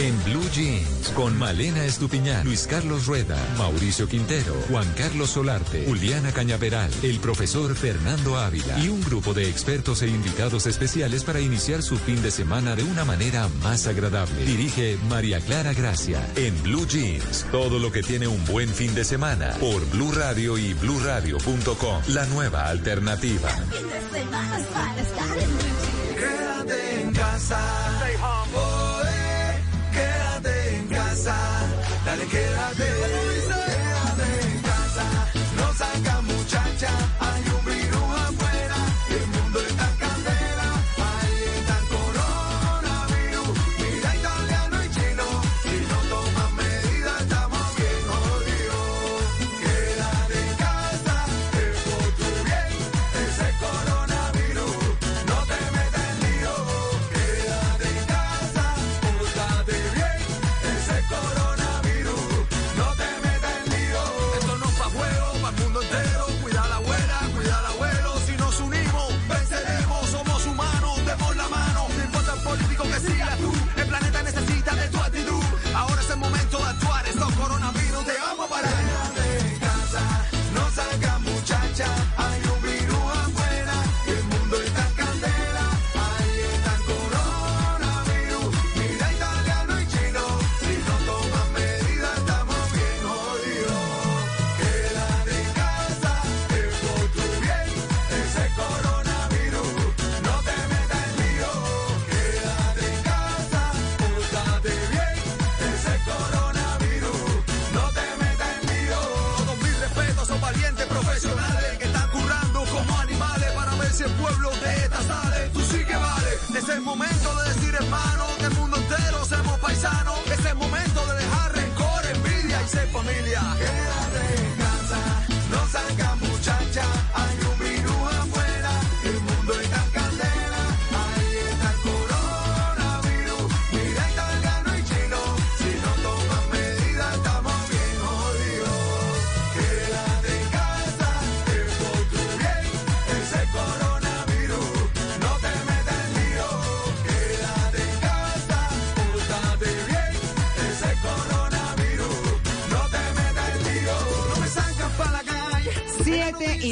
En Blue Jeans, con Malena Estupiñán, Luis Carlos Rueda, Mauricio Quintero, Juan Carlos Solarte, Juliana Cañaveral, el profesor Fernando Ávila y un grupo de expertos e invitados especiales para iniciar su fin de semana de una manera más agradable. Dirige María Clara Gracia. En Blue Jeans, todo lo que tiene un buen fin de semana por Blue Radio y bluradio.com, la nueva alternativa. Fin de semana es para estar en blue jeans. Quédate en casa. Quédate en casa. Dale, quédate. Quédate en casa. No saca muchacha.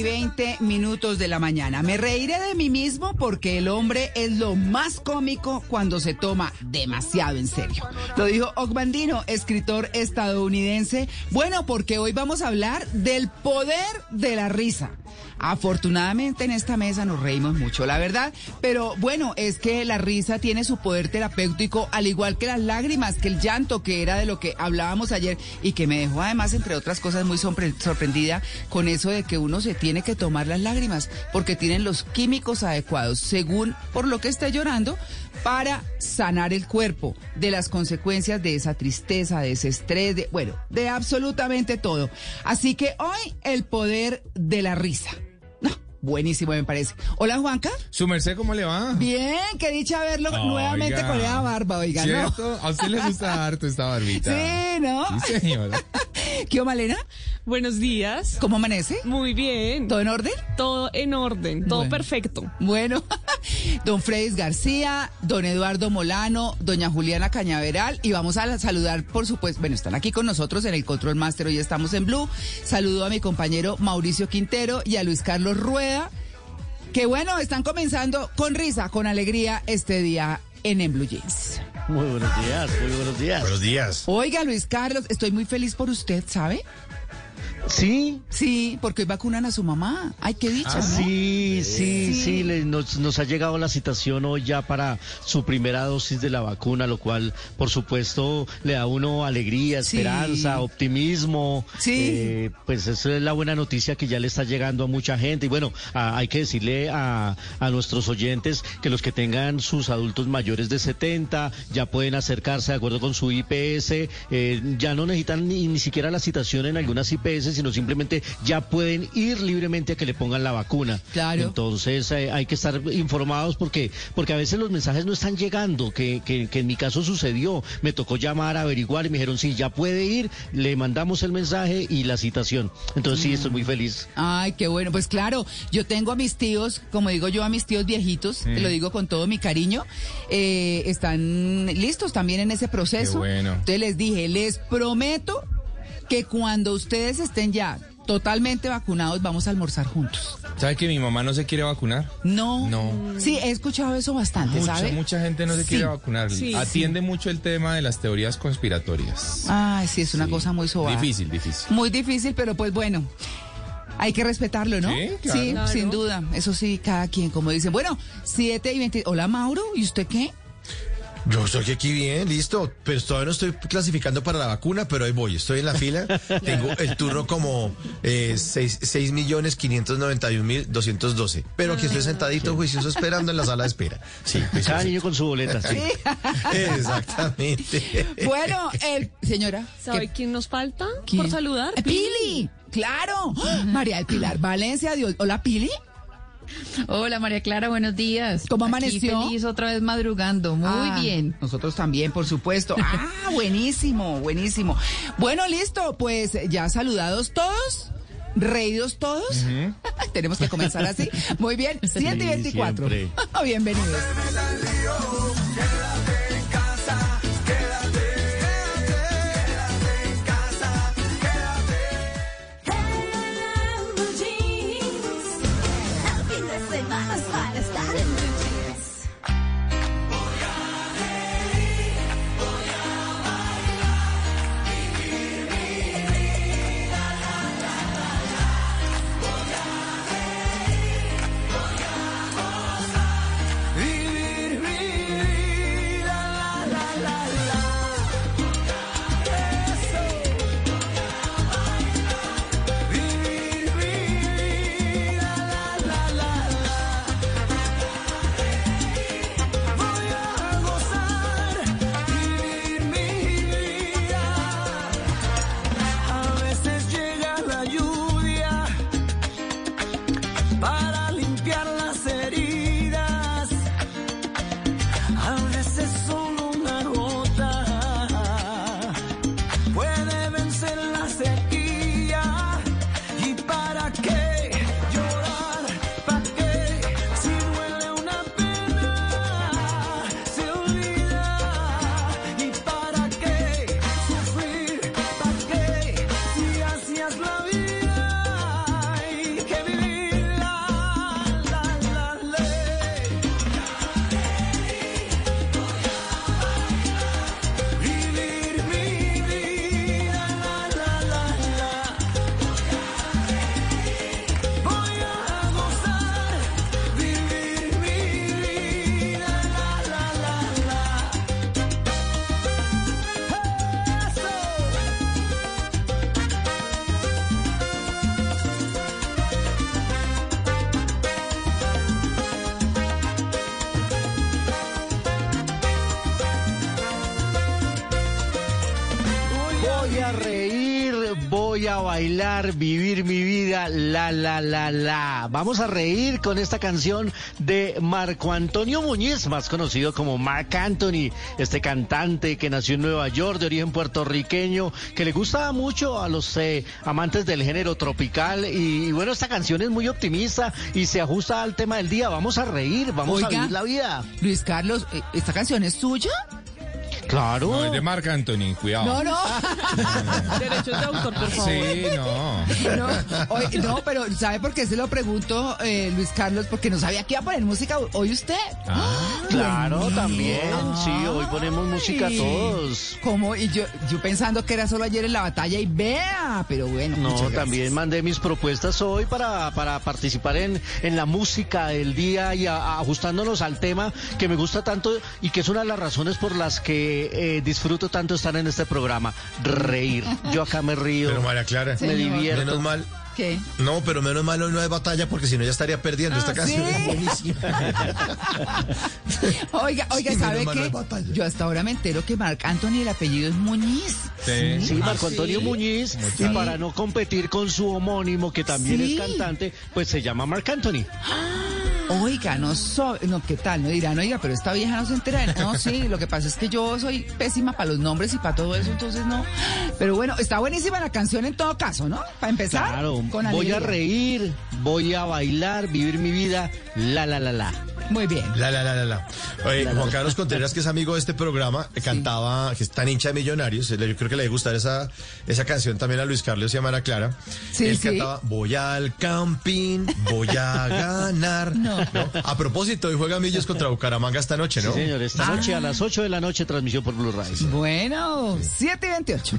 20 minutos de la mañana. Me reiré de mí mismo porque el hombre es lo más cómico cuando se toma demasiado en serio. Lo dijo Ogbandino, escritor estadounidense. Bueno, porque hoy vamos a hablar del poder de la risa. Afortunadamente en esta mesa nos reímos mucho, la verdad, pero bueno, es que la risa tiene su poder terapéutico, al igual que las lágrimas, que el llanto, que era de lo que hablábamos ayer y que me dejó además, entre otras cosas, muy sorpre- sorprendida con eso de que uno se tiene que tomar las lágrimas, porque tienen los químicos adecuados, según por lo que esté llorando, para sanar el cuerpo de las consecuencias de esa tristeza, de ese estrés, de, bueno, de absolutamente todo. Así que hoy el poder de la risa. No, buenísimo me parece. Hola Juanca. ¿Su merced cómo le va? Bien, qué dicha verlo Oiga. nuevamente con esa barba, oiga, ¿no? ¿Cierto? A usted le gusta harto esta barbita. Sí, ¿no? Sí, señora. ¿Qué, Malena? Buenos días. ¿Cómo amanece? Muy bien. ¿Todo en orden? Todo en orden, todo Bueno. perfecto. Bueno, don Fredis García, don Eduardo Molano, doña Juliana Cañaveral y vamos a la- saludar, por supuesto, bueno, están aquí con nosotros en el Control Master, hoy estamos en Blue. Saludo a mi compañero Mauricio Quintero y a Luis Carlos Rueda, que bueno, están comenzando con risa, con alegría este día en En Blue Jeans. Muy buenos días, muy buenos días. Buenos días. Oiga, Luis Carlos, estoy muy feliz por usted, ¿sabe? Sí, Sí, porque hoy vacunan a su mamá. Ay, qué dicha, ¿no? Ah, sí, sí, Sí. sí, le- nos, nos ha llegado la citación hoy ya para su primera dosis de la vacuna, lo cual, por supuesto, le da a uno alegría, Sí. esperanza, optimismo. Sí. Eh, pues esa es la buena noticia que ya le está llegando a mucha gente. Y bueno, a- hay que decirle a, a nuestros oyentes que los que tengan sus adultos mayores de 70 ya pueden acercarse de acuerdo con su IPS, eh, ya no necesitan ni, ni siquiera la citación en algunas IPS, sino simplemente ya pueden ir libremente a que le pongan la vacuna. Claro. Entonces eh, hay que estar informados porque, porque a veces los mensajes no están llegando, que, que, que en mi caso sucedió. Me tocó llamar, averiguar y me dijeron, sí, ya puede ir, le mandamos el mensaje y la citación. Entonces sí, estoy muy feliz. Ay, qué bueno. Pues claro, yo tengo a mis tíos, como digo yo, a mis tíos viejitos, te lo digo con todo mi cariño, eh, están listos también en ese proceso. Qué bueno. Entonces les dije, les prometo que cuando ustedes estén ya totalmente vacunados, vamos a almorzar juntos. ¿Sabe que mi mamá no se quiere vacunar? No. No. Sí, he escuchado eso bastante, Mucha, ¿sabe? mucha gente no se Sí. quiere vacunar. Sí, Atiende mucho el tema de las teorías conspiratorias. Ay, sí, es una Sí. cosa muy sobada. Difícil, difícil. Muy difícil, pero pues bueno. Hay que respetarlo, ¿no? Sí, claro. Sí, Claro. sin duda. Eso sí, cada quien, como dicen. Bueno, 7 y 20. Hola, Mauro. ¿Y usted qué? Yo estoy aquí bien, listo, pero todavía no estoy clasificando para la vacuna, pero ahí voy, estoy en la fila, tengo el turno como eh, 6, millones 591 mil 212, pero aquí estoy sentadito juicioso esperando en la sala de espera. Sí, Cada juicioso. niño con su boleta. sí. Exactamente. Bueno, el, señora. ¿Sabe ¿qué- quién nos falta quién? por saludar? Eh, Pili. Claro. María del Pilar Valencia. Dios. Hola, Pili. Hola María Clara, buenos días. ¿Cómo Aquí amaneció? feliz otra vez madrugando, muy Ah, bien. Nosotros también, por supuesto. Ah, buenísimo, buenísimo. Bueno, listo, pues ya saludados todos. Reídos todos. Tenemos que comenzar así. Muy bien, 7 y Sí, 24. siempre. Bienvenidos. Vamos a reír con esta canción de Marco Antonio Muñiz, más conocido como Marc Anthony, este cantante que nació en Nueva York, de origen puertorriqueño, que le gusta mucho a los eh, amantes del género tropical. Y, y bueno, esta canción es muy optimista y se ajusta al tema del día. Vamos a reír, vamos a vivir la vida. Luis Carlos, eh, ¿esta canción es suya? Claro. No, es de Marc Anthony, cuidado. No, no. Derechos de autor, por favor. Sí, no. No, hoy- no, pero ¿sabe por qué se lo pregunto, eh, Luis Carlos? Porque no sabía que iba a poner música hoy usted. Ah. Claro, también, sí, hoy ponemos música Ay. todos. ¿Cómo? Y yo, yo pensando que era solo ayer en la batalla y vea, pero bueno. No, también mandé mis propuestas hoy para, para participar en, en la música del día y a- ajustándonos al tema que me gusta tanto y que es una de las razones por las que eh, disfruto tanto estar en este programa, reír. Yo acá me río, Pero María Clara, me divierto. menos mal. ¿Qué? No, pero menos mal hoy no hay batalla porque si no ya estaría perdiendo. Ah, Esta canción ¿sí? es buenísima. Oiga, oiga, Sí, ¿sabe no qué? Yo hasta ahora me entero que Marc Anthony, el apellido es Muñiz. Sí. Sí, Marco Ah, Antonio sí. Muñiz, y para no competir con su homónimo, que también Sí. es cantante, pues se llama Marc Anthony. Oiga, no so, no, ¿qué tal? No dirán, oiga, pero esta vieja no se entera. de- No, sí, lo que pasa es que yo soy pésima para los nombres y para todo eso, entonces no. Pero bueno, está buenísima la canción en todo caso, ¿no? Para empezar, Claro, con voy a reír, voy a bailar, vivir mi vida, la la la la. Muy bien. La, la, la, la, la. Oye, La, la, Juan la. Carlos Contreras, que es amigo de este programa, cantaba, que es tan hincha de Millonarios, yo creo que le debe gustar esa, esa canción también a Luis Carlos y a Mara Clara. Sí, Él sí. cantaba, voy al camping, voy a ganar. No. ¿No? A propósito, hoy juega Millos contra Bucaramanga esta noche, ¿no? Sí, señor, esta Ah. noche a las 8 de la noche transmisión por Blue Radio. Bueno, 7 y 28.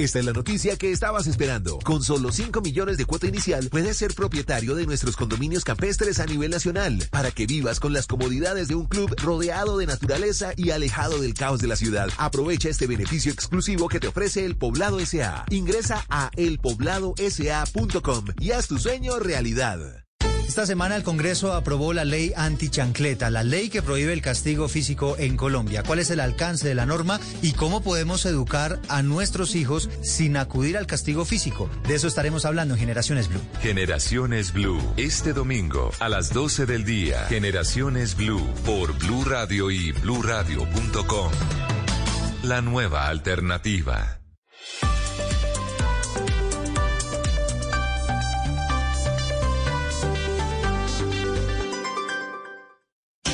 Esta es la noticia que estabas esperando. Con solo 5 millones de cuota inicial, puedes ser propietario de nuestros condominios campestres a nivel nacional, para que vivas con las comodidades de un club rodeado de naturaleza y alejado del caos de la ciudad. Aprovecha este beneficio exclusivo que te ofrece el Poblado SA. Ingresa a elpobladosa.com y haz tu sueño realidad. Esta semana el Congreso aprobó la ley antichancleta, la ley que prohíbe el castigo físico en Colombia. ¿Cuál es el alcance de la norma y cómo podemos educar a nuestros hijos sin acudir al castigo físico? De eso estaremos hablando en Generaciones Blue. Generaciones Blue, este domingo a las 12 del día. Generaciones Blue por Blue Radio y bluradio.com. La nueva alternativa.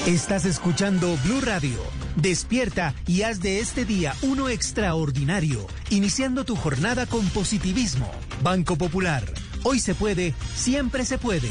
Estás escuchando Blue Radio. Despierta y haz de este día uno extraordinario, iniciando tu jornada con positivismo. Banco Popular. Hoy se puede, siempre se puede.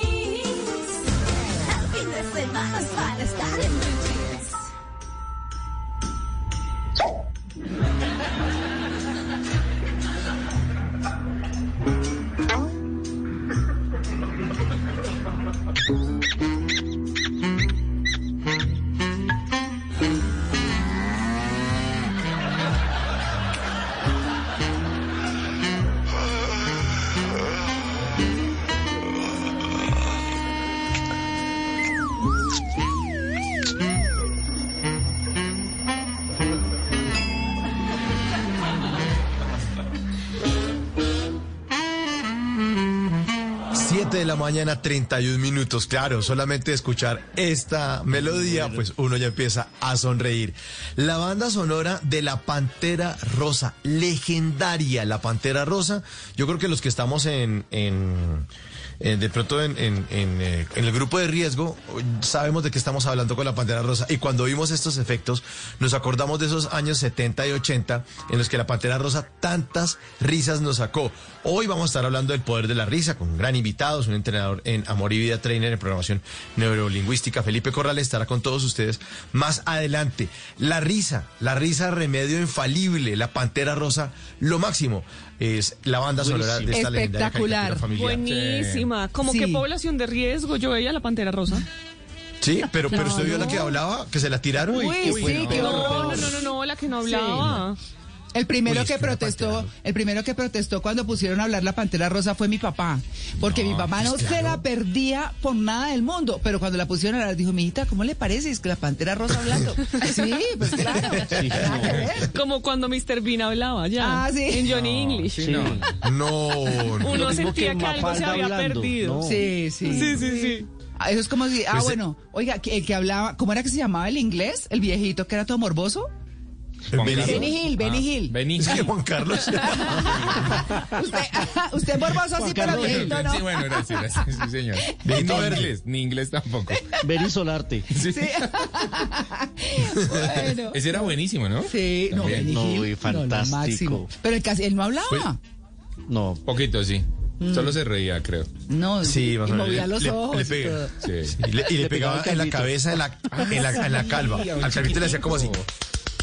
Mañana, 31 minutos. Claro, solamente escuchar esta melodía, pues uno ya empieza a sonreír. La banda sonora de La Pantera Rosa, legendaria La Pantera Rosa. Yo creo que los que estamos en, en, eh, de pronto en, eh, en el grupo de riesgo sabemos de qué estamos hablando con la Pantera Rosa y cuando vimos estos efectos nos acordamos de esos años 70 y 80 en los que la Pantera Rosa tantas risas nos sacó. Hoy vamos a estar hablando del poder de la risa con un gran invitado, es un entrenador en Amor y Vida Trainer en programación neurolingüística. Felipe Corrales estará con todos ustedes más adelante. La risa, la risa remedio infalible, la Pantera Rosa, lo máximo es la banda sonora de esta legendaria Espectacular. caricatura familiar. Buenísima. Como Sí. que población de riesgo. Yo veía la pantera rosa. Sí, pero, pero usted vio la que hablaba, que se la tiraron. Uy, sí, qué No, horror. no, no, no, no, la que no hablaba. El primero Uy, que protestó, el primero que protestó cuando pusieron a hablar la pantera rosa fue mi papá, porque mi papá no pues se claro. la perdía por nada del mundo, pero cuando la pusieron a hablar dijo, mijita, ¿cómo le parece? Es que la pantera rosa hablando. sí, pues claro. ver. Como cuando Mr. Bean hablaba ya. Ah, sí. En Johnny English. Sí. No, no. Uno sentía que que, algo se había hablando, perdido. ¿no? Sí, sí. Sí, sí, sí. Ah, Eso es como si, ah, Pues, bueno, oiga, que- el que hablaba, ¿cómo era que se llamaba el inglés? El viejito que era todo morboso. Benny Carlos. Benny Hill, Benny Ah, Hill. Benny Es Hill. Juan Carlos. Usted, usted morboso así, pero viejito, ¿no? Sí, bueno, gracias, gracias, sí, señor. Ni Benito Verde. inglés, ni inglés tampoco. Beri Solarte. Sí. Bueno. Ese era buenísimo, ¿no? Sí, no, También. Benny No, Hill, no, fantástico. máximo. Pero él, casi, él no hablaba. Pues- No. Poquito, sí. Solo se reía, creo. no, Sí, más y o menos. movía los Le- ojos. le y pega. todo. Sí. Y le, y le Le pegaba pegaba en la cabeza, en la, en la, en la calva. Al calvito le hacía como así.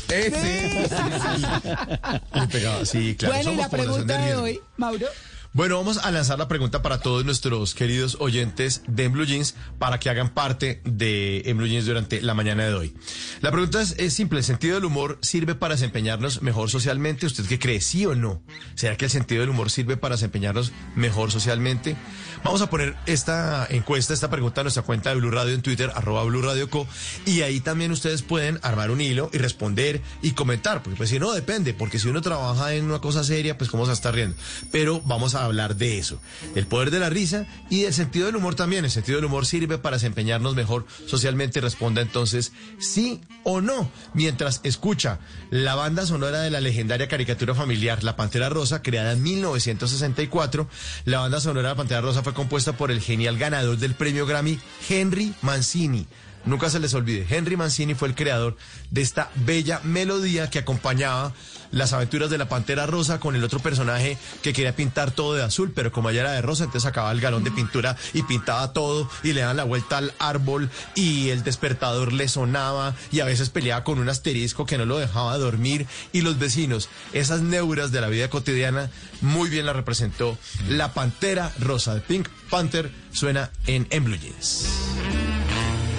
Pegaba, sí, claro. bueno, y la pregunta de hoy, Mauro. Bueno, vamos a lanzar la pregunta para todos nuestros queridos oyentes de En Blue Jeans para que hagan parte de En Blue Jeans durante la mañana de hoy. La pregunta es, simple, ¿el sentido del humor sirve para desempeñarnos mejor socialmente? ¿Usted qué cree, sí o no? ¿Será que el sentido del humor sirve para desempeñarnos mejor socialmente? Vamos a poner esta encuesta, esta pregunta en nuestra cuenta de Blue Radio en Twitter, arroba Blue Radio Co. Y ahí también ustedes pueden armar un hilo y responder y comentar. Porque pues si no, depende. Porque si uno trabaja en una cosa seria, pues cómo se está riendo. Pero vamos a hablar de eso. El poder de la risa y del sentido del humor también. El sentido del humor sirve para desempeñarnos mejor socialmente. Responda entonces sí o no. Mientras escucha la banda sonora de la legendaria caricatura familiar La Pantera Rosa, creada en 1964. La banda sonora de La Pantera Rosa fue compuesta por el genial ganador del premio Grammy, Henry Mancini. Nunca se les olvide, Henry Mancini fue el creador de esta bella melodía que acompañaba las aventuras de la Pantera Rosa con el otro personaje que quería pintar todo de azul, pero como ella era de rosa, entonces sacaba el galón de pintura y pintaba todo y le daban la vuelta al árbol y el despertador le sonaba y a veces peleaba con un asterisco que no lo dejaba dormir y los vecinos, esas neuras de la vida cotidiana, muy bien la representó la Pantera Rosa de Pink Panther, suena en, en.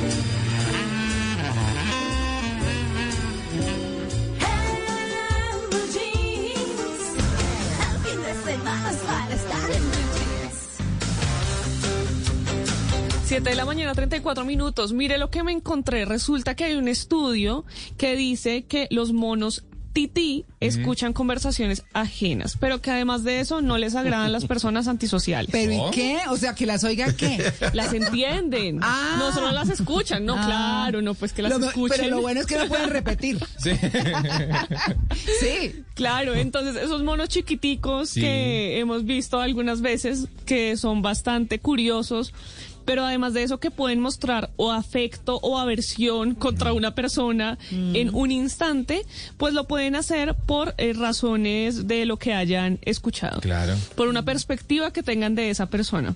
El fin de semana es para estar en Blue Jeans. 7 de la mañana, 34 minutos. Mire lo que me encontré. Resulta que hay un estudio que dice que los monos tití escuchan conversaciones ajenas, pero que además de eso no les agradan las personas antisociales. ¿Pero y qué? O sea, que las oiga qué. Las entienden. Ah. No solo las escuchan, no, Ah. claro, no, pues que las Lo- escuchen. Pero lo bueno es que no pueden repetir. Sí. Sí. Claro, entonces esos monos chiquiticos Sí. que hemos visto algunas veces que son bastante curiosos, pero además de eso que pueden mostrar o afecto o aversión contra una persona en un instante, pues lo pueden hacer por eh, razones de lo que hayan escuchado, Claro. por una perspectiva que tengan de esa persona.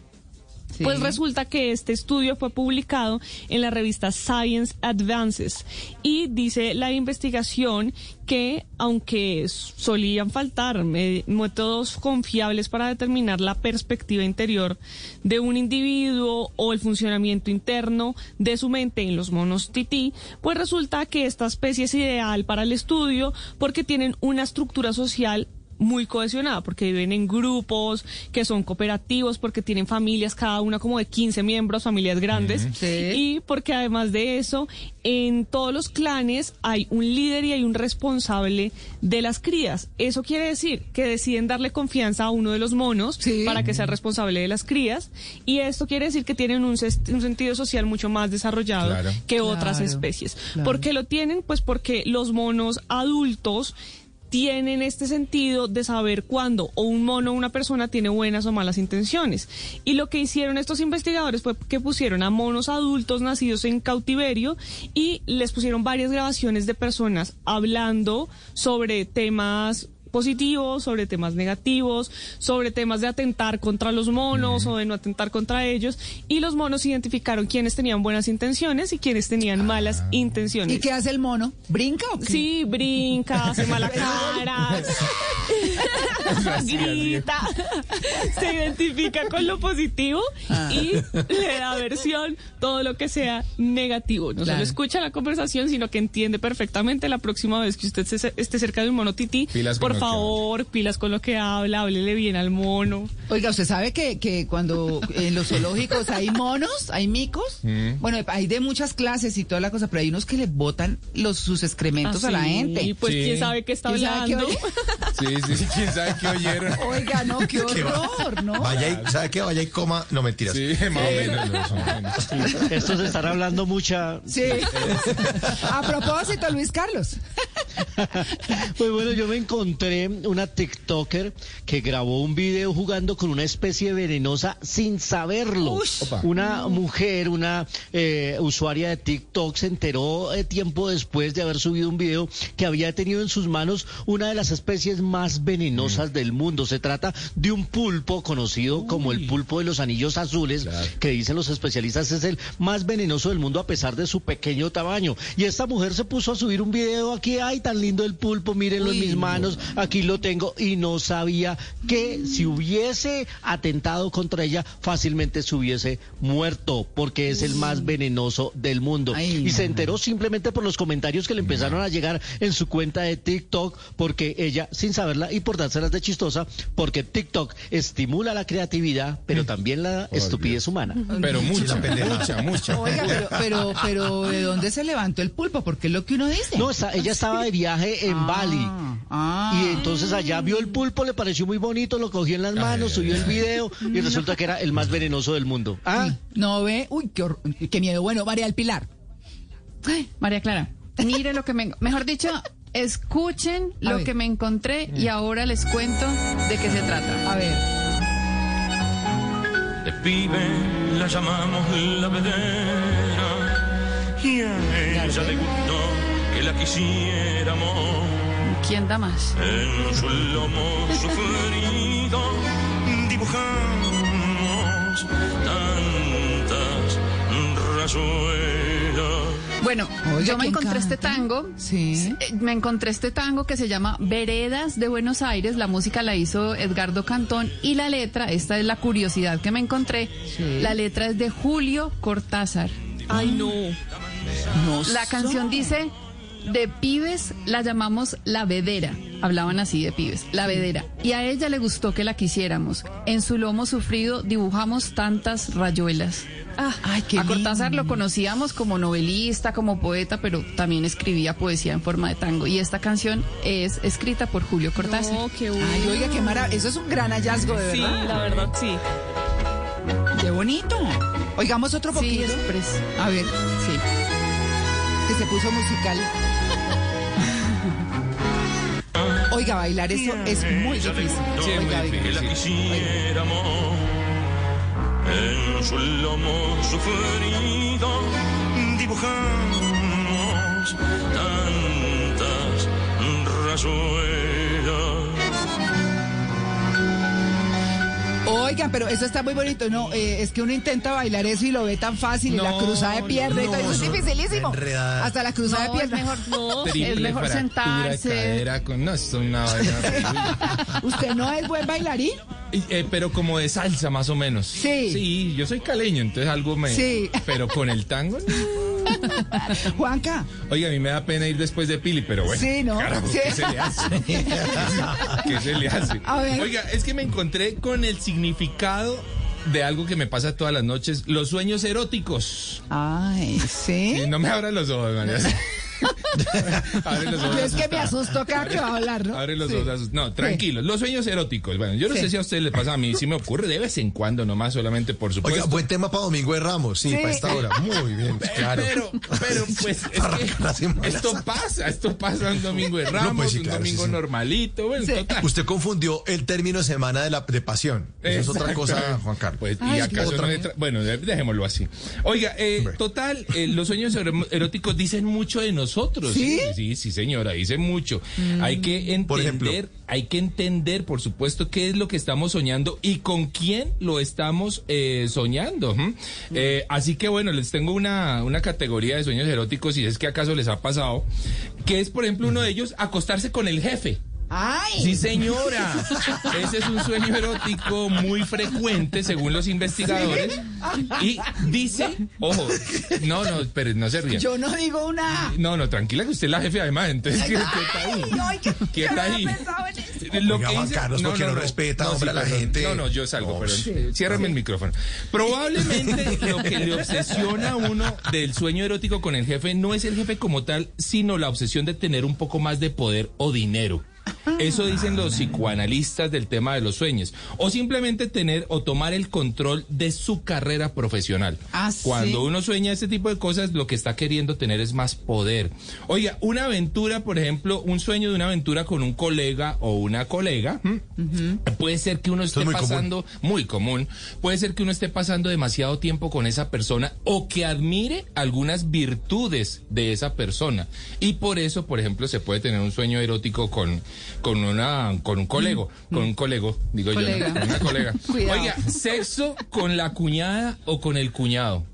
Pues resulta que este estudio fue publicado en la revista Science Advances y dice la investigación que aunque solían faltar me- métodos confiables para determinar la perspectiva interior de un individuo o el funcionamiento interno de su mente en los monos tití, pues resulta que esta especie es ideal para el estudio porque tienen una estructura social muy cohesionada porque viven en grupos que son cooperativos, porque tienen familias, cada una como de 15 miembros, familias grandes, Sí. y porque además de eso, en todos los clanes hay un líder y hay un responsable de las crías. Eso quiere decir que deciden darle confianza a uno de los monos Sí. para que sea responsable de las crías, y esto quiere decir que tienen un, sentido social mucho más desarrollado Claro. que otras Claro, especies. claro. ¿Por qué lo tienen? Pues porque los monos adultos tienen este sentido de saber cuándo o un mono o una persona tiene buenas o malas intenciones. Y lo que hicieron estos investigadores fue que pusieron a monos adultos nacidos en cautiverio y les pusieron varias grabaciones de personas hablando sobre temas positivos, sobre temas negativos, sobre temas de atentar contra los monos o de no atentar contra ellos. Y los monos identificaron quiénes tenían buenas intenciones y quiénes tenían malas intenciones. ¿Y qué hace el mono? ¿Brinca o qué? Sí, brinca, hace mala cara, grita, se identifica con lo positivo Ah. y le da versión todo lo que sea negativo. No Claro. solo escucha la conversación, sino que entiende perfectamente la próxima vez que usted se- esté cerca de un mono tití. Pilas por favor, pilas con lo que habla, háblele bien al mono. Oiga, ¿usted sabe que, que cuando en los zoológicos hay monos, hay micos? Mm. Bueno, hay de muchas clases y toda la cosa, pero hay unos que le botan los, sus excrementos Ah, a la sí, gente. pues, Sí. quién sabe qué está ¿Quién sabe qué hablando. oye? Sí, sí, quién sabe qué oyeron. Oiga, no, qué ¿Qué va? horror, ¿no? Vaya y, ¿sabe qué? Vaya y coma. No, mentiras. Sí, más o menos. o menos. Estos están hablando mucha... Sí. A propósito, Luis Carlos. Pues bueno, yo me encontré una TikToker que grabó un video jugando con una especie venenosa sin saberlo. Una mujer, una eh, usuaria de TikTok se enteró eh, tiempo después de haber subido un video que había tenido en sus manos una de las especies más venenosas Mm. del mundo. Se trata de un pulpo conocido como el pulpo de los anillos azules, Claro. que dicen los especialistas es el más venenoso del mundo a pesar de su pequeño tamaño. Y esta mujer se puso a subir un video aquí, ay, tan lindo el pulpo, mírenlo en Uy, mis no. manos, aquí lo tengo, y no sabía que si hubiese atentado contra ella, fácilmente se hubiese muerto, porque es el más venenoso del mundo. Ay, y se enteró simplemente por los comentarios que le empezaron a llegar en su cuenta de TikTok, porque ella, sin saberla y por dárselas de chistosa, porque TikTok estimula la creatividad, pero también la estupidez humana. Pero mucha, pendeja. mucha, mucha. Oiga, pero, pero, pero, ¿de dónde se levantó el pulpo? Porque es lo que uno dice. No, está- ella estaba de viaje en Ah, Bali. ah. Y entonces allá vio el pulpo, le pareció muy bonito, lo cogió en las manos, subió el video y resulta que era el más venenoso del mundo. Ah, No ve, uy, qué, qué miedo. Bueno, María del Pilar. Ay, María Clara, mire lo que me... Mejor dicho, escuchen A lo ver. que me encontré y ahora les cuento de qué se trata. A ver. De pibe la llamamos la vedera y a ella le gustó la quisiéramos ¿Quién da más? en su lomo sufrido dibujamos tantas rayuelas. Bueno, Oiga, yo me ¿quién encontré este tango. Sí. Eh, Me encontré este tango que se llama Veredas de Buenos Aires. La música la hizo Edgardo Cantón y la letra, esta es la curiosidad que me encontré. Sí. La letra es de Julio Cortázar. Ay, no. No La canción dice, de pibes la llamamos la vedera. Hablaban así de pibes, la vedera. Y a ella le gustó que la quisiéramos. En su lomo sufrido dibujamos tantas rayuelas. Ah, Ay, qué a Cortázar lindo. lo conocíamos como novelista, como poeta, pero también escribía poesía en forma de tango. Y esta canción es escrita por Julio Cortázar. No, qué bueno. Ay, oiga, qué maravilla. Eso es un gran hallazgo, de Sí, verdad. la verdad, sí. Qué bonito. Oigamos otro Sí, poquito. es pres- A ver, sí. que se puso musical. Oiga, bailar eso es muy difícil. Sí, es muy difícil. la quisiéramos en su lomo sufrido dibujamos tantas rayuelas. Oigan, pero eso está muy bonito. No, eh, es que uno intenta bailar eso y lo ve tan fácil. y la No, cruzada de pierna y todo. no, Eso es no, dificilísimo. enredada. Hasta la cruzada No, de es pierna. mejor, no, es mejor sentarse. cadera con... No, esto es una. ¿Usted no es buen bailarín? Eh, pero como de salsa, más o menos. Sí. Sí, yo soy caleño, entonces algo me... Sí. Pero con el tango, no. Juanca. Oiga, a mí me da pena ir después de Pili, pero bueno. Sí, ¿no? Carajo, Sí. ¿qué se le hace? ¿Qué se le hace? A ver. Oiga, es que me encontré con el significado de algo que me pasa todas las noches, los sueños eróticos. Ay, ¿sí? Sí, no me abran los ojos, María. Abre los ojos. Yo es que me asusto cada que va a hablar, ¿no? Abre los Sí. ojos. No, tranquilos. Los sueños eróticos. Bueno, yo no Sí. sé si a ustedes les pasa a mí, sí me ocurre de vez en cuando, nomás solamente por supuesto. Oiga, buen tema para Domingo de Ramos, sí, Sí. para esta hora. Muy bien, claro. Pero, pero, pues, es que esto pasa, esto pasa un domingo de No, Ramos, pues sí, un domingo sí, sí. normalito, bueno, total. Usted confundió el término semana de, la, de pasión. Eso es otra cosa. Juan Carlos. Pues, Ay, y acaso otra- no tra- bueno, de- dejémoslo así. Oiga, eh, total, eh, los sueños eróticos dicen mucho de nosotros. ¿Sí? Sí, sí, señora, dicen mucho. Mm. Hay que entender, Por ejemplo. hay que entender, por supuesto, qué es lo que estamos soñando y con quién lo estamos eh, soñando. ¿m? Eh, así que bueno, les tengo una, una categoría de sueños eróticos, si es que acaso les ha pasado, que es, por ejemplo, uno de ellos, acostarse con el jefe. ¡Ay! Sí, señora. Ese es un sueño erótico muy frecuente, según los investigadores. Y dice, ojo, no, no, pero no se rían. Yo no digo una. No, no, tranquila que usted es la jefe además, entonces ¿qué, qué está ahí? ¿Qué está no ahí? Lo Oiga, que dice- Carlos, ¿por qué no respeta, hombre, a la perdón. gente? No, no, yo salgo, No, perdón. sí. Ciérrame el micrófono. Probablemente lo que le obsesiona a uno del sueño erótico con el jefe no es el jefe como tal, sino la obsesión de tener un poco más de poder o dinero. Eso dicen los psicoanalistas del tema de los sueños. O simplemente tener o tomar el control de su carrera profesional. Ah, ¿sí? Cuando uno sueña ese tipo de cosas, lo que está queriendo tener es más poder. Oiga, una aventura, por ejemplo, un sueño de una aventura con un colega o una colega, puede ser que uno esté es muy común. pasando, muy común, puede ser que uno esté pasando demasiado tiempo con esa persona o que admire algunas virtudes de esa persona. Y por eso, por ejemplo, se puede tener un sueño erótico con, con una, con un colego, con un colego, digo Colega. yo, una colega. Oiga, sexo con la cuñada o con el cuñado.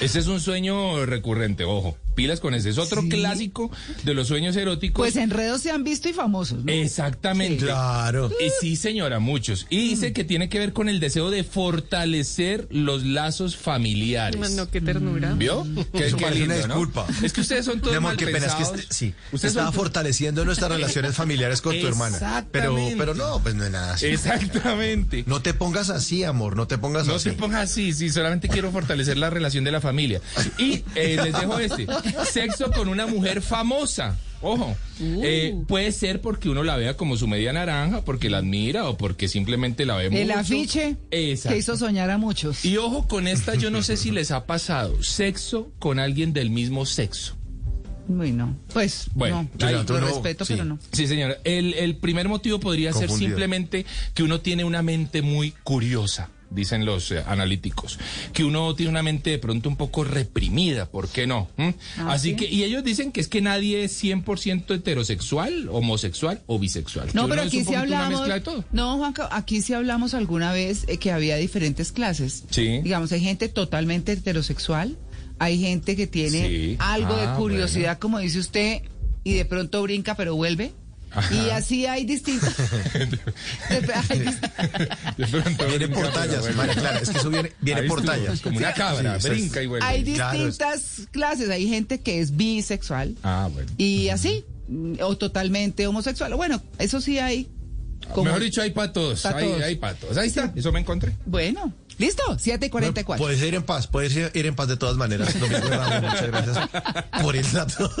Ese es un sueño recurrente, ojo. Pilas con ese. Es otro Sí. clásico de los sueños eróticos. Pues enredos se han visto y famosos, ¿no? Exactamente. Claro. Y sí, señora, muchos. Y dice que tiene que ver con el deseo de fortalecer los lazos familiares. No, qué ternura. ¿Vio? Qué, Eso qué una ¿no? disculpa. Es que ustedes son todos mal qué pena, es que pensados. este- sí, Ustedes estaba son- fortaleciendo nuestras relaciones familiares con tu hermana. Pero, Exactamente. pero no, pues no es nada así. Exactamente. No te pongas así, amor, no te pongas No así. se ponga así, sí, solamente quiero fortalecer la relación de la familia. Y eh, les dejo este, sexo con una mujer famosa. Ojo, eh, puede ser porque uno la vea como su media naranja, porque la admira o porque simplemente la ve El mucho. afiche Exacto. que hizo soñar a muchos. Y ojo con esta, yo no sé si les ha pasado, sexo con alguien del mismo sexo. Uy, no. Pues, Bueno, no. ahí- Lo no- respeto, sí. pero no. Sí, señora. El, el primer motivo podría ser simplemente que uno tiene una mente muy curiosa, dicen los eh, analíticos. Que uno tiene una mente de pronto un poco reprimida, ¿por qué no? ¿Mm? Ah, Así ¿sí? que, y ellos dicen que es que nadie es 100% heterosexual, homosexual o bisexual. No, pero aquí sí hablamos. mezcla de todo. No, Juanca, aquí sí hablamos alguna vez eh, que había diferentes clases. Sí. Digamos, hay gente totalmente heterosexual, hay gente que tiene Sí. algo de Ah, curiosidad, como dice usted, y de pronto brinca pero vuelve. Ajá. Y así hay distintas. hay dis- De pronto Viene por tallas, bueno. María Clara, es que eso viene, viene por tallas. Como una Sí, cabra, es- brinca y vuelve. hay Claro, distintas clases. Hay gente que es bisexual Ah, bueno. y así, o totalmente homosexual. Bueno, eso sí hay. como- Mejor dicho, hay para todos. Pa' Hay, todos. hay para todos. Ahí está, eso me encontré. Bueno, listo, 7 y 44. Puedes ir en paz, puedes ir, en paz de todas maneras. Domingo de Ramos, muchas gracias por el dato.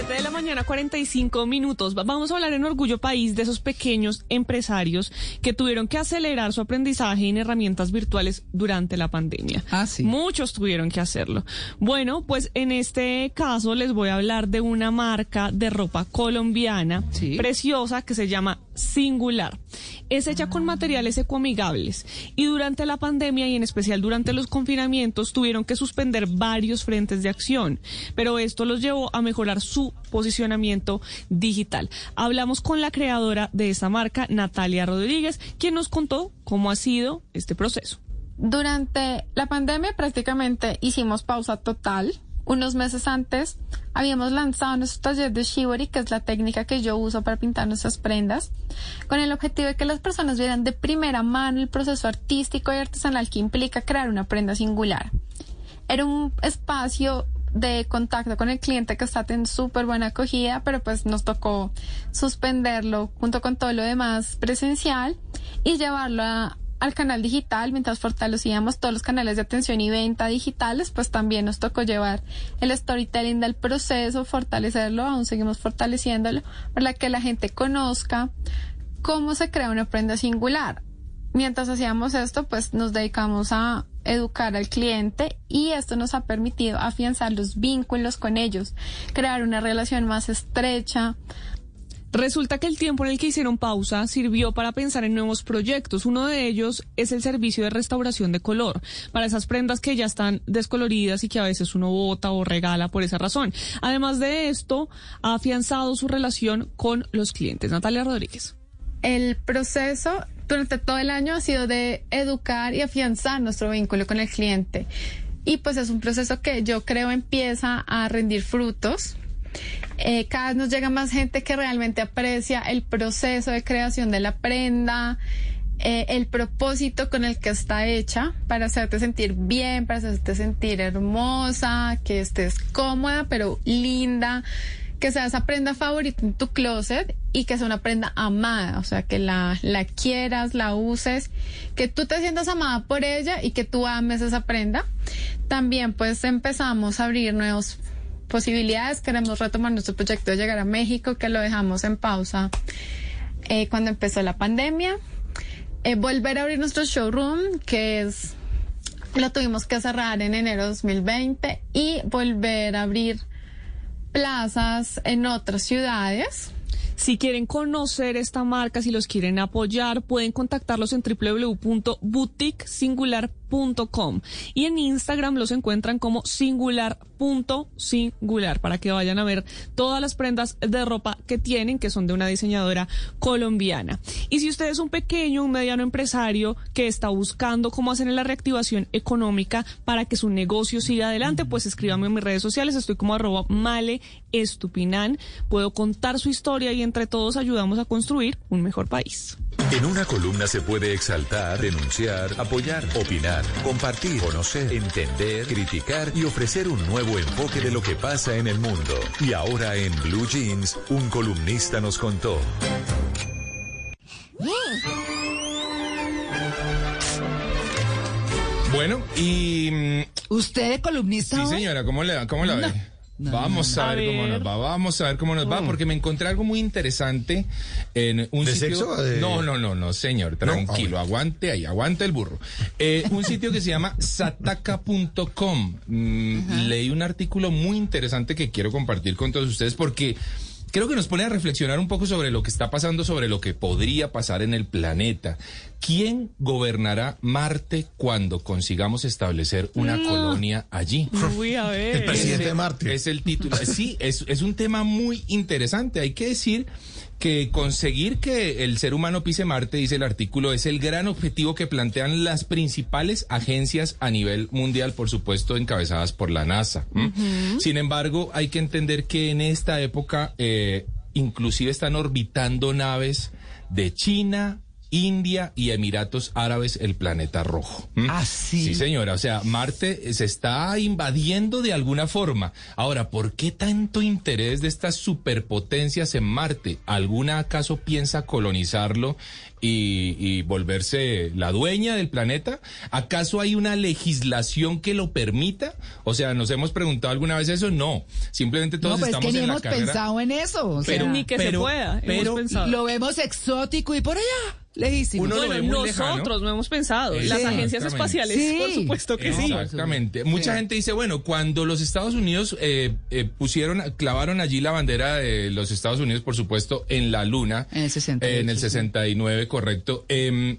7 de la mañana, 45 minutos. Va- Vamos a hablar en Orgullo País de esos pequeños empresarios que tuvieron que acelerar su aprendizaje en herramientas virtuales durante la pandemia. Ah, sí. Muchos tuvieron que hacerlo. Bueno, pues en este caso les voy a hablar de una marca de ropa colombiana Sí. preciosa que se llama Singular. Es hecha con materiales ecoamigables y durante la pandemia y en especial durante los confinamientos tuvieron que suspender varios frentes de acción, pero esto los llevó a mejorar su posicionamiento digital. Hablamos con la creadora de esta marca, Natalia Rodríguez, quien nos contó cómo ha sido este proceso. Durante la pandemia prácticamente hicimos pausa total. Unos meses antes habíamos lanzado nuestro taller de Shibori, que es la técnica que yo uso para pintar nuestras prendas, con el objetivo de que las personas vieran de primera mano el proceso artístico y artesanal que implica crear una prenda singular. Era un espacio de contacto con el cliente que está en súper buena acogida, pero pues nos tocó suspenderlo junto con todo lo demás presencial y llevarlo a- al canal digital mientras fortalecíamos todos los canales de atención y venta digitales, pues también nos tocó llevar el storytelling del proceso, fortalecerlo, aún seguimos fortaleciéndolo, para que la gente conozca cómo se crea una prenda singular. Mientras hacíamos esto, pues nos dedicamos a educar al cliente y esto nos ha permitido afianzar los vínculos con ellos, crear una relación más estrecha. Resulta que el tiempo en el que hicieron pausa sirvió para pensar en nuevos proyectos. Uno de ellos es el servicio de restauración de color, para esas prendas que ya están descoloridas y que a veces uno bota o regala por esa razón. Además de esto, ha afianzado su relación con los clientes. Natalia Rodríguez. El proceso durante todo el año ha sido de educar y afianzar nuestro vínculo con el cliente. Y pues es un proceso que yo creo empieza a rendir frutos. Eh, cada vez nos llega más gente que realmente aprecia el proceso de creación de la prenda, eh, el propósito con el que está hecha para hacerte sentir bien, para hacerte sentir hermosa, que estés cómoda pero linda, que sea esa prenda favorita en tu closet y que sea una prenda amada, o sea, que la, la quieras, la uses, que tú te sientas amada por ella y que tú ames esa prenda. También pues empezamos a abrir nuevos posibilidades. Queremos retomar nuestro proyecto de llegar a México, que lo dejamos en pausa eh, cuando empezó la pandemia. Eh, volver a abrir nuestro showroom, que es lo tuvimos que cerrar en enero de 2020 y volver a abrir plazas en otras ciudades. Si quieren conocer esta marca, si los quieren apoyar, pueden contactarlos en www.boutiquesingular.com y en Instagram los encuentran como singular.singular para que vayan a ver todas las prendas de ropa que tienen, que son de una diseñadora colombiana. Y si usted es un pequeño, un mediano empresario que está buscando cómo hacer la reactivación económica para que su negocio siga adelante, pues escríbame en mis redes sociales, estoy como arroba male estupinan, puedo contar su historia y entre todos ayudamos a construir un mejor país. En una columna se puede exaltar, denunciar, apoyar, opinar, compartir, conocer, entender, criticar y ofrecer un nuevo enfoque de lo que pasa en el mundo. Y ahora en Blue Jeans, un columnista nos contó. Bueno, y... mm, ¿Usted es columnista Sí, señora, ¿cómo, le, cómo la ve? Vamos no, a ver, A cómo nos va, vamos a ver cómo nos va, Mm. porque me encontré algo muy interesante en un ¿De sitio... sexo o de- No, no, no, no, señor, No, ah, tranquilo, aguante ahí, aguante el burro. Eh, un sitio que se llama sataka.com. Mm, leí un artículo muy interesante que quiero compartir con todos ustedes porque... Creo que nos pone a reflexionar un poco sobre lo que está pasando, sobre lo que podría pasar en el planeta. ¿Quién gobernará Marte cuando consigamos establecer una colonia allí? Uy, a ver. El presidente de Marte. Es el título. Sí, es, es un tema muy interesante. Hay que decir que conseguir que el ser humano pise Marte, dice el artículo, es el gran objetivo que plantean las principales agencias a nivel mundial, por supuesto, encabezadas por la NASA. Sin embargo, hay que entender que en esta época eh, inclusive están orbitando naves de China, India y Emiratos Árabes el planeta rojo. ¿m? Ah, sí. Sí, señora. O sea, Marte se está invadiendo de alguna forma. Ahora, ¿por qué tanto interés de estas superpotencias en Marte? ¿Alguna acaso piensa colonizarlo y, y volverse la dueña del planeta? ¿Acaso hay una legislación que lo permita? O sea, ¿nos hemos preguntado alguna vez eso? No. Simplemente todos no, pues es estamos que ni en la carrera. pensado en eso. o Pero sea, Ni que pero- se pueda. pero lo vemos exótico y por allá, lejísimo. Uno lo bueno, ve muy nosotros no hemos pensado. Las agencias espaciales, Sí. por supuesto que sí. Exactamente. Mucha gente dice, bueno, cuando los Estados Unidos eh, eh, pusieron, clavaron allí la bandera de los Estados Unidos, por supuesto, en la Luna. En el 68, eh, en el sí. 69, correcto. Em,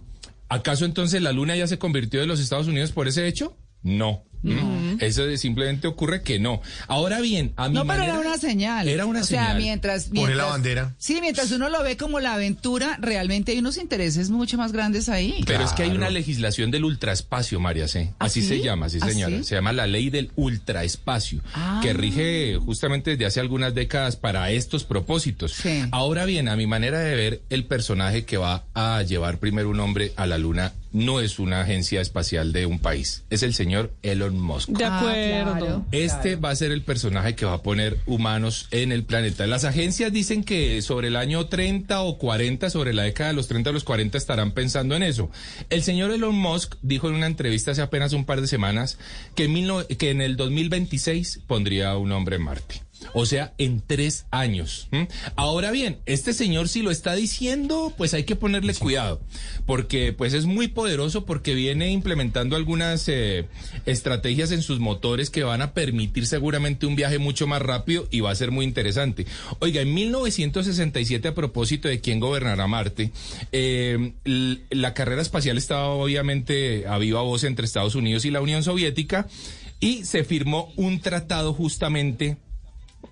¿Acaso entonces la Luna ya se convirtió de los Estados Unidos por ese hecho? No. ¿Mm? Eso de- simplemente ocurre que no. Ahora bien, a mi No, pero manera- era una señal. Era una o sea, señal. mientras, Pone mientras- la bandera. Sí, mientras uno lo ve como la aventura, realmente hay unos intereses mucho más grandes ahí. Pero es que hay una legislación del ultraespacio, María C. ¿Ah, Así sí? se llama, sí ¿Ah, señora. sí? Se llama la ley del ultraespacio, Ah. que rige justamente desde hace algunas décadas para estos propósitos. Sí. Ahora bien, a mi manera de ver, el personaje que va a llevar primero un hombre a la luna no es una agencia espacial de un país, es el señor Elon Musk. De Ah, acuerdo. claro. Este va a ser el personaje que va a poner humanos en el planeta. Las agencias dicen que sobre el año 30 o 40, sobre la década de los 30 o los 40 estarán pensando en eso. El señor Elon Musk dijo en una entrevista hace apenas un par de semanas que en, mil no- que en el 2026 pondría un hombre en Marte. O sea, en tres años. ¿m? Ahora bien, este señor si lo está diciendo, pues hay que ponerle cuidado, porque pues es muy poderoso porque viene implementando algunas eh, estrategias en sus motores que van a permitir seguramente un viaje mucho más rápido y va a ser muy interesante. Oiga, en 1967, a propósito de quién gobernará Marte, eh, la carrera espacial estaba obviamente a viva voz entre Estados Unidos y la Unión Soviética y se firmó un tratado justamente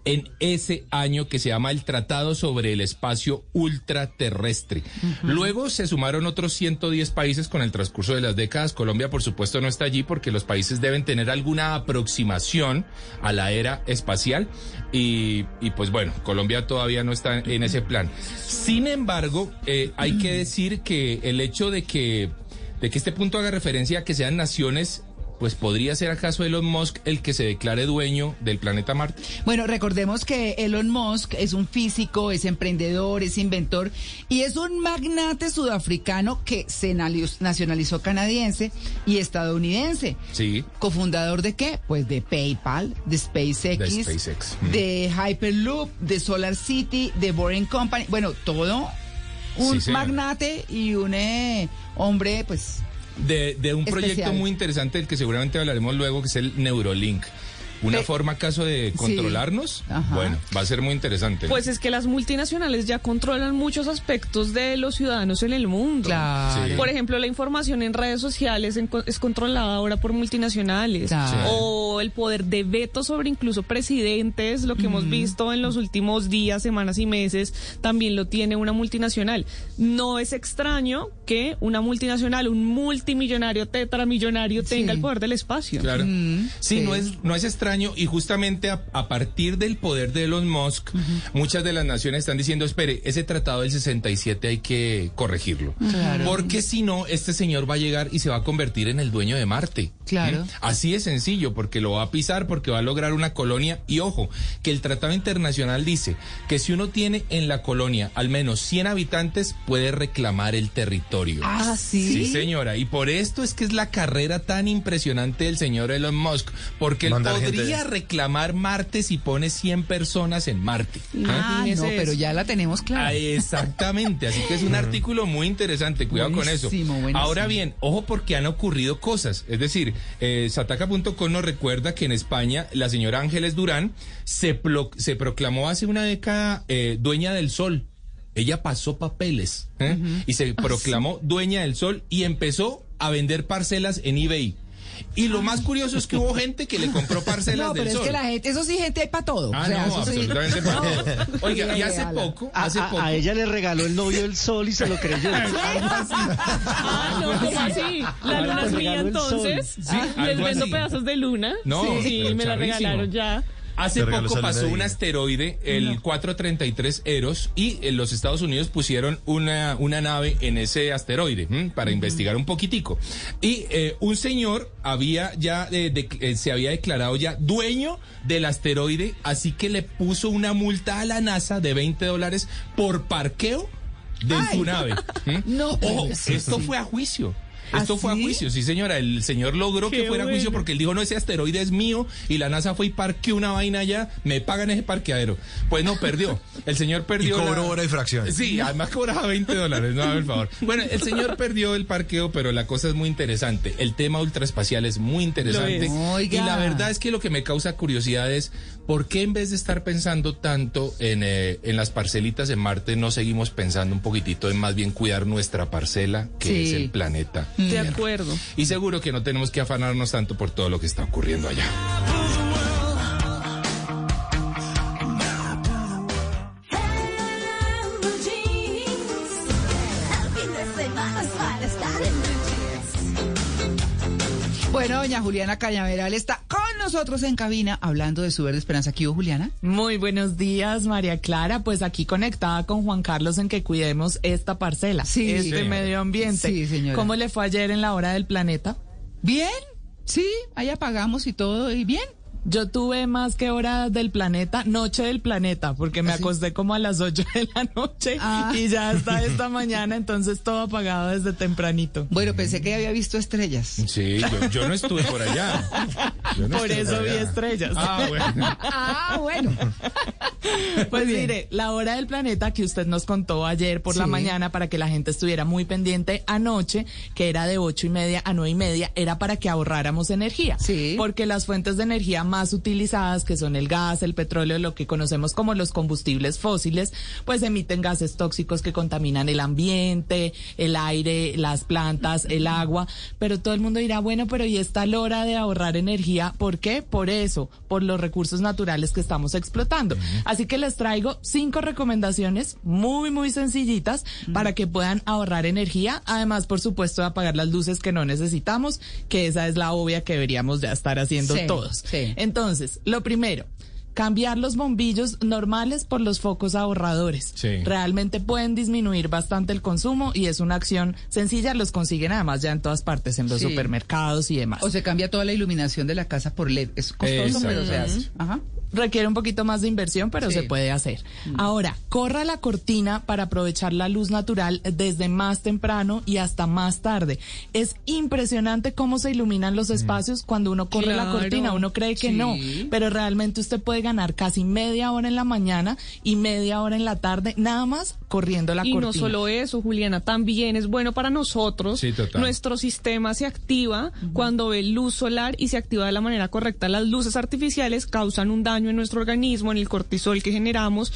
en ese año que se llama el Tratado sobre el Espacio Ultraterrestre. Luego se sumaron otros 110 países con el transcurso de las décadas. Colombia, por supuesto, no está allí porque los países deben tener alguna aproximación a la era espacial y, y, pues bueno, Colombia todavía no está en ese plan. Sin embargo, eh, hay que decir que el hecho de que, de que este punto haga referencia a que sean naciones pues podría ser acaso Elon Musk el que se declare dueño del planeta Marte. Bueno, recordemos que Elon Musk es un físico, es emprendedor, es inventor y es un magnate sudafricano que se nali- nacionalizó canadiense y estadounidense. Sí. ¿Cofundador de qué? Pues de PayPal, de SpaceX, De SpaceX. Mm. de Hyperloop, de Solar City, de Boring Company. Bueno, todo un Sí, magnate y un eh, hombre, pues, De, de un proyecto muy interesante del que seguramente hablaremos luego, que es el Neurolink. ¿Una Pe- forma acaso de controlarnos? Bueno, va a ser muy interesante. Pues es que las multinacionales ya controlan muchos aspectos de los ciudadanos en el mundo. Claro. Sí. Por ejemplo, la información en redes sociales en- es controlada ahora por multinacionales. Claro. O el poder de veto sobre incluso presidentes, lo que hemos visto en los últimos días, semanas y meses, también lo tiene una multinacional. No es extraño que una multinacional, un multimillonario, tetramillonario, tenga el poder del espacio. Claro. Mm, sí, sí. No, es, no es extraño y justamente a, a partir del poder de Elon Musk, muchas de las naciones están diciendo, espere, ese tratado del 67 hay que corregirlo. Claro. Porque si no, este señor va a llegar y se va a convertir en el dueño de Marte. Claro. ¿Mm? Así de sencillo, porque lo va a pisar, porque va a lograr una colonia. Y ojo, que el Tratado Internacional dice que si uno tiene en la colonia al menos 100 habitantes, puede reclamar el territorio. Ah, ¿sí? Sí, señora. Y por esto es que es la carrera tan impresionante del señor Elon Musk, porque él gente. podría reclamar Marte si pone 100 personas en Marte. Ah, Imagínese no, pero ya la tenemos Ah, clara. exactamente, así que es un artículo muy interesante, cuidado con eso. Buenísimo. Ahora bien, ojo porque han ocurrido cosas, es decir, eh, Sataka.com nos recuerda que en España la señora Ángeles Durán se proclamó hace una década eh, dueña del sol. Ella pasó papeles ¿eh? y se proclamó dueña del sol y empezó a vender parcelas en eBay. Y lo más curioso es que hubo gente que le compró parcelas No, del pero es sol. que la gente, eso sí, gente hay para todo. Ah, O sea, no, eso sí. absolutamente para todo. Oiga, y hace poco, A, hace a- poco. a ella le regaló el novio el sol y se lo creyó. Ah, no, ¿cómo así? La luna es mía, sol. entonces. Sí, Les vendo así. pedazos de luna. No, sí, pero me la regalaron ya. Hace poco pasó un asteroide, el 433 Eros, y en los Estados Unidos pusieron una, una nave en ese asteroide ¿m? para investigar un poquitico. Y eh, un señor había ya eh, de- eh, se había declarado ya dueño del asteroide, así que le puso una multa a la NASA de 20 dólares por parqueo de Ay. su nave. ¿m? No, Ojo, esto fue a juicio. ¿Ah, Esto fue a sí? juicio, sí señora. El señor logró que fuera a juicio bueno. porque él dijo, no, ese asteroide es mío y la NASA fue y parqueó una vaina allá, me pagan ese parqueadero. Pues no, perdió. El señor Y perdió. cobró la- hora y fracción. Sí, además cobraba 20 dólares, no, por favor. Bueno, el señor perdió el parqueo, pero la cosa es muy interesante. El tema ultraespacial es muy interesante. Es. Y la verdad es que lo que me causa curiosidad es, ¿por qué en vez de estar pensando tanto en, eh, en las parcelitas en Marte, no seguimos pensando un poquitito en más bien cuidar nuestra parcela, que Sí. es el planeta? De Tierra? acuerdo. Y seguro que no tenemos que afanarnos tanto por todo lo que está ocurriendo allá. Bueno, doña Juliana Cañaveral está con nosotros en cabina hablando de su verde esperanza. ¿Aquí, Juliana? Muy buenos días, María Clara. Pues aquí conectada con Juan Carlos en que cuidemos esta parcela, Sí. este Sí. medio ambiente. Sí, señora. ¿Cómo le fue ayer en la hora del planeta? Bien, sí, ahí apagamos y todo, y bien. Yo tuve más que hora del planeta, noche del planeta, porque me acosté como a las 8 de la noche Ah. y ya hasta esta mañana, entonces todo apagado desde tempranito. Bueno, pensé que había visto estrellas. Sí, yo, yo no estuve por allá. Yo no Por estuve eso vi allá. estrellas. Ah, bueno. Ah, bueno. Pues mire, la hora del planeta que usted nos contó ayer por la mañana para que la gente estuviera muy pendiente anoche, que era de ocho y media a nueve y media, era para que ahorráramos energía. Sí. Porque las fuentes de energía más utilizadas, que son el gas, el petróleo, lo que conocemos como los combustibles fósiles, pues emiten gases tóxicos que contaminan el ambiente, el aire, las plantas, el agua. Pero todo el mundo dirá, bueno, pero ¿y está la hora de ahorrar energía? ¿Por qué? Por eso, por los recursos naturales que estamos explotando. Así que les traigo cinco recomendaciones muy, muy sencillitas para que puedan ahorrar energía. Además, por supuesto, de apagar las luces que no necesitamos, que esa es la obvia que deberíamos ya estar haciendo Sí, todos. sí. Entonces, lo primero. Cambiar los bombillos normales por los focos ahorradores. Sí. Realmente pueden disminuir bastante el consumo y es una acción sencilla. Los consiguen además ya en todas partes, en los Sí. supermercados y demás. O se cambia toda la iluminación de la casa por LED. Es costoso, pero se hace. Ajá. Requiere un poquito más de inversión, pero Sí. se puede hacer. Ahora, corra la cortina para aprovechar la luz natural desde más temprano y hasta más tarde. Es impresionante cómo se iluminan los espacios cuando uno corre la cortina. Uno cree que Sí. no, pero realmente usted puede ganar casi media hora en la mañana y media hora en la tarde, nada más corriendo la y cortina. no solo eso, Juliana, también es bueno para nosotros. Sí, total. Nuestro sistema se activa cuando ve luz solar y se activa de la manera correcta. Las luces artificiales causan un daño en nuestro organismo, en el cortisol que generamos.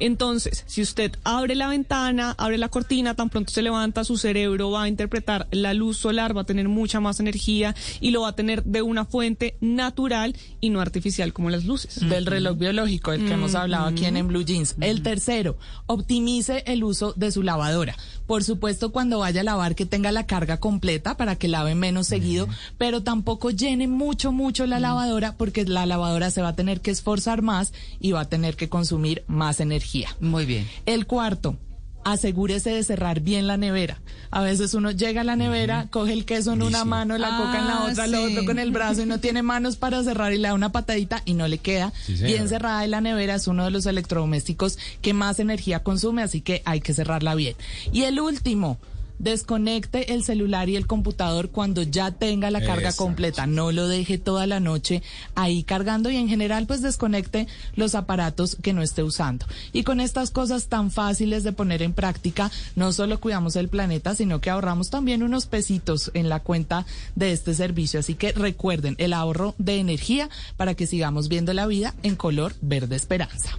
Entonces, si usted abre la ventana, abre la cortina, tan pronto se levanta, su cerebro va a interpretar la luz solar, va a tener mucha más energía y lo va a tener de una fuente natural y no artificial como las luces. del reloj biológico, del que hemos hablado aquí en, En Blue Jeans. El tercero, optimice el uso de su lavadora. Por supuesto, cuando vaya a lavar, que tenga la carga completa para que lave menos seguido, pero tampoco llene mucho, mucho la lavadora porque la lavadora se va a tener que esforzar más y va a tener que consumir más energía. Muy bien. El cuarto, asegúrese de cerrar bien la nevera. A veces uno llega a la nevera, coge el queso en una mano, la coca en la Ah, otra, lo sí. otro con el brazo y no tiene manos para cerrar y le da una patadita y no le queda Sí, bien cerrada y la nevera es uno de los electrodomésticos que más energía consume, así que hay que cerrarla bien. Y el último, desconecte el celular y el computador cuando ya tenga la carga Exacto. completa. No lo deje toda la noche ahí cargando y en general pues desconecte los aparatos que no esté usando. Y con estas cosas tan fáciles de poner en práctica, no solo cuidamos el planeta, sino que ahorramos también unos pesitos en la cuenta de este servicio. Así que recuerden el ahorro de energía para que sigamos viendo la vida en color verde esperanza.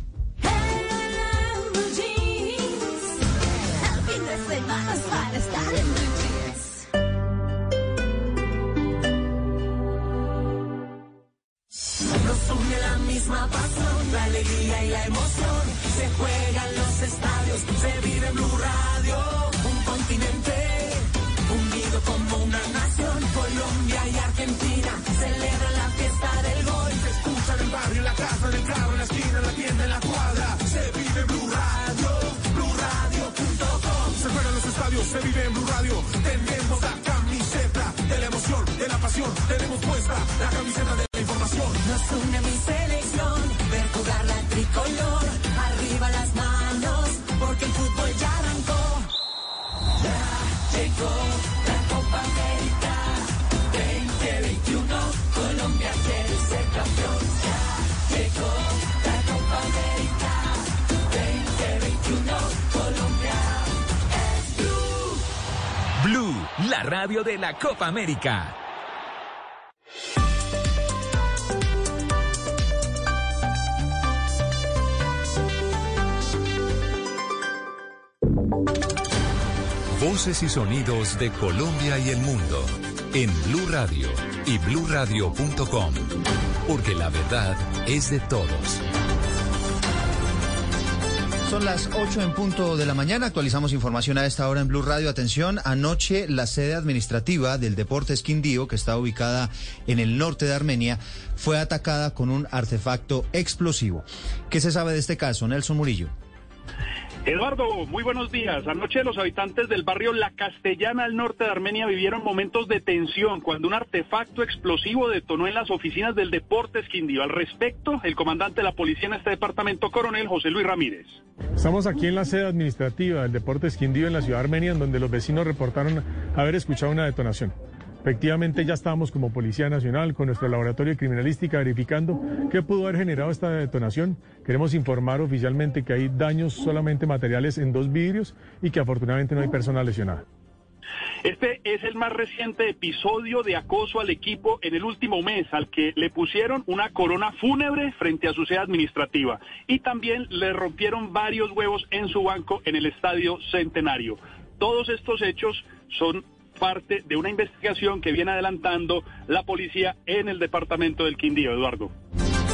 Misma pasión, la alegría y la emoción. Se juegan los estadios, se vive en Blue Radio. Un continente unido como una nación. Colombia y Argentina celebran la fiesta del gol. Se escucha en el barrio, en la casa, en el carro, en la esquina, en la tienda, en la cuadra. Se vive en Blue Radio, BlueRadio.com. Se juegan los estadios, se vive en Blue Radio. Tenemos la camiseta de la emoción, de la pasión. Tenemos puesta la camiseta de. Nos une mi selección, ver jugar la tricolor. Arriba las manos, porque el fútbol ya arrancó. Ya llegó la Copa América 2021. Colombia quiere ser campeón. Ya llegó la Copa América 2021. Colombia es blue. Blue, la radio de la Copa América. Voces y sonidos de Colombia y el mundo en Blue Radio y bluradio.com, porque la verdad es de todos. Son las 8 en punto de la mañana. Actualizamos información a esta hora en Blue Radio. Atención, anoche la sede administrativa del Deportes Quindío, que está ubicada en el norte de Armenia, fue atacada con un artefacto explosivo. ¿Qué se sabe de este caso, Nelson Murillo? Eduardo, muy buenos días. Anoche los habitantes del barrio La Castellana al norte de Armenia vivieron momentos de tensión cuando un artefacto explosivo detonó en las oficinas del Deportes Quindío. Al respecto, el comandante de la policía en este departamento, coronel José Luis Ramírez. Estamos aquí en la sede administrativa del Deportes Quindío en la ciudad de Armenia, en donde los vecinos reportaron haber escuchado una detonación. Efectivamente, ya estábamos como Policía Nacional con nuestro laboratorio de criminalística verificando qué pudo haber generado esta detonación. Queremos informar oficialmente que hay daños solamente materiales en dos vidrios y que afortunadamente no hay persona lesionada. Este es el más reciente episodio de acoso al equipo en el último mes, al que le pusieron una corona fúnebre frente a su sede administrativa y también le rompieron varios huevos en su banco en el Estadio Centenario. Todos estos hechos son parte de una investigación que viene adelantando la policía en el departamento del Quindío, Eduardo.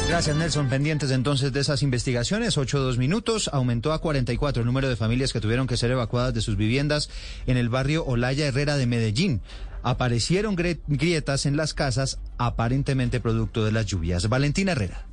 Gracias, Nelson. Pendientes entonces de esas investigaciones, 8 dos minutos, aumentó a 44 el número de familias que tuvieron que ser evacuadas de sus viviendas en el barrio Olaya Herrera de Medellín. Aparecieron grietas en las casas, aparentemente producto de las lluvias. Valentina Herrera.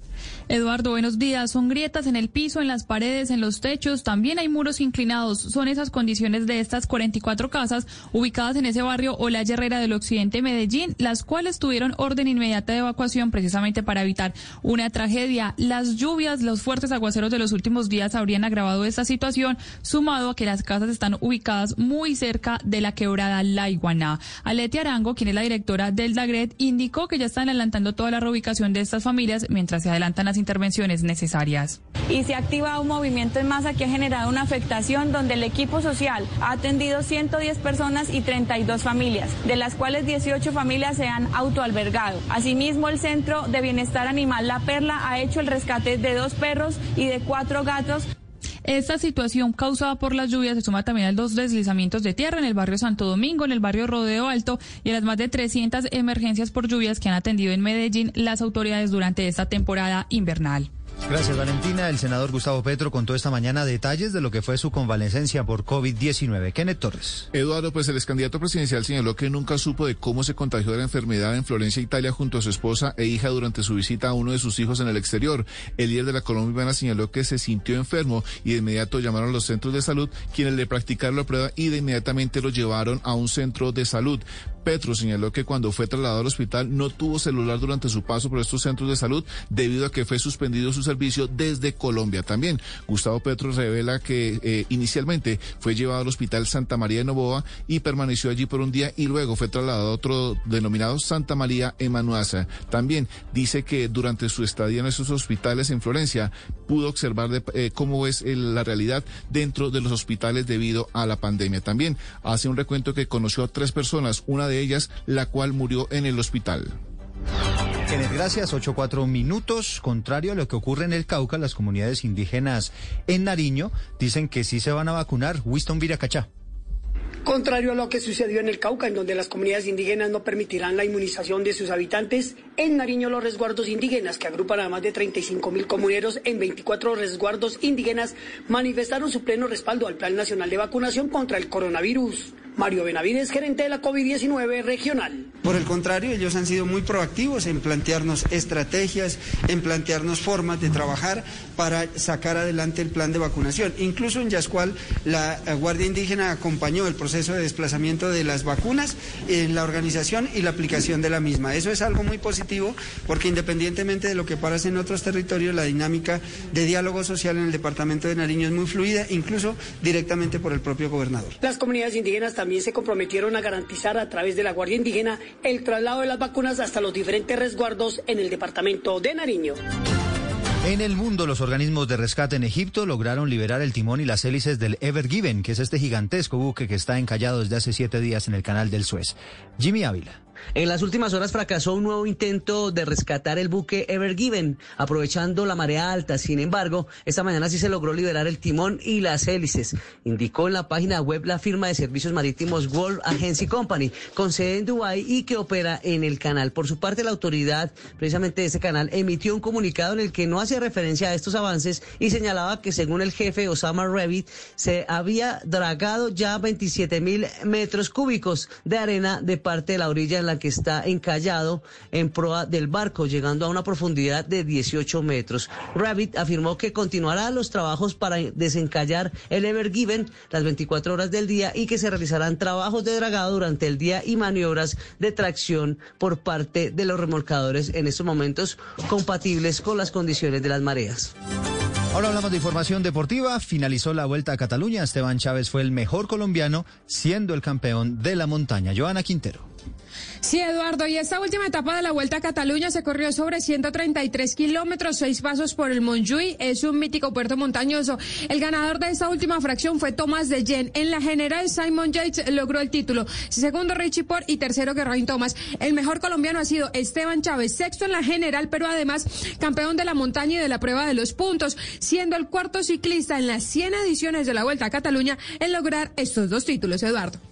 Eduardo, buenos días. Son grietas en el piso, en las paredes, en los techos, también hay muros inclinados. Son esas condiciones de estas 44 casas ubicadas en ese barrio Olaya Herrera del Occidente de Medellín, las cuales tuvieron orden inmediata de evacuación precisamente para evitar una tragedia. Las lluvias, los fuertes aguaceros de los últimos días habrían agravado esta situación, sumado a que las casas están ubicadas muy cerca de la quebrada La Iguaná. Aleti Arango, quien es la directora del DAGRET, indicó que ya están adelantando toda la reubicación de estas familias mientras se adelantan las intervenciones necesarias. Y se ha activado un movimiento en masa que ha generado una afectación donde el equipo social ha atendido 110 personas y 32 familias, de las cuales 18 familias se han autoalbergado. Asimismo, el Centro de Bienestar Animal La Perla ha hecho el rescate de dos perros y de cuatro gatos. Esta situación causada por las lluvias se suma también a los deslizamientos de tierra en el barrio Santo Domingo, en el barrio Rodeo Alto y a las más de 300 emergencias por lluvias que han atendido en Medellín las autoridades durante esta temporada invernal. Gracias, Valentina. El senador Gustavo Petro contó esta mañana detalles de lo que fue su convalecencia por COVID-19. Kenneth Torres. Eduardo, pues el ex candidato presidencial señaló que nunca supo de cómo se contagió de la enfermedad en Florencia, Italia, junto a su esposa e hija durante su visita a uno de sus hijos en el exterior. El líder de la colombiana señaló que se sintió enfermo y de inmediato llamaron a los centros de salud, quienes le practicaron la prueba y de inmediatamente lo llevaron a un centro de salud. Petro señaló que cuando fue trasladado al hospital no tuvo celular durante su paso por estos centros de salud debido a que fue suspendido su servicio desde Colombia también. Gustavo Petro revela que eh, inicialmente fue llevado al hospital Santa María de Novoa y permaneció allí por un día y luego fue trasladado a otro denominado Santa María Emanuasa. También dice que durante su estadía en esos hospitales en Florencia pudo observar de, eh, cómo es la realidad dentro de los hospitales debido a la pandemia. También hace un recuento que conoció a tres personas, una de ellas la cual murió en el hospital. Gracias. Ocho cuatro minutos. Contrario a lo que ocurre en el Cauca, las comunidades indígenas en Nariño dicen que sí se van a vacunar. Winston Viracachá. Contrario a lo que sucedió en el Cauca, en donde las comunidades indígenas no permitirán la inmunización de sus habitantes, en Nariño los resguardos indígenas, que agrupan a más de 35 mil comuneros en 24 resguardos indígenas, manifestaron su pleno respaldo al Plan Nacional de Vacunación contra el coronavirus. Mario Benavides, gerente de la COVID-19 regional. Por el contrario, ellos han sido muy proactivos en plantearnos estrategias, en plantearnos formas de trabajar para sacar adelante el plan de vacunación. Incluso en Yascual, la Guardia Indígena acompañó el proceso de desplazamiento de las vacunas en la organización y la aplicación de la misma. Eso es algo muy positivo porque independientemente de lo que pasa en otros territorios, la dinámica de diálogo social en el departamento de Nariño es muy fluida, incluso directamente por el propio gobernador. Las comunidades indígenas también se comprometieron a garantizar a través de la Guardia Indígena el traslado de las vacunas hasta los diferentes resguardos en el departamento de Nariño. En el mundo, los organismos de rescate en Egipto lograron liberar el timón y las hélices del Ever Given, que es este gigantesco buque que está encallado desde hace siete días en el canal del Suez. Jimmy Ávila. En las últimas horas fracasó un nuevo intento de rescatar el buque Ever Given, aprovechando la marea alta. Sin embargo, esta mañana sí se logró liberar el timón y las hélices, indicó en la página web la firma de servicios marítimos World Agency Company, con sede en Dubái y que opera en el canal. Por su parte, la autoridad, precisamente de ese canal, emitió un comunicado en el que no hacía referencia a estos avances y señalaba que según el jefe Osama Revit, se había dragado ya 27 mil metros cúbicos de arena de parte de la orilla en la que está encallado en proa del barco, llegando a una profundidad de 18 metros. Rabbit afirmó que continuará los trabajos para desencallar el Ever Given las 24 horas del día y que se realizarán trabajos de dragado durante el día y maniobras de tracción por parte de los remolcadores en estos momentos compatibles con las condiciones de las mareas. Ahora hablamos de información deportiva. Finalizó la vuelta a Cataluña. Esteban Chávez fue el mejor colombiano, siendo el campeón de la montaña. Joana Quintero. Sí, Eduardo, y esta última etapa de la Vuelta a Cataluña se corrió sobre 133 kilómetros, seis pasos por el Montjuïc, es un mítico puerto montañoso. El ganador de esta última fracción fue Thomas de Jen. En la general, Simon Yates logró el título. Segundo, Richie Port y tercero, Geraint Thomas. El mejor colombiano ha sido Esteban Chávez, sexto en la general, pero además campeón de la montaña y de la prueba de los puntos, siendo el cuarto ciclista en las 100 ediciones de la Vuelta a Cataluña en lograr estos dos títulos, Eduardo.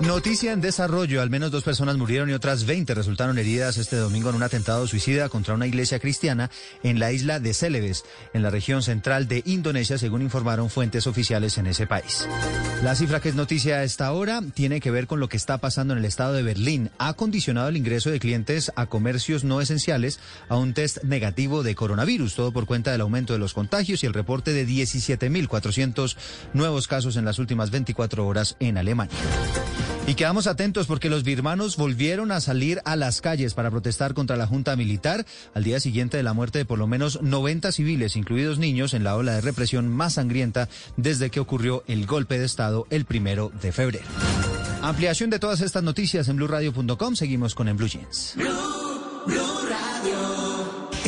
Noticia en desarrollo. Al menos dos personas murieron y otras 20 resultaron heridas este domingo en un atentado suicida contra una iglesia cristiana en la isla de Celebes, en la región central de Indonesia, según informaron fuentes oficiales en ese país. La cifra que es noticia a esta hora tiene que ver con lo que está pasando en el estado de Berlín. Ha condicionado el ingreso de clientes a comercios no esenciales a un test negativo de coronavirus, todo por cuenta del aumento de los contagios y el reporte de 17.400 nuevos casos en las últimas 24 horas en Alemania. Y quedamos atentos porque los birmanos volvieron a salir a las calles para protestar contra la junta militar al día siguiente de la muerte de por lo menos 90 civiles, incluidos niños, en la ola de represión más sangrienta desde que ocurrió el golpe de Estado el primero de febrero. Ampliación de todas estas noticias en blueradio.com. Seguimos con En Blue Jeans.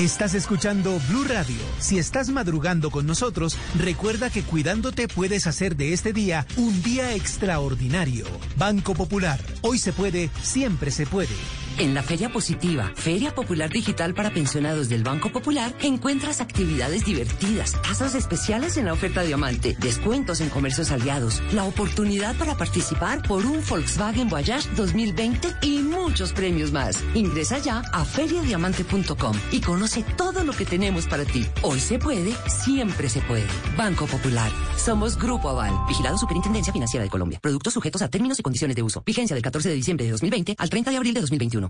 Estás escuchando Blue Radio. Si estás madrugando con nosotros, recuerda que cuidándote puedes hacer de este día un día extraordinario. Banco Popular. Hoy se puede, siempre se puede. En la Feria Positiva, Feria Popular Digital para Pensionados del Banco Popular, encuentras actividades divertidas, tasas especiales en la oferta Diamante, descuentos en comercios aliados, la oportunidad para participar por un Volkswagen Voyage 2020 y muchos premios más. Ingresa ya a feriadiamante.com y conoce todo lo que tenemos para ti. Hoy se puede, siempre se puede. Banco Popular. Somos Grupo Aval, vigilado Superintendencia Financiera de Colombia. Productos sujetos a términos y condiciones de uso. Vigencia del 14 de diciembre de 2020 al 30 de abril de 2021.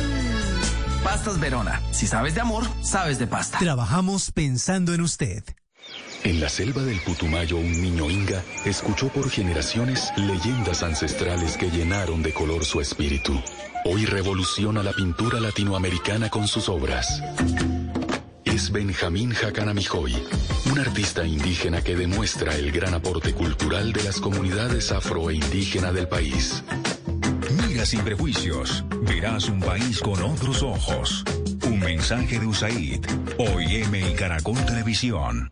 Pastas Verona. Si sabes de amor, sabes de pasta. Trabajamos pensando en usted. En la selva del Putumayo, un niño inga escuchó por generaciones leyendas ancestrales que llenaron de color su espíritu. Hoy revoluciona la pintura latinoamericana con sus obras. Es Benjamín Jacanamijoy, un artista indígena que demuestra el gran aporte cultural de las comunidades afro e indígena del país. Sin prejuicios. Verás un país con otros ojos. Un mensaje de USAID. OIM y Caracol Televisión.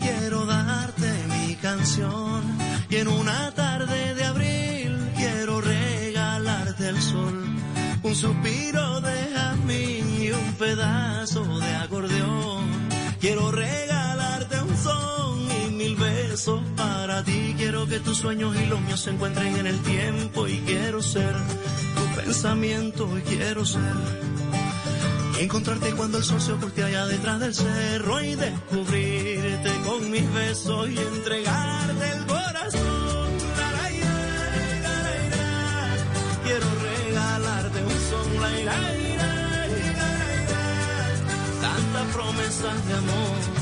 Quiero darte mi canción. Y en una tarde de abril quiero regalarte el sol. Un suspiro de jazmín y un pedazo de acordeón. Quiero regalarte un son y mil besos para ti. Quiero que tus sueños y los míos se encuentren en el tiempo y quiero ser tu pensamiento y quiero ser. Encontrarte cuando el sol se oculte allá detrás del cerro y descubrirte con mis besos y entregarte el corazón. Quiero regalarte un son, tantas promesas de amor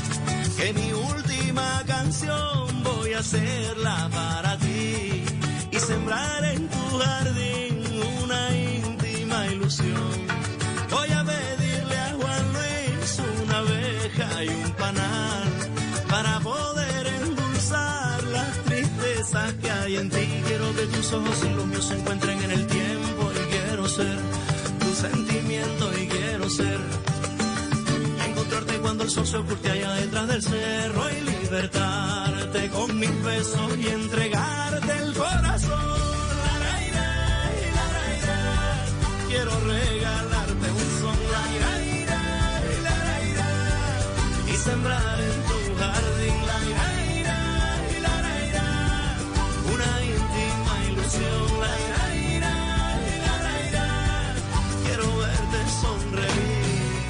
que mi última canción voy a hacerla para ti y sembrar en tu jardín una íntima ilusión. Voy a Luis una abeja y un panal para poder endulzar las tristezas que hay en ti. Quiero que tus ojos y los míos se encuentren en el tiempo y quiero ser tu sentimiento y quiero ser encontrarte cuando el sol se oculte allá detrás del cerro y libertarte con mis besos y entregarte el corazón. La, la, la. Quiero regalarte sembrar en tu jardín la ira, ira, ira. una íntima ilusión. La, ira, ira, ira. Quiero verte sonreír.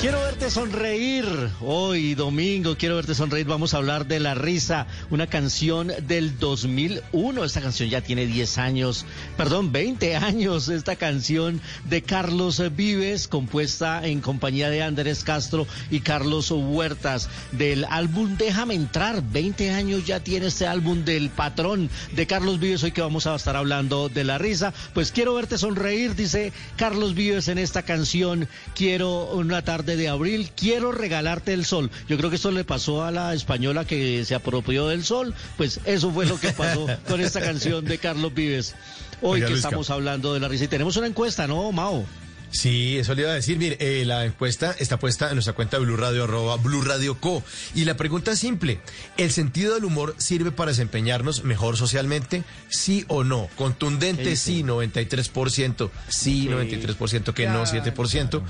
Quiero verte sonreír. Hoy, domingo, quiero verte sonreír. Vamos a hablar de La Risa, una canción del 2001. Esta canción ya tiene 10 años, perdón, 20 años. Esta canción de Carlos Vives, compuesta en compañía de Andrés Castro y Carlos Huertas, del álbum Déjame entrar. 20 años ya tiene este álbum del patrón de Carlos Vives. Hoy que vamos a estar hablando de La Risa. Pues quiero verte sonreír, dice Carlos Vives en esta canción. Quiero una tarde de abril, quiero regalarte el sol. Yo creo que esto le pasó a la española que se apropió del sol, pues eso fue lo que pasó con esta canción de Carlos Vives. Hoy Oiga, que Luisca. estamos hablando de la risa y tenemos una encuesta, ¿no, Mao? Sí, eso le iba a decir. Mire, eh, la encuesta está puesta en nuestra cuenta de Blue Radio, arroba Blue Radio Co. Y la pregunta es simple. ¿El sentido del humor sirve para desempeñarnos mejor socialmente? ¿Sí o no? Contundente, sí, 93%. Sí, 93%, que no, 7%.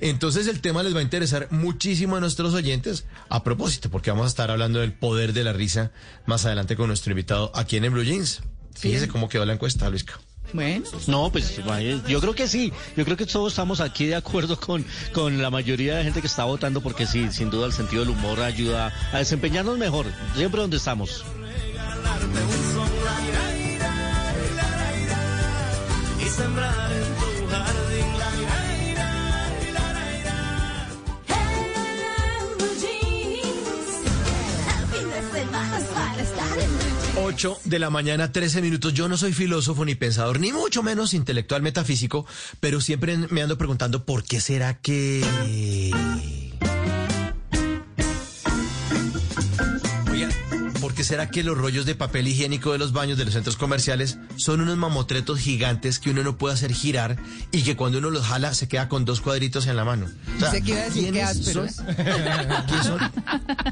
Entonces el tema les va a interesar muchísimo a nuestros oyentes. A propósito, porque vamos a estar hablando del poder de la risa más adelante con nuestro invitado aquí en, el Blue Jeans. Fíjese cómo quedó la encuesta, Luisca. Bueno. No, pues vaya, yo creo que sí. Yo creo que todos estamos aquí de acuerdo con, con la mayoría de gente que está votando porque sí, sin duda el sentido del humor ayuda a desempeñarnos mejor, siempre donde estamos. y 8 de la mañana, 13 minutos. Yo no soy filósofo ni pensador, ni mucho menos intelectual metafísico, pero siempre me ando preguntando por qué será que... ¿por qué será que los rollos de papel higiénico de los baños de los centros comerciales son unos mamotretos gigantes que uno no puede hacer girar y que cuando uno los jala se queda con dos cuadritos en la mano? O sea, Pensé que iba a decir que ¿quiénes ásperos. son? ¿Quiénes son?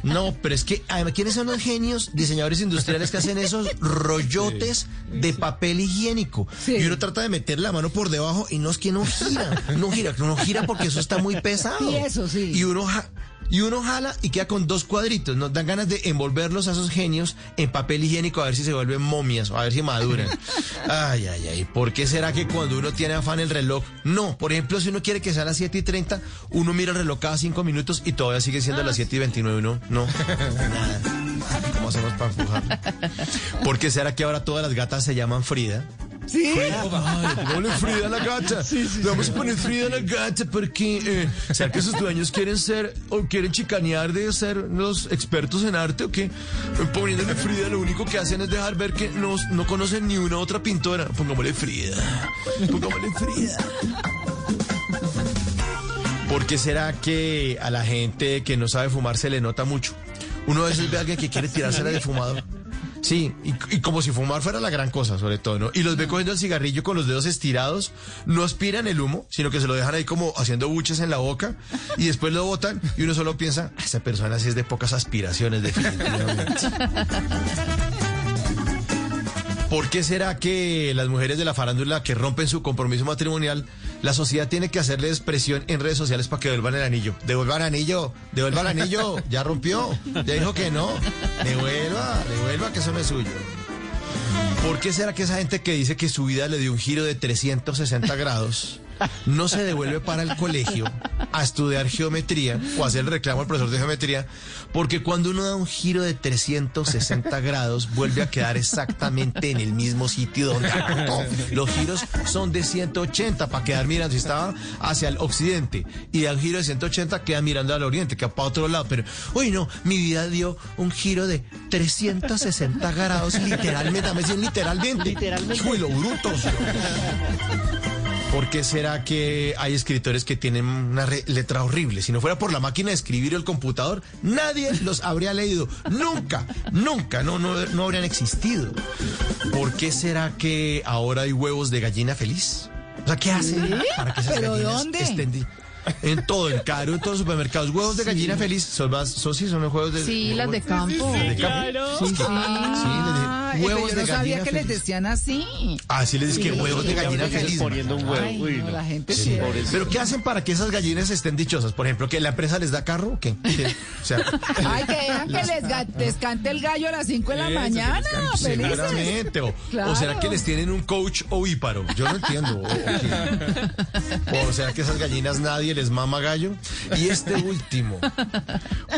No, pero es que, además, ¿quiénes son los genios diseñadores industriales que hacen esos rollotes de papel higiénico? Y uno trata de meter la mano por debajo y no es que no gira, no gira, no gira porque eso está muy pesado. Y eso sí. Y uno, y uno jala y queda con dos cuadritos. Nos dan ganas de envolverlos a esos genios en papel higiénico a ver si se vuelven momias o a ver si maduran. Ay, ay, ay. ¿Por qué será que cuando uno tiene afán el reloj? No, por ejemplo, si uno quiere que sea a las 7 y 30, uno mira el reloj cada 5 minutos y todavía sigue siendo a las 7 y 29. Uno, no, nada. ¿Cómo hacemos para empujar? ¿Por qué será que ahora todas las gatas se llaman Frida? Sí. Pongámosle Frida a la gata. Le vamos a poner Frida a la gata porque eh, ¿será que sus dueños quieren ser o quieren chicanear de ser los expertos en arte o qué? Poniéndole Frida lo único que hacen es dejar ver que no, no conocen ni una otra pintora. Pongámosle Frida. Pongámosle Frida. ¿Por qué será que a la gente que no sabe fumar se le nota mucho? Uno a veces ve a alguien que quiere tirársela de fumador. Sí, y, y como si fumar fuera la gran cosa, sobre todo, ¿no? Y los ve cogiendo el cigarrillo con los dedos estirados, no aspiran el humo, sino que se lo dejan ahí como haciendo buches en la boca y después lo botan y uno solo piensa, "Ah, esta persona sí es de pocas aspiraciones, definitivamente. ¿Por qué será que las mujeres de la farándula que rompen su compromiso matrimonial, la sociedad tiene que hacerles presión en redes sociales para que devuelvan el anillo? Devuelvan el anillo, devuelvan el anillo, ya rompió, ya dijo que no, devuelva, devuelva que eso no es suyo. ¿Por qué será que esa gente que dice que su vida le dio un giro de 360 grados no se devuelve para el colegio a estudiar geometría o hacer el reclamo al profesor de geometría? Porque cuando uno da un giro de 360 grados vuelve a quedar exactamente en el mismo sitio donde arrancó. Los giros son de 180 para quedar mirando. Si estaba hacia el occidente y da un giro de 180 queda mirando al oriente, queda para otro lado. Pero, uy, no, mi vida dio un giro de 360 grados literalmente. Literalmente. Literalmente. Uy, lo brutos. ¿Por qué será que hay escritores que tienen una letra horrible? Si no fuera por la máquina de escribir o el computador, nadie los habría leído. Nunca, nunca, no, no, no habrían existido. ¿Por qué será que ahora hay huevos de gallina feliz? O sea, ¿qué hacen ¿Sí? para que esas ¿Pero gallinas dónde? estén en todo, en Caro, en todos los supermercados? Huevos de gallina feliz. Son más, son sí, son los huevos de... Sí, las de campo. ¿De campo? Claro. Sí, sí. Sí, les Ah, huevos yo de no sabía que les decían así. Ah, sí les dije que Sí. huevos de gallina feliz. poniendo un huevo. Ay, Uy, no, no. la gente Sí. Pero ¿qué hacen para que esas gallinas estén dichosas? Por ejemplo, que la empresa les da carro o qué? ¿Qué? O sea, Ay, que dejan que les, ga- les cante el gallo a las 5 de la mañana. Seguramente. O, Claro. o será que les tienen un coach ovíparo? Yo no entiendo. O, qué. O será que esas gallinas nadie les mama gallo? Y este último,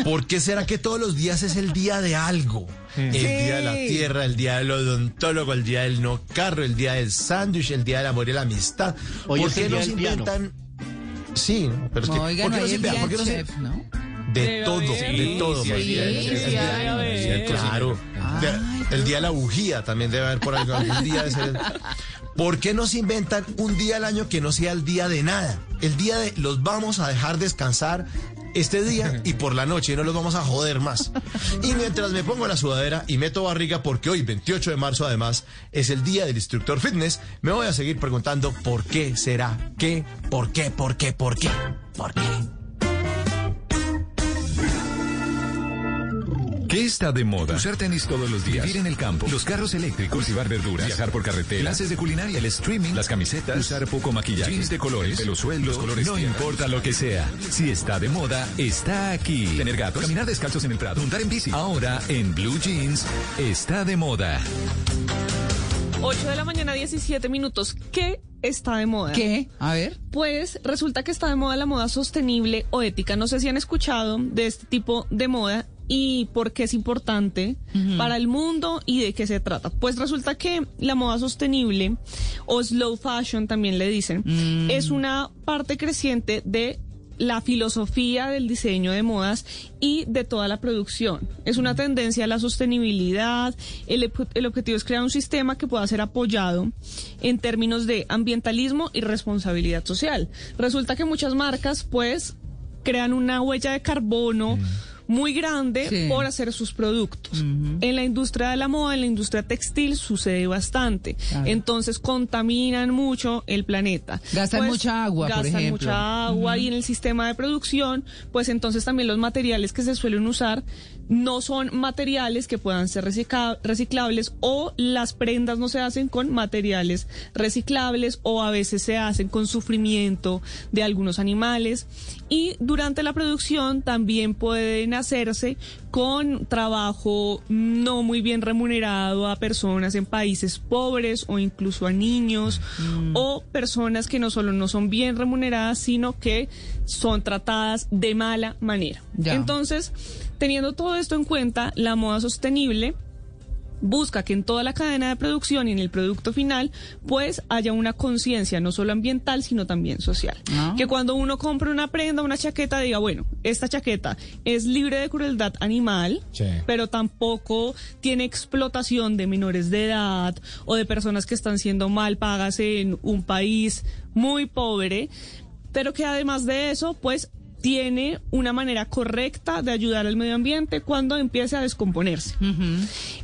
¿por qué será que todos los días es el día de algo? El Sí. día de la tierra, el día del odontólogo, el día del no carro, el día del sándwich, el día del amor y la amistad. Hoy ¿Por qué el día no se del piano. inventan? Sí, pero es que. Oigan, ¿por qué no no hay se el inventan? ¿Por qué no se- chef, ¿no? de Debe todo, haber. de todo. Claro. De- el día de la bujía también debe haber por algo- algún día. de ser- ¿Por qué no se inventan un día al año que no sea el día de nada? El día de los vamos a dejar descansar este día y por la noche no los vamos a joder más. Y mientras me pongo la sudadera y meto barriga, porque hoy, 28 de marzo, además, es el día del instructor fitness, me voy a seguir preguntando por qué será, qué, por qué, por qué, por qué, por qué. ¿Qué está de moda? Usar tenis todos los días. Vivir en el campo. Los carros eléctricos. Cultivar verduras. Viajar por carretera. Clases de culinaria. El streaming. Las camisetas. Usar poco maquillaje. Jeans de colores. Pelo suelto. Los colores. No importa lo que sea. Si está de moda, está aquí. Tener gatos. Caminar descalzos en el prado. Montar en bici. Ahora, en Blue Jeans, está de moda. 8 de la mañana, 17 minutos. ¿Qué está de moda? ¿Qué? A ver. Pues resulta que está de moda la moda sostenible o ética. No sé si han escuchado de este tipo de moda y por qué es importante para el mundo y de qué se trata. Pues resulta que la moda sostenible o slow fashion también le dicen es una parte creciente de la filosofía del diseño de modas y de toda la producción. Es una tendencia a la sostenibilidad. El, el objetivo es crear un sistema que pueda ser apoyado en términos de ambientalismo y responsabilidad social. Resulta que muchas marcas, pues, crean una huella de carbono muy grande Sí. por hacer sus productos. En la industria de la moda, en la industria textil sucede bastante. Claro. Entonces contaminan mucho el planeta. Gastan Pues, mucha agua, por gastan ejemplo. mucha agua y en el sistema de producción, pues entonces también los materiales que se suelen usar no son materiales que puedan ser recicla- reciclables o las prendas no se hacen con materiales reciclables o a veces se hacen con sufrimiento de algunos animales y durante la producción también pueden hacerse con trabajo no muy bien remunerado a personas en países pobres o incluso a niños o personas que no solo no son bien remuneradas, sino que son tratadas de mala manera. Ya. Entonces, teniendo todo esto en cuenta, la moda sostenible busca que en toda la cadena de producción y en el producto final, pues haya una conciencia no solo ambiental, sino también social. Ah. Que cuando uno compra una prenda, una chaqueta, diga, bueno, esta chaqueta es libre de crueldad animal, Sí. pero tampoco tiene explotación de menores de edad o de personas que están siendo mal pagas en un país muy pobre, pero que además de eso, pues tiene una manera correcta de ayudar al medio ambiente cuando empiece a descomponerse.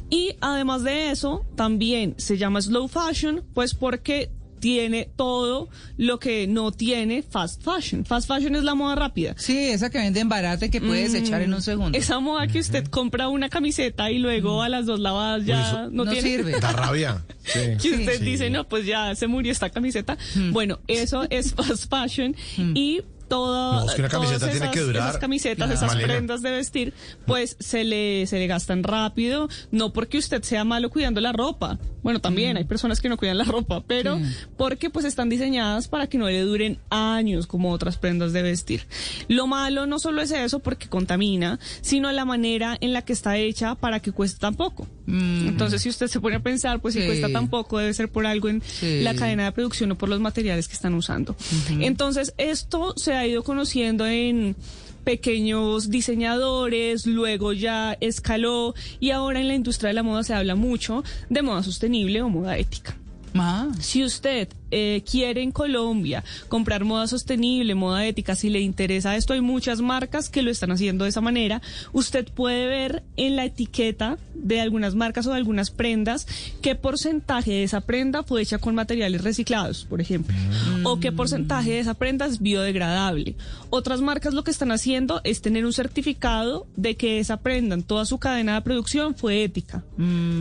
Y además de eso, también se llama slow fashion, pues porque tiene todo lo que no tiene fast fashion. Fast fashion es la moda rápida. Sí, esa que venden barata y que puedes Mm, echar en un segundo. Esa moda que usted compra una camiseta y luego a las dos lavadas ya no, no tiene. sirve. Da rabia. Sí. que usted Sí. dice, no, pues ya se murió esta camiseta. Mm. Bueno, eso es fast fashion y todo, No, es que una camiseta todas tiene esas, que durar. esas camisetas, Claro. esas Malena. prendas de vestir, pues se le, se le gastan rápido, no porque usted sea malo cuidando la ropa. Bueno, también hay personas que no cuidan la ropa, pero porque pues están diseñadas para que no le duren años como otras prendas de vestir. Lo malo no solo es eso porque contamina, sino la manera en la que está hecha para que cueste tan poco. Entonces, si usted se pone a pensar, pues si Sí. cuesta tan poco, debe ser por algo en Sí. la cadena de producción o por los materiales que están usando. Entonces, esto se ha ido conociendo en pequeños diseñadores, luego ya escaló y ahora en la industria de la moda se habla mucho de moda sostenible o moda ética. Ah, Si usted eh, quiere en Colombia comprar moda sostenible, moda ética, si le interesa esto, hay muchas marcas que lo están haciendo de esa manera. Usted puede ver en la etiqueta de algunas marcas o de algunas prendas qué porcentaje de esa prenda fue hecha con materiales reciclados, por ejemplo, o qué porcentaje de esa prenda es biodegradable. Otras marcas lo que están haciendo es tener un certificado de que esa prenda en toda su cadena de producción fue ética.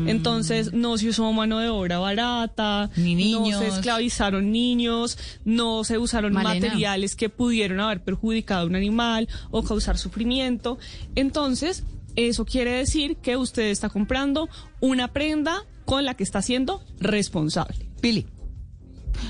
Entonces, no se usó mano de obra barata, Ni no niños. se esclavizaron niños, no se usaron Malena. materiales que pudieron haber perjudicado a un animal o causar sufrimiento. Entonces, eso quiere decir que usted está comprando una prenda con la que está siendo responsable. Pili.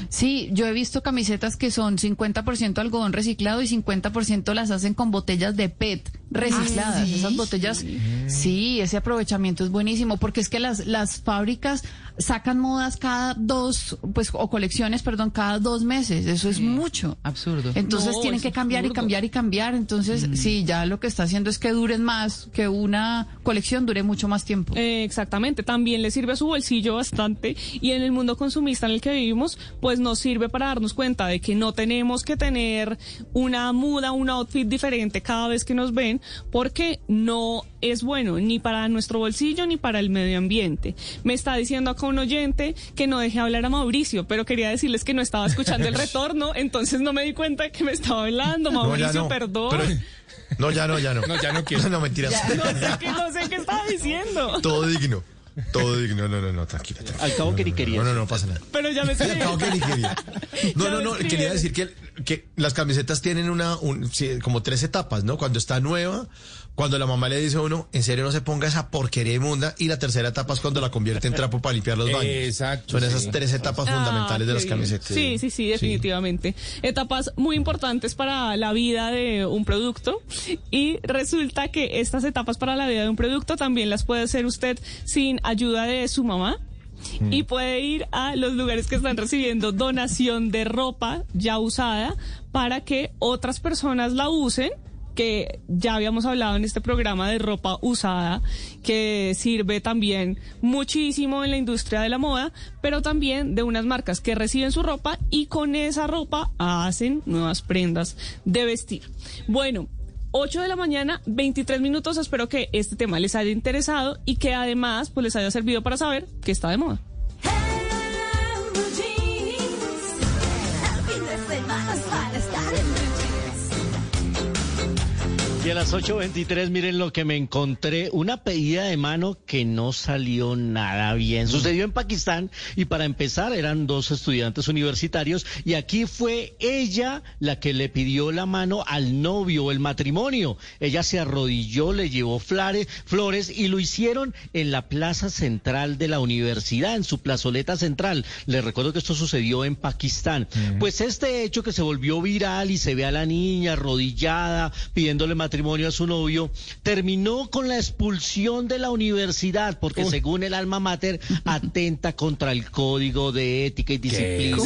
Sí, yo he visto camisetas que son 50% algodón reciclado y 50% las hacen con botellas de PET recicladas. ¿Ah, sí? Esas botellas, sí, ese aprovechamiento es buenísimo porque es que las, las fábricas sacan modas cada dos, pues, o colecciones, perdón, cada dos meses. Eso es mucho. Absurdo. Entonces No, tienen que cambiar y cambiar y cambiar. Entonces, sí, ya lo que está haciendo es que duren más, que una colección dure mucho más tiempo. Eh, exactamente, también le sirve a su bolsillo bastante y en el mundo consumista en el que vivimos, pues nos sirve para darnos cuenta de que no tenemos que tener una muda, un outfit diferente cada vez que nos ven, porque no es bueno ni para nuestro bolsillo ni para el medio ambiente. Me está diciendo acá un oyente que no deje hablar a Mauricio, pero quería decirles que no estaba escuchando el retorno, entonces no me di cuenta de que me estaba hablando. No, Mauricio, no. perdón. Pero- no, ya no, ya no. No, ya no quiero. No, mentiras. No sé qué, no sé qué estaba diciendo. Todo digno. Todo digno. No, no, no, tranquila. tranquila. Al cabo No, que ni no, no. No, no, no pasa nada. Pero ya me Al cabo que ni quería. No, Ya no, no, quería decir que, que las camisetas tienen una, un- sí, como tres etapas, ¿no? Cuando está nueva, cuando la mamá le dice a uno, en serio no se ponga esa porquería inmunda, y la tercera etapa es cuando la convierte en trapo para limpiar los baños. Exacto, Son esas sí. tres etapas fundamentales de Ah, las bien. camisetas. Sí, sí, sí, definitivamente. Etapas muy importantes para la vida de un producto y resulta que estas etapas para la vida de un producto también las puede hacer usted sin ayuda de su mamá. Y puede ir a los lugares que están recibiendo donación de ropa ya usada para que otras personas la usen que ya habíamos hablado en este programa de ropa usada, que sirve también muchísimo en la industria de la moda, pero también de unas marcas que reciben su ropa y con esa ropa hacen nuevas prendas de vestir. Bueno. 8 de la mañana, 23 minutos. Espero que este tema les haya interesado y que además pues les haya servido para saber que está de moda. Y a las 8.23, miren lo que me encontré, una pedida de mano que no salió nada bien. Sucedió en Pakistán y para empezar eran dos estudiantes universitarios y aquí fue ella la que le pidió la mano al novio, el matrimonio. Ella se arrodilló, le llevó flores, flores y lo hicieron en la plaza central de la universidad, en su plazoleta central. Les recuerdo que esto sucedió en Pakistán. Pues este hecho que se volvió viral y se ve a la niña arrodillada pidiéndole matrimonio a su novio, terminó con la expulsión de la universidad porque según el alma mater atenta contra el código de ética y disciplina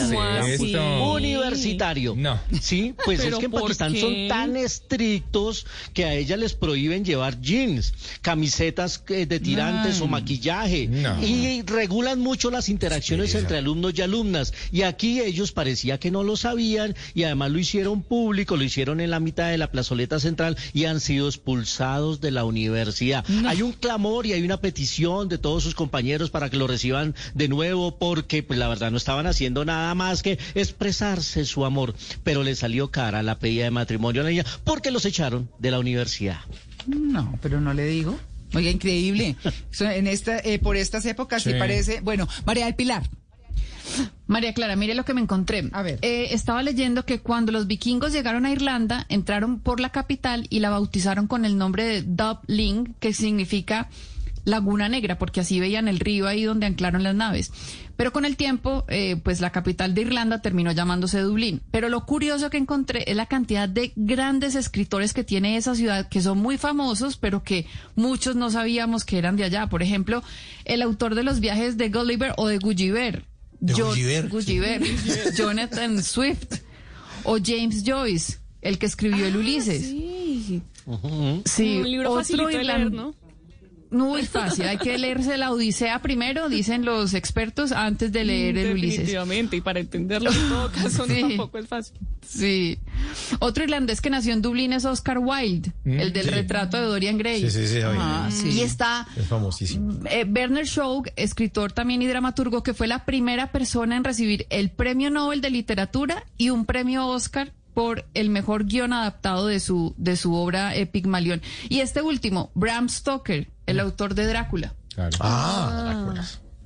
universitario. No. Sí, pues es ¿Pero que en Pakistán qué? son tan estrictos que a ella les prohíben llevar jeans, camisetas eh, de tirantes o maquillaje No. y regulan mucho las interacciones entre alumnos y alumnas. Y aquí ellos parecía que no lo sabían y además lo hicieron público, lo hicieron en la mitad de la plazoleta central y han sido expulsados de la universidad. Hay un clamor y hay una petición de todos sus compañeros para que lo reciban de nuevo porque pues la verdad no estaban haciendo nada más que expresarse su amor, pero le salió cara la pedida de matrimonio a la niña porque los echaron de la universidad. No, pero no le digo. Oiga, increíble. En esta, eh, por estas épocas sí. Sí. parece. Bueno, María del Pilar. María Clara, mire lo que me encontré. A ver. Eh, estaba leyendo que cuando los vikingos llegaron a Irlanda, entraron por la capital y la bautizaron con el nombre de Dublin, que significa Laguna Negra, porque así veían el río ahí donde anclaron las naves. Pero con el tiempo, eh, pues la capital de Irlanda terminó llamándose Dublín. Pero lo curioso que encontré es la cantidad de grandes escritores que tiene esa ciudad, que son muy famosos, pero que muchos no sabíamos que eran de allá. Por ejemplo, el autor de los viajes de Gulliver o de Gulliver. ¿De Jo- Gulliver? Gulliver. Jonathan Swift. O James Joyce, el que escribió el Ulises. Sí. Sí, Un libro otro facilito de leer, ¿no? Muy fácil, hay que leerse la Odisea primero, dicen los expertos, antes de leer el Ulises. Definitivamente, y para entenderlo en todo caso Sí. tampoco es fácil. Sí. Otro irlandés que nació en Dublín es Oscar Wilde, Mm, el del sí. retrato de Dorian Gray. Sí, sí, sí, oye. Ah, sí. Y está Es famosísimo. eh, Werner Shaw, escritor también y dramaturgo, que fue la primera persona en recibir el Premio Nobel de Literatura y un premio Oscar por el mejor guion adaptado de su, de su obra eh, Pigmalión. Y este último, Bram Stoker, el autor de Drácula. Ah,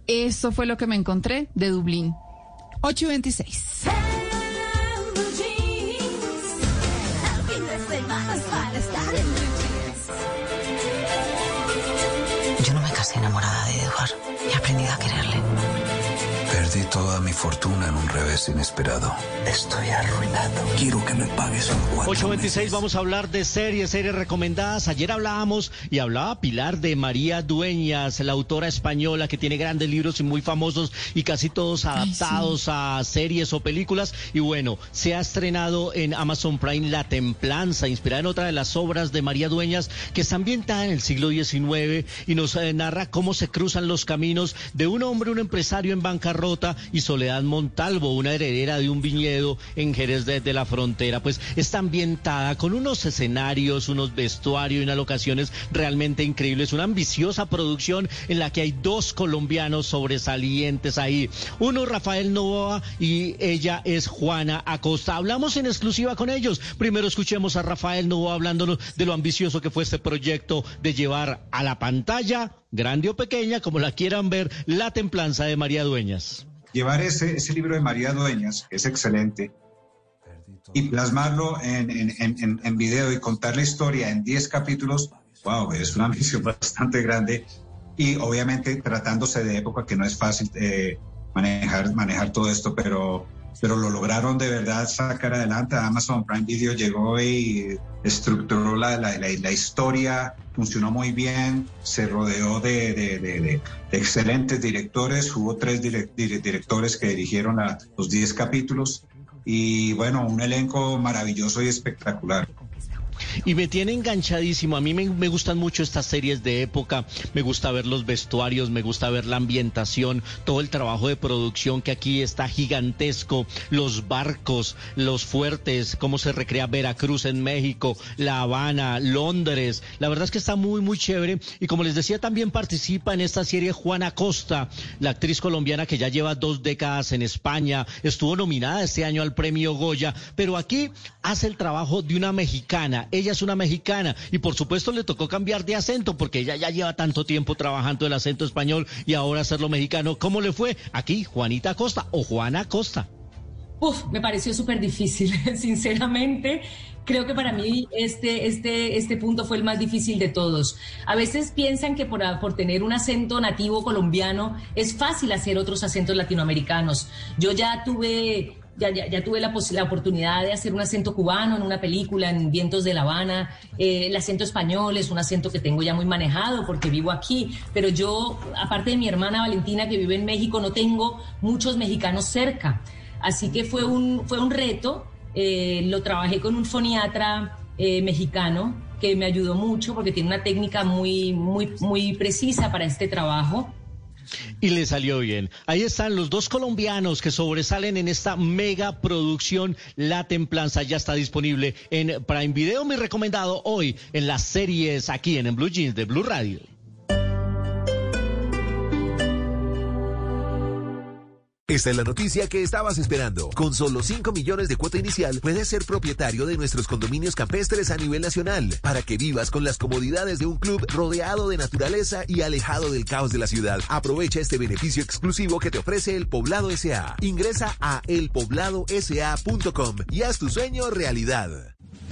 Eso fue lo que me encontré de Dublín. 8 y 26. El fin de semana es para estar en blue jeans. Yo no me casé enamorada de Edward. He aprendido a quererle. Perdí toda mi fortuna en un revés inesperado. Estoy arruinado. Quiero que me pagues un cuatro 826 vamos a hablar de series, series recomendadas. Ayer hablábamos y hablaba Pilar de María Dueñas, la autora española que tiene grandes libros y muy famosos y casi todos adaptados a series o películas. Y bueno, se ha estrenado en Amazon Prime La Templanza, inspirada en otra de las obras de María Dueñas que está ambientada en el siglo XIX y nos eh, narra cómo se cruzan los caminos de un hombre, un empresario en bancarrota y Soledad Montalvo, una heredera de un viñedo en Jerez de, de la Frontera. Pues está ambientada con unos escenarios, unos vestuarios y unas locaciones realmente increíbles. Una ambiciosa producción en la que hay dos colombianos sobresalientes ahí. Uno Rafael Novoa y ella es Juana Acosta. Hablamos en exclusiva con ellos. Primero escuchemos a Rafael Novoa hablándonos de lo ambicioso que fue este proyecto de llevar a la pantalla, grande o pequeña, como la quieran ver, la templanza de María Dueñas. Llevar ese, ese libro de María Dueñas, que es excelente, y plasmarlo en, en, en, video y contar la historia en 10 capítulos, wow, es una misión bastante grande. Y obviamente tratándose de época que no es fácil eh, manejar, manejar todo esto, pero, pero lo lograron de verdad sacar adelante. Amazon Prime Video llegó y estructuró la, la, historia, funcionó muy bien, se rodeó de, de- excelentes directores, hubo tres direc- dire- directores que dirigieron los 10 capítulos y bueno, un elenco maravilloso y espectacular. Y me tiene enganchadísimo. A mí me, gustan mucho estas series de época. Me gusta ver los vestuarios, me gusta ver la ambientación, todo el trabajo de producción que aquí está gigantesco. Los barcos, los fuertes, cómo se recrea Veracruz en México, La Habana, Londres. La verdad es que está muy, muy chévere. Y como les decía, también participa en esta serie Juana Costa, la actriz colombiana que ya lleva dos décadas en España. Estuvo nominada este año al premio Goya, pero aquí hace el trabajo de una mexicana. Es una mexicana y por supuesto le tocó cambiar de acento porque ella ya lleva tanto tiempo trabajando el acento español y ahora hacerlo mexicano. ¿Cómo le fue? Aquí, Juanita Costa o Juana Costa. Uf, me pareció súper difícil, sinceramente. Creo que para mí este, este, este punto fue el más difícil de todos. A veces piensan que por, por tener un acento nativo colombiano es fácil hacer otros acentos latinoamericanos. Yo ya tuve ya, ya, ya, tuve la, la, oportunidad de hacer un acento cubano en una película, en Vientos de La Habana. Eh, el acento español es un acento que tengo ya muy manejado porque vivo aquí, pero yo, aparte de mi hermana Valentina que vive en México, no tengo muchos mexicanos cerca. Así que fue un, fue un reto. Eh, lo trabajé con un foniatra eh, mexicano que me ayudó mucho porque tiene una técnica muy, muy, muy precisa para este trabajo. Y le salió bien. Ahí están los dos colombianos que sobresalen en esta mega producción. La Templanza ya está disponible en Prime Video. Mi recomendado hoy en las series aquí en, Blue Jeans de Blue Radio. Esta es la noticia que estabas esperando. Con solo 5 millones de cuota inicial, puedes ser propietario de nuestros condominios campestres a nivel nacional, para que vivas con las comodidades de un club rodeado de naturaleza y alejado del caos de la ciudad. Aprovecha este beneficio exclusivo que te ofrece el Poblado SA. Ingresa a elpobladosa.com y haz tu sueño realidad.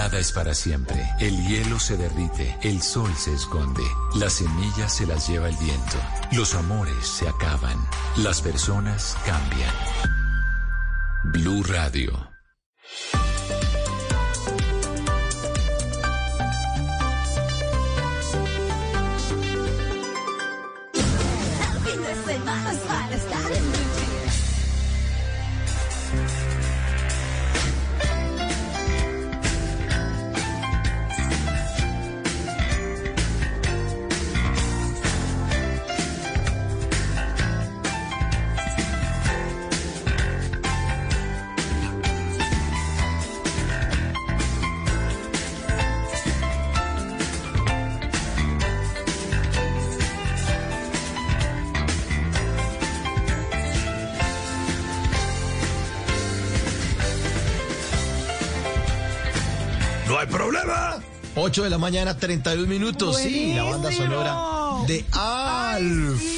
Nada es para siempre. El hielo se derrite, el sol se esconde, las semillas se las lleva el viento, los amores se acaban, las personas cambian. Blue Radio. 8 de la mañana, 31 minutos. Sí, la banda sonora de Alf.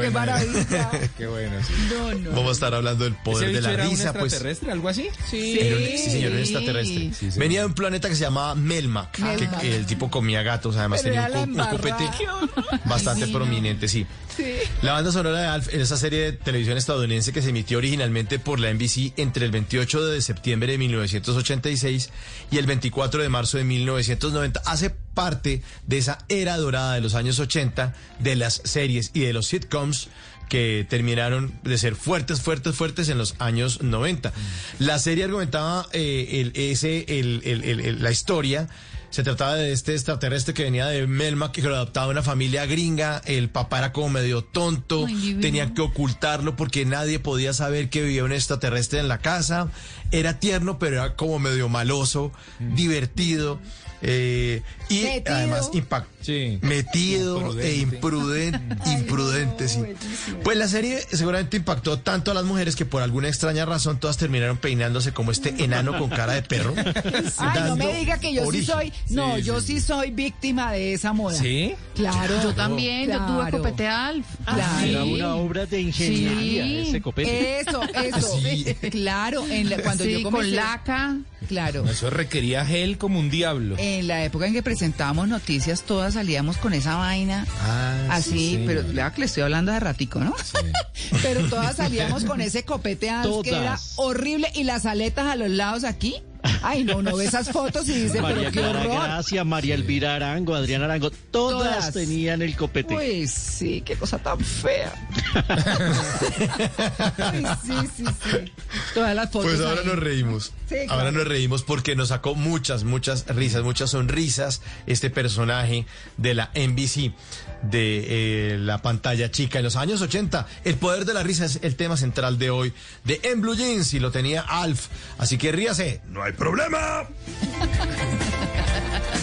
Que maravilla. Qué bueno, sí. No, no. Vamos a estar hablando del poder ¿Ese de la era un risa, pues. extraterrestre, algo así? Sí. Era un- sí, señor, un extraterrestre. Sí, sí. Venía de un planeta que se llamaba Melmac, que, Melmac. que el tipo comía gatos, además Pero tenía un, un copete bastante prominente, sí. Sí. La banda sonora de Alf en esa serie de televisión estadounidense que se emitió originalmente por la NBC entre el 28 de septiembre de 1986 y el 24 de marzo de 1990 hace parte de esa era dorada de los años 80 de las series y de los sitcoms que terminaron de ser fuertes, fuertes, fuertes en los años 90. La serie argumentaba eh, el, ese, el- el- el- el- la historia se trataba de este extraterrestre que venía de Melmac, que lo adoptaba una familia gringa. El papá era como medio tonto, tenía que ocultarlo porque nadie podía saber que vivía un extraterrestre en la casa. Era tierno, pero era como medio maloso, divertido. Eh, y Metido. además impact metido e imprudente, imprudente, sí. Pues la serie seguramente impactó tanto a las mujeres que por alguna extraña razón todas terminaron peinándose como este enano con cara de perro. Ay, no me diga que yo origen. sí soy. No, Sí, yo sí, sí soy víctima de esa moda. ¿Sí? Claro. Yo también, yo tuve copete Alf. Claro. Era una obra de ingeniería Sí. ese copete. Eso, eso. Claro, en la- cuando Sí, yo con comencé. laca. Claro. Eso requería gel como un diablo. En la época en que presentábamos noticias, todas salíamos con esa vaina. Ah, así, sí, pero vea que le estoy hablando de ratico, ¿no? pero todas salíamos con ese copete que era horrible y las aletas a los lados aquí. Ay, no, no ve esas fotos y dice, María pero qué Clara horror. Gracia, María Elvira Arango, Adrián Arango, todas, Todas. tenían el copete. Uy, sí, qué cosa tan fea. Sí, sí, sí. Todas las fotos. Pues ahora ahí. nos reímos. Sí, claro. Ahora nos reímos porque nos sacó muchas, muchas risas, muchas sonrisas este personaje de la NBC, de eh, la pantalla chica en los años 80. El poder de la risa es el tema central de hoy de En Blue Jeans y lo tenía Alf. Así que ríase, no hay problema.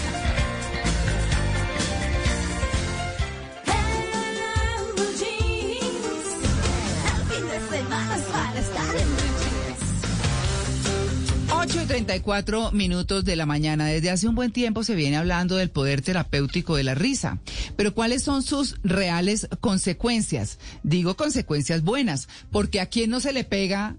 8 y 34 minutos de la mañana. Desde hace un buen tiempo se viene hablando del poder terapéutico de la risa. Pero ¿cuáles son sus reales consecuencias? Digo consecuencias buenas, porque a quién no se le pega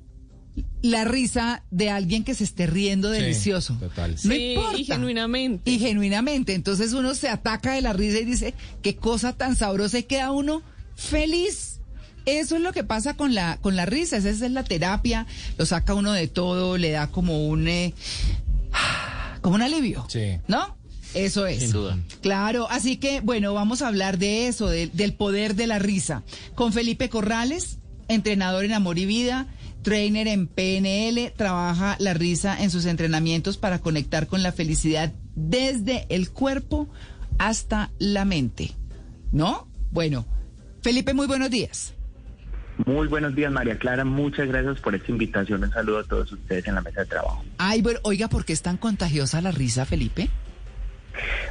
la risa de alguien que se esté riendo Sí, delicioso. total. No Sí, importa. y genuinamente. Y genuinamente. Entonces uno se ataca de la risa y dice, qué cosa tan sabrosa y queda uno feliz. Eso es lo que pasa con la, con la risa, esa es la terapia, lo saca uno de todo, le da como un, eh, como un alivio, Sí. ¿no? Eso es. Sin duda. Claro, así que bueno, vamos a hablar de eso, de- del poder de la risa, con Felipe Corrales, entrenador en Amor y Vida, trainer en PNL, trabaja la risa en sus entrenamientos para conectar con la felicidad desde el cuerpo hasta la mente. ¿No? Bueno, Felipe, muy buenos días. Muy buenos días, María Clara. Muchas gracias por esta invitación. Un saludo a todos ustedes en la mesa de trabajo. Ay, bueno, oiga, ¿por qué es tan contagiosa la risa, Felipe?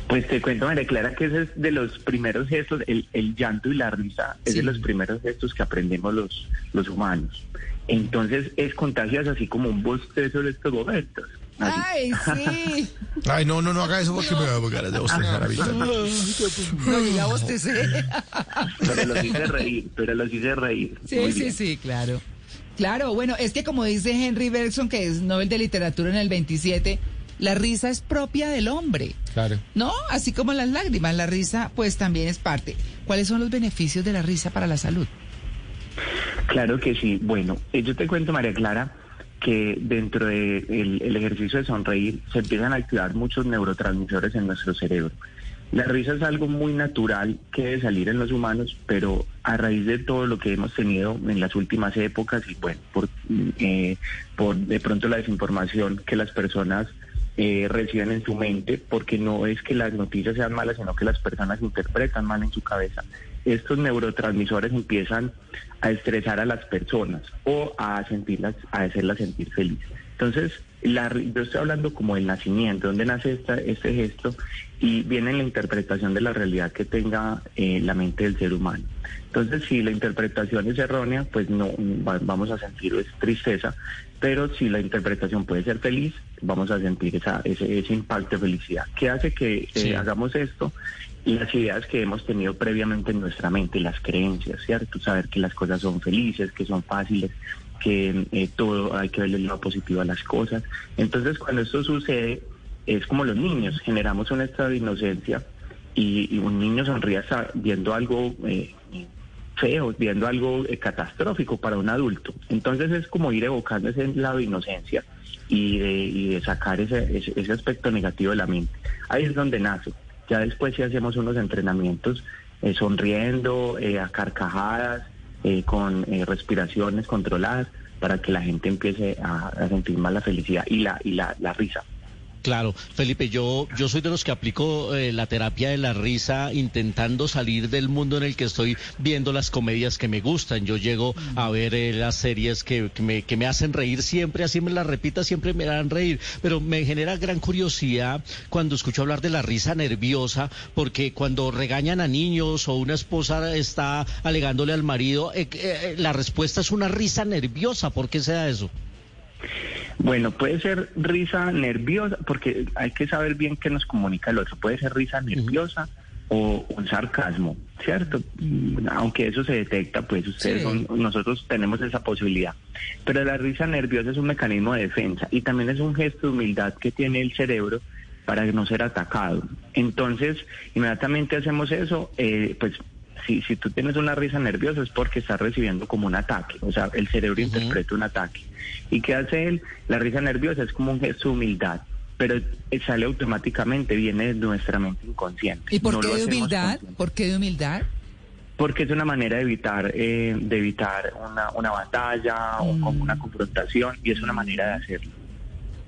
Pues te cuento, María Clara, que ese es de los primeros gestos, el, el llanto y la risa es de los primeros gestos que aprendemos los, los humanos. Entonces es contagioso así como un bostezo en estos momentos. Así. Ay, sí. Ay, no, no, no haga eso porque me va a ganas de bostezar ahorita. No, yo ya bostecé. Pero los hice reír, pero los hice reír. Sí, Muy sí, bien. sí, claro. Claro, bueno, es que como dice Henry Bergson, que es Nobel de Literatura en el 27, la risa es propia del hombre, Claro. ¿no? Así como las lágrimas, la risa pues también es parte. ¿Cuáles son los beneficios de la risa para la salud? Claro que sí. Bueno, eh, yo te cuento, María Clara, que dentro del de el ejercicio de sonreír se empiezan a activar muchos neurotransmisores en nuestro cerebro. La risa es algo muy natural que debe salir en los humanos, pero a raíz de todo lo que hemos tenido en las últimas épocas y bueno, por, eh, por de pronto la desinformación que las personas eh, reciben en su mente, porque no es que las noticias sean malas, sino que las personas interpretan mal en su cabeza. Estos neurotransmisores empiezan a estresar a las personas o a sentirlas, a hacerlas sentir felices. Entonces, la, yo estoy hablando como el nacimiento, donde nace esta, este gesto y viene en la interpretación de la realidad que tenga eh, la mente del ser humano. Entonces, si la interpretación es errónea, pues no va- vamos a sentir es tristeza, pero si la interpretación puede ser feliz, vamos a sentir esa, ese, ese impacto de felicidad. ¿Qué hace que eh, Sí. hagamos esto? Las ideas que hemos tenido previamente en nuestra mente, las creencias, ¿cierto? Saber que las cosas son felices, que son fáciles, que eh, todo hay que verle el lado positivo a las cosas. Entonces, cuando esto sucede, es como los niños, generamos un estado de inocencia y, un niño sonríe viendo algo eh, feo, viendo algo eh, catastrófico para un adulto. Entonces es como ir evocando ese lado de inocencia y de, sacar ese, ese aspecto negativo de la mente. Ahí es donde nace. Ya después si hacemos unos entrenamientos eh, sonriendo, eh, a carcajadas, eh, con eh, respiraciones controladas, para que la gente empiece a, a sentir más la felicidad y la, y la, la risa. Claro, Felipe, yo, yo soy de los que aplico eh, la terapia de la risa intentando salir del mundo en el que estoy viendo las comedias que me gustan. Yo llego a ver eh, las series que, que me, que me hacen reír siempre, así me las repita, siempre me harán reír. Pero me genera gran curiosidad cuando escucho hablar de la risa nerviosa, porque cuando regañan a niños o una esposa está alegándole al marido, eh, eh, la respuesta es una risa nerviosa. ¿Por qué se da eso? Bueno, puede ser risa nerviosa, porque hay que saber bien qué nos comunica el otro. Puede ser risa nerviosa o un sarcasmo, ¿cierto? Mm, Aunque eso se detecta, pues ustedes Sí. son, nosotros tenemos esa posibilidad. Pero la risa nerviosa es un mecanismo de defensa y también es un gesto de humildad que tiene el cerebro para no ser atacado. Entonces, inmediatamente hacemos eso, eh, pues si, si tú tienes una risa nerviosa es porque estás recibiendo como un ataque, o sea, el cerebro interpreta un ataque. ¿Y qué hace él? La risa nerviosa es como un gesto de humildad, pero eh, sale automáticamente, viene de nuestra mente inconsciente. ¿Y por No qué de humildad? ¿Por qué de humildad? Porque es una manera de evitar, eh, de evitar una, una batalla o como una confrontación y es una manera de hacerlo.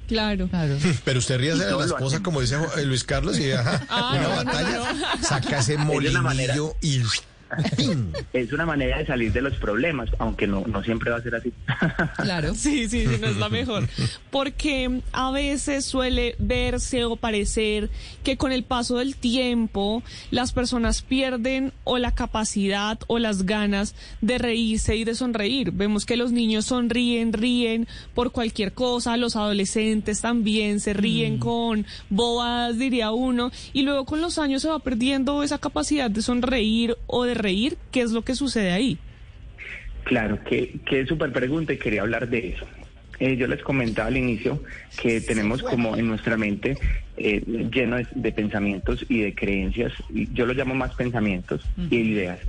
Claro. Pero usted ríe Y de la esposa, como dice eh, Luis Carlos, y ajá, Ah, una no, batalla, no. saca ese molinillo y... Es una manera de salir de los problemas, aunque no, no siempre va a ser así. Claro. Sí, sí, sí, no es la mejor. Porque a veces suele verse o parecer que con el paso del tiempo las personas pierden o la capacidad o las ganas de reírse y de sonreír. Vemos que los niños sonríen, ríen por cualquier cosa, los adolescentes también se ríen con bobadas, diría uno, y luego con los años se va perdiendo esa capacidad de sonreír o de reír. ¿Qué es lo que sucede ahí? Claro, que, que súper pregunta y quería hablar de eso. Eh, yo les comentaba al inicio que tenemos como en nuestra mente eh, lleno de, de pensamientos y de creencias, y yo lo llamo más pensamientos y ideas.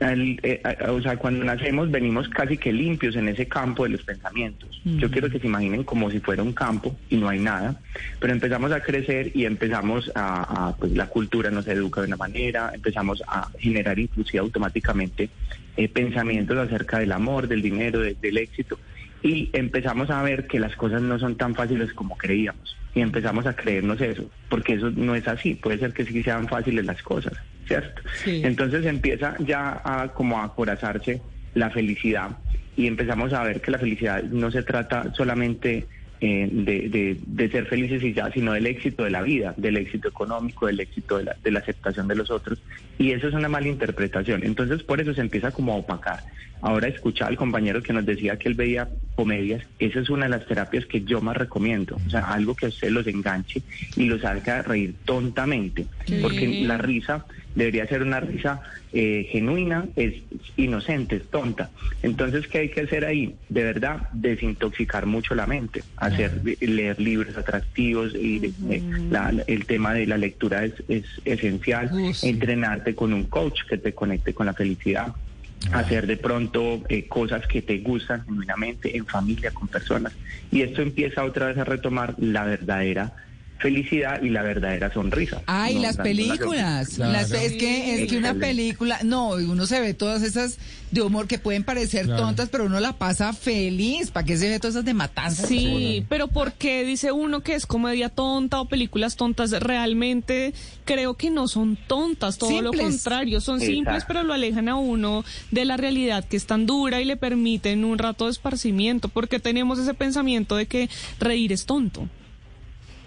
Eh, o sea, cuando nacemos venimos casi que limpios en ese campo de los pensamientos. Yo quiero que se imaginen como si fuera un campo y no hay nada, pero empezamos a crecer y empezamos a, a, pues la cultura nos educa de una manera, empezamos a generar inclusive automáticamente eh, pensamientos acerca del amor, del dinero, de- del éxito. Y empezamos a ver que las cosas no son tan fáciles como creíamos. Y empezamos a creernos eso, porque eso no es así, puede ser que sí sean fáciles las cosas, ¿cierto? Entonces empieza ya a como a acorazarse la felicidad y empezamos a ver que la felicidad no se trata solamente eh, de, de- de ser felices y ya, sino del éxito de la vida, del éxito económico, del éxito de la, de la aceptación de los otros. Y eso es una mala interpretación. Entonces por eso se empieza como a opacar. Ahora escuchaba al compañero que nos decía que él veía comedias. Esa es una de las terapias que yo más recomiendo. O sea, algo que a usted los enganche y los haga reír tontamente. Sí. Porque la risa debería ser una risa eh, genuina, es inocente, es tonta. Entonces, ¿qué hay que hacer ahí? De verdad, desintoxicar mucho la mente, hacer leer libros atractivos y eh, la- el tema de la lectura es, es esencial, entrenarte con un coach que te conecte con la felicidad. Hacer de pronto eh, cosas que te gustan genuinamente en familia, con personas. Y esto empieza otra vez a retomar la verdadera felicidad y la verdadera sonrisa. Ay, No, las la- películas. Las- es que es que una película, no, uno se ve todas esas de humor que pueden parecer Claro. tontas, pero uno la pasa feliz. ¿Para qué se ve todas esas de matanza? Sí, pero ¿por qué dice uno que es comedia tonta o películas tontas? Realmente creo que no son tontas, todo lo contrario, son simples, Exacto. pero lo alejan a uno de la realidad que es tan dura y le permiten un rato de esparcimiento, porque tenemos ese pensamiento de que reír es tonto.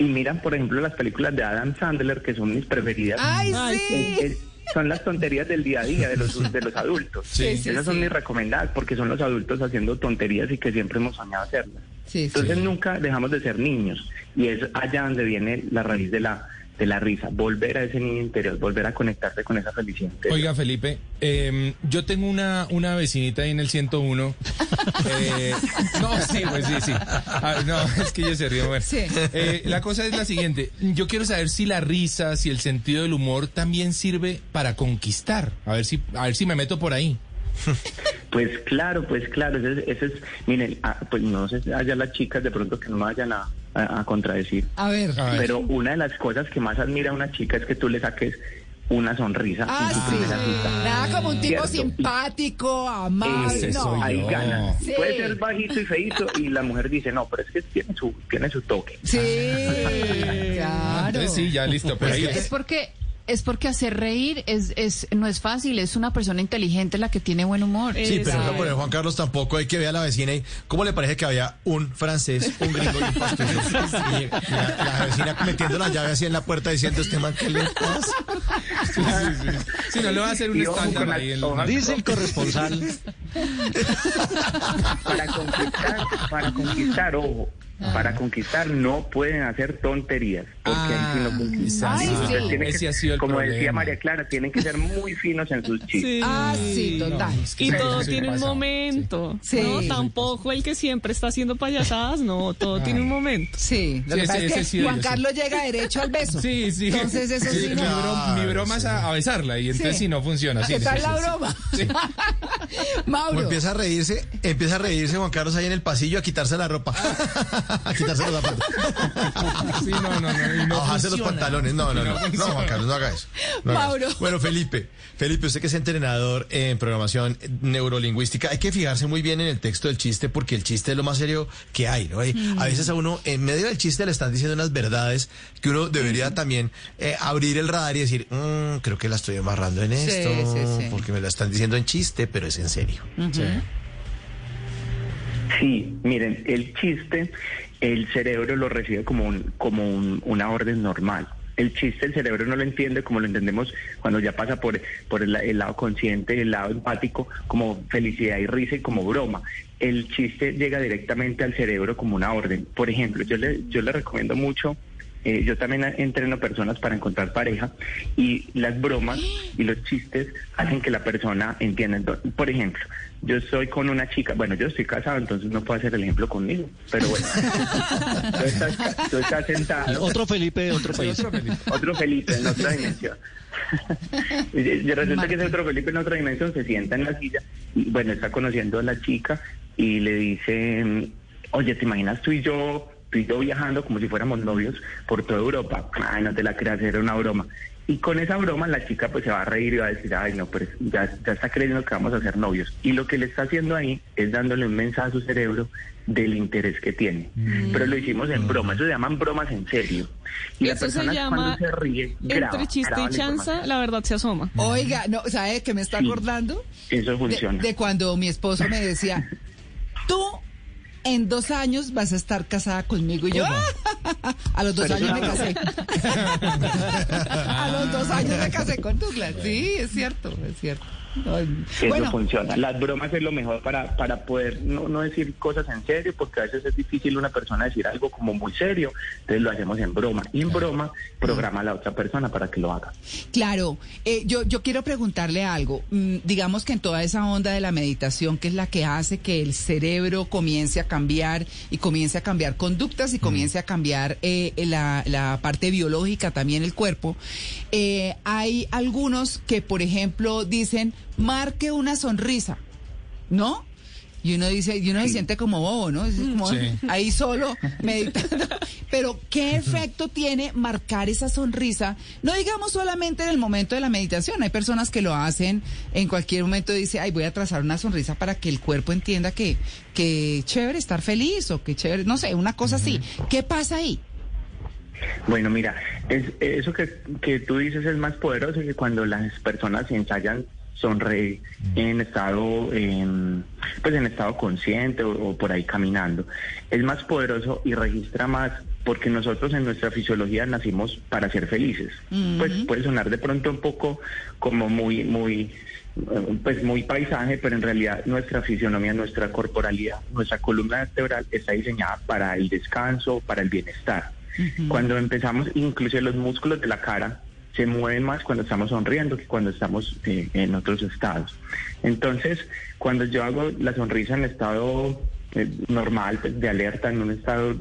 Y miran, por ejemplo, las películas de Adam Sandler, que son mis preferidas. ¡Ay, sí! Es- es- son las tonterías del día a día de los, de los adultos. Sí, sí, Esas son sí. mis recomendadas porque son los adultos haciendo tonterías y que siempre hemos soñado hacerlas. Sí, Entonces nunca dejamos de ser niños y es allá donde viene la raíz de la de la risa, volver a ese niño interior, volver a conectarte con esa felicidad. interior. Oiga, Felipe, eh, yo tengo una, una vecinita ahí en el 101. Eh, no, sí, pues sí, sí. Ah, no, es que ella se ríe. bueno. Eh, la cosa es la siguiente. Yo quiero saber si la risa, si el sentido del humor también sirve para conquistar. A ver si, a ver si me meto por ahí. Pues claro, pues claro, ese, es- ese es, miren, ah, pues no sé, allá las chicas de pronto que no me vayan a, a- a contradecir. A ver. A ver. Pero una de las cosas que más admira a una chica es que tú le saques una sonrisa Ah, en su sí. primera cita. Nada como un tipo ¿Cierto? simpático, amable. Ese no. soy yo. Ahí gana. Sí. Puede ser bajito y feito y la mujer dice, no, pero es que tiene su, tiene su toque. Sí, claro. Entonces sí, ya listo, por ahí. Es porque es porque hacer reír es, es no es fácil, es una persona inteligente la que tiene buen humor. Sí, pero no por el Juan Carlos tampoco hay que ver a la vecina y cómo le parece que había un francés, un gringo y un pastuso. Y la, la vecina metiendo la llave así en la puerta diciendo, este man, ¿qué le pasa? Sí, sí, sí. Sí, no le va a hacer un estándar ahí. en- Dice el corresponsal. Para conquistar, para conquistar, ojo, para conquistar no pueden hacer tonterías, porque ahí sí no conquistan. Ay, Entonces sí. tienen Ese que- ha sido el como decía. María Clara, tienen que ser muy finos en sus chistes. Ah, sí, total. Y todo sí tiene un momento. Sí. No, tampoco el que siempre está haciendo payasadas, no, todo tiene un momento. Sí, lo Sí, que pasa es que sí, Juan sí. Carlos llega derecho al beso. Sí, sí. Entonces eso sí, mi, no. mi broma es a, a besarla y entonces Sí. sí no funciona. Sí, ¿Qué sí, tal sí, la sí. broma? Como Mauro. empieza a reírse, empieza a reírse Juan Carlos ahí en el pasillo a quitarse la ropa. A quitarse los zapatos. Sí, no, no, no. no a bajarse los pantalones. No, no, no. No, funciona. Juan Carlos, no haga eso. No haga Mauro. eso. Bueno, Felipe, Felipe, usted que es entrenador en programación neurolingüística, hay que fijarse muy bien en el texto del chiste porque el chiste es lo más serio que hay, ¿no? Y A veces a uno, en medio del chiste, le están diciendo unas verdades que uno debería también eh, abrir el radar y decir, "Mm, creo que la estoy amarrando en Sí, esto, sí, sí. porque me la están diciendo en chiste, pero es en serio. Sí, miren, el chiste, el cerebro lo recibe como, un, como un- una orden normal. El chiste el cerebro no lo entiende como lo entendemos cuando ya pasa por, por el, lado consciente, el lado empático, como felicidad y risa y como broma. El chiste llega directamente al cerebro como una orden. Por ejemplo, yo le, yo le recomiendo mucho eh, yo también entreno personas para encontrar pareja y las bromas y los chistes hacen que la persona entienda. Entonces, Por ejemplo, yo estoy con una chica, bueno, yo estoy casado, entonces no puedo hacer el ejemplo conmigo, pero bueno, tú, estás, ca- tú estás sentado. Otro Felipe de otro país. Otro Felipe en otra dimensión. y y resulta que ese otro Felipe en otra dimensión se sienta en la silla y bueno, está conociendo a la chica y le dice, mm, oye, ¿te imaginas tú y yo, tú y yo viajando como si fuéramos novios por toda Europa? Ay, no te la creas, era una broma. Y con esa broma la chica pues se va a reír y va a decir, ay no, pero ya, ya está creyendo que vamos a ser novios. Y lo que le está haciendo ahí es dándole un mensaje a su cerebro del interés que tiene. Pero lo hicimos en broma, eso se llaman bromas en serio. Y la Eso se persona llama cuando se ríe, graba, Entre chiste graba y la chanza, la verdad se asoma. Oiga, no, ¿sabe qué me está acordando? Eso De, funciona. de cuando mi esposo me decía, tú en dos años vas a estar casada conmigo. Y yo, a los dos Pero años me casé. a los dos años me casé con Douglas. Sí, es cierto, es cierto. Eso Bueno, funciona. Las bromas es lo mejor para, para poder no, no decir cosas en serio, porque a veces es difícil una persona decir algo como muy serio. Entonces lo hacemos en broma. Y en broma programa a la otra persona para que lo haga. Claro, eh, yo, yo quiero preguntarle algo. Mm, digamos que en toda esa onda de la meditación, que es la que hace que el cerebro comience a cambiar y comience a cambiar conductas y comience a cambiar eh, la, la parte biológica, también el cuerpo, eh, hay algunos que, por ejemplo, dicen, marque una sonrisa, ¿no? Y uno dice, y uno se siente como bobo, ¿no? Es como Sí. ahí solo meditando. Pero, ¿qué efecto tiene marcar esa sonrisa? No digamos solamente en el momento de la meditación. Hay personas que lo hacen en cualquier momento. Dice, ay, voy a trazar una sonrisa para que el cuerpo entienda que, que chévere estar feliz o que chévere, no sé, una cosa así. ¿Qué pasa ahí? Bueno, mira, es, eso que, que tú dices es más poderoso que cuando las personas ensayan sonreír en estado pues en estado consciente o, o por ahí caminando. Es más poderoso y registra más porque nosotros en nuestra fisiología nacimos para ser felices. Pues puede sonar de pronto un poco como muy muy pues muy paisaje, pero en realidad nuestra fisionomía, nuestra corporalidad, nuestra columna vertebral está diseñada para el descanso, para el bienestar. Cuando empezamos, incluso los músculos de la cara se mueven más cuando estamos sonriendo que cuando estamos eh, en otros estados. Entonces, cuando yo hago la sonrisa en estado eh, normal, pues, de alerta, en un estado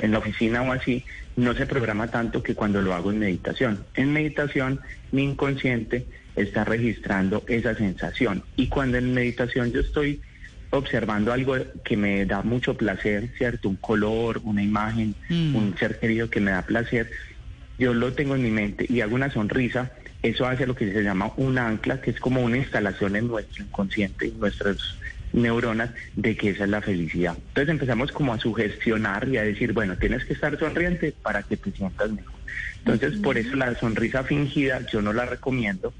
en la oficina o así, no se programa tanto que cuando lo hago en meditación. En meditación, mi inconsciente está registrando esa sensación. Y cuando en meditación yo estoy observando algo que me da mucho placer, ¿cierto? Un color, una imagen, un ser querido que me da placer, yo lo tengo en mi mente y hago una sonrisa, eso hace lo que se llama un ancla, que es como una instalación en nuestro inconsciente, en nuestras neuronas, de que esa es la felicidad. Entonces empezamos como a sugestionar y a decir, bueno, tienes que estar sonriente para que te sientas mejor. Entonces, por eso la sonrisa fingida yo no la recomiendo,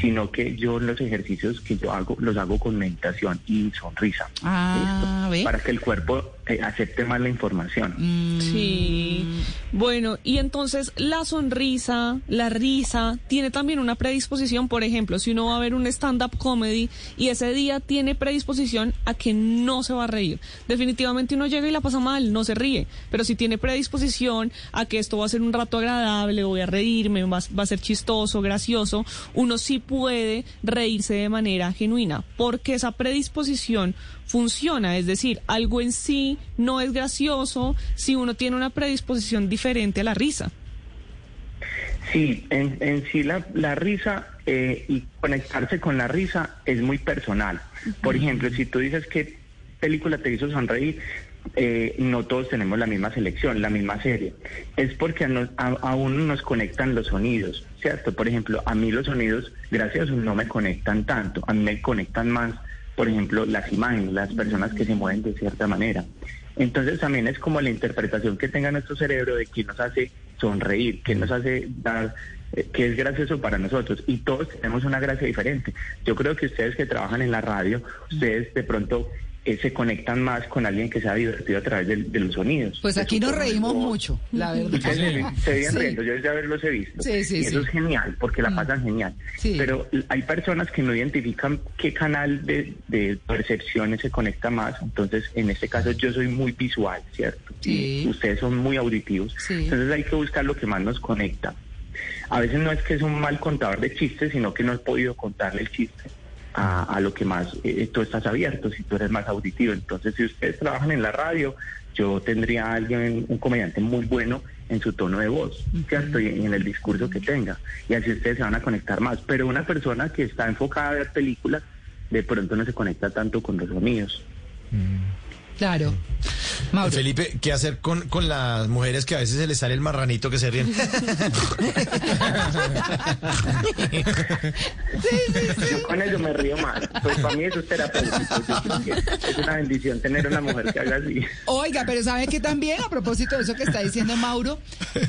sino que yo los ejercicios que yo hago los hago con meditación y sonrisa. Ah. Para que el cuerpo acepte más la información. Sí. Bueno, y entonces la sonrisa, la risa, tiene también una predisposición, por ejemplo, si uno va a ver un stand-up comedy y ese día tiene predisposición a que no se va a reír. Definitivamente uno llega y la pasa mal, no se ríe, pero si tiene predisposición a que esto va a ser un rato agradable, voy a reírme, va, va a ser chistoso, gracioso, uno sí puede reírse de manera genuina, porque esa predisposición funciona, es decir, algo en sí no es gracioso si uno tiene una predisposición diferente a la risa. Sí, en, en sí la, la risa eh, y conectarse con la risa es muy personal. Por ejemplo, si tú dices qué película te hizo sonreír, eh, no todos tenemos la misma selección, la misma serie. Es porque a, nos- a, a uno nos conectan los sonidos, ¿cierto? Por ejemplo, a mí los sonidos, eso, no me conectan tanto. A mí me conectan más, por ejemplo, las imágenes, las personas que se mueven de cierta manera. Entonces también es como la interpretación que tenga nuestro cerebro de qué nos hace sonreír, qué nos hace dar, eh, qué es gracioso para nosotros. Y todos tenemos una gracia diferente. Yo creo que ustedes que trabajan en la radio, ustedes de pronto eh, se conectan más con alguien que se ha divertido a través de, de los sonidos. Pues aquí nos reímos mucho, la verdad. Ustedes se- se vienen Sí. riendo, yo ya los he visto. Sí, sí, y eso es genial, porque la pasan genial. Sí. Pero hay personas que no identifican qué canal de, de percepciones se conecta más. Entonces, en este caso, yo soy muy visual, ¿cierto? Sí. Y ustedes son muy auditivos. Sí. Entonces, hay que buscar lo que más nos conecta. A veces no es que es un mal contador de chistes, sino que no he podido contarle el chiste a, a lo que más eh, tú estás abierto, si tú eres más auditivo. Entonces, si ustedes trabajan en la radio, yo tendría a alguien, un comediante muy bueno en su tono de voz, ¿cierto? Y en el discurso que tenga. Y así ustedes se van a conectar más. Pero una persona que está enfocada a ver películas, de pronto no se conecta tanto con los sonidos. Claro. Felipe, ¿qué hacer con, con las mujeres que a veces se les sale el marranito que se ríen? Yo con eso me río más. Pues para mí eso es terapéutico. Es una bendición tener una mujer que haga así. Oiga, pero ¿sabe que también, a propósito de eso que está diciendo Mauro,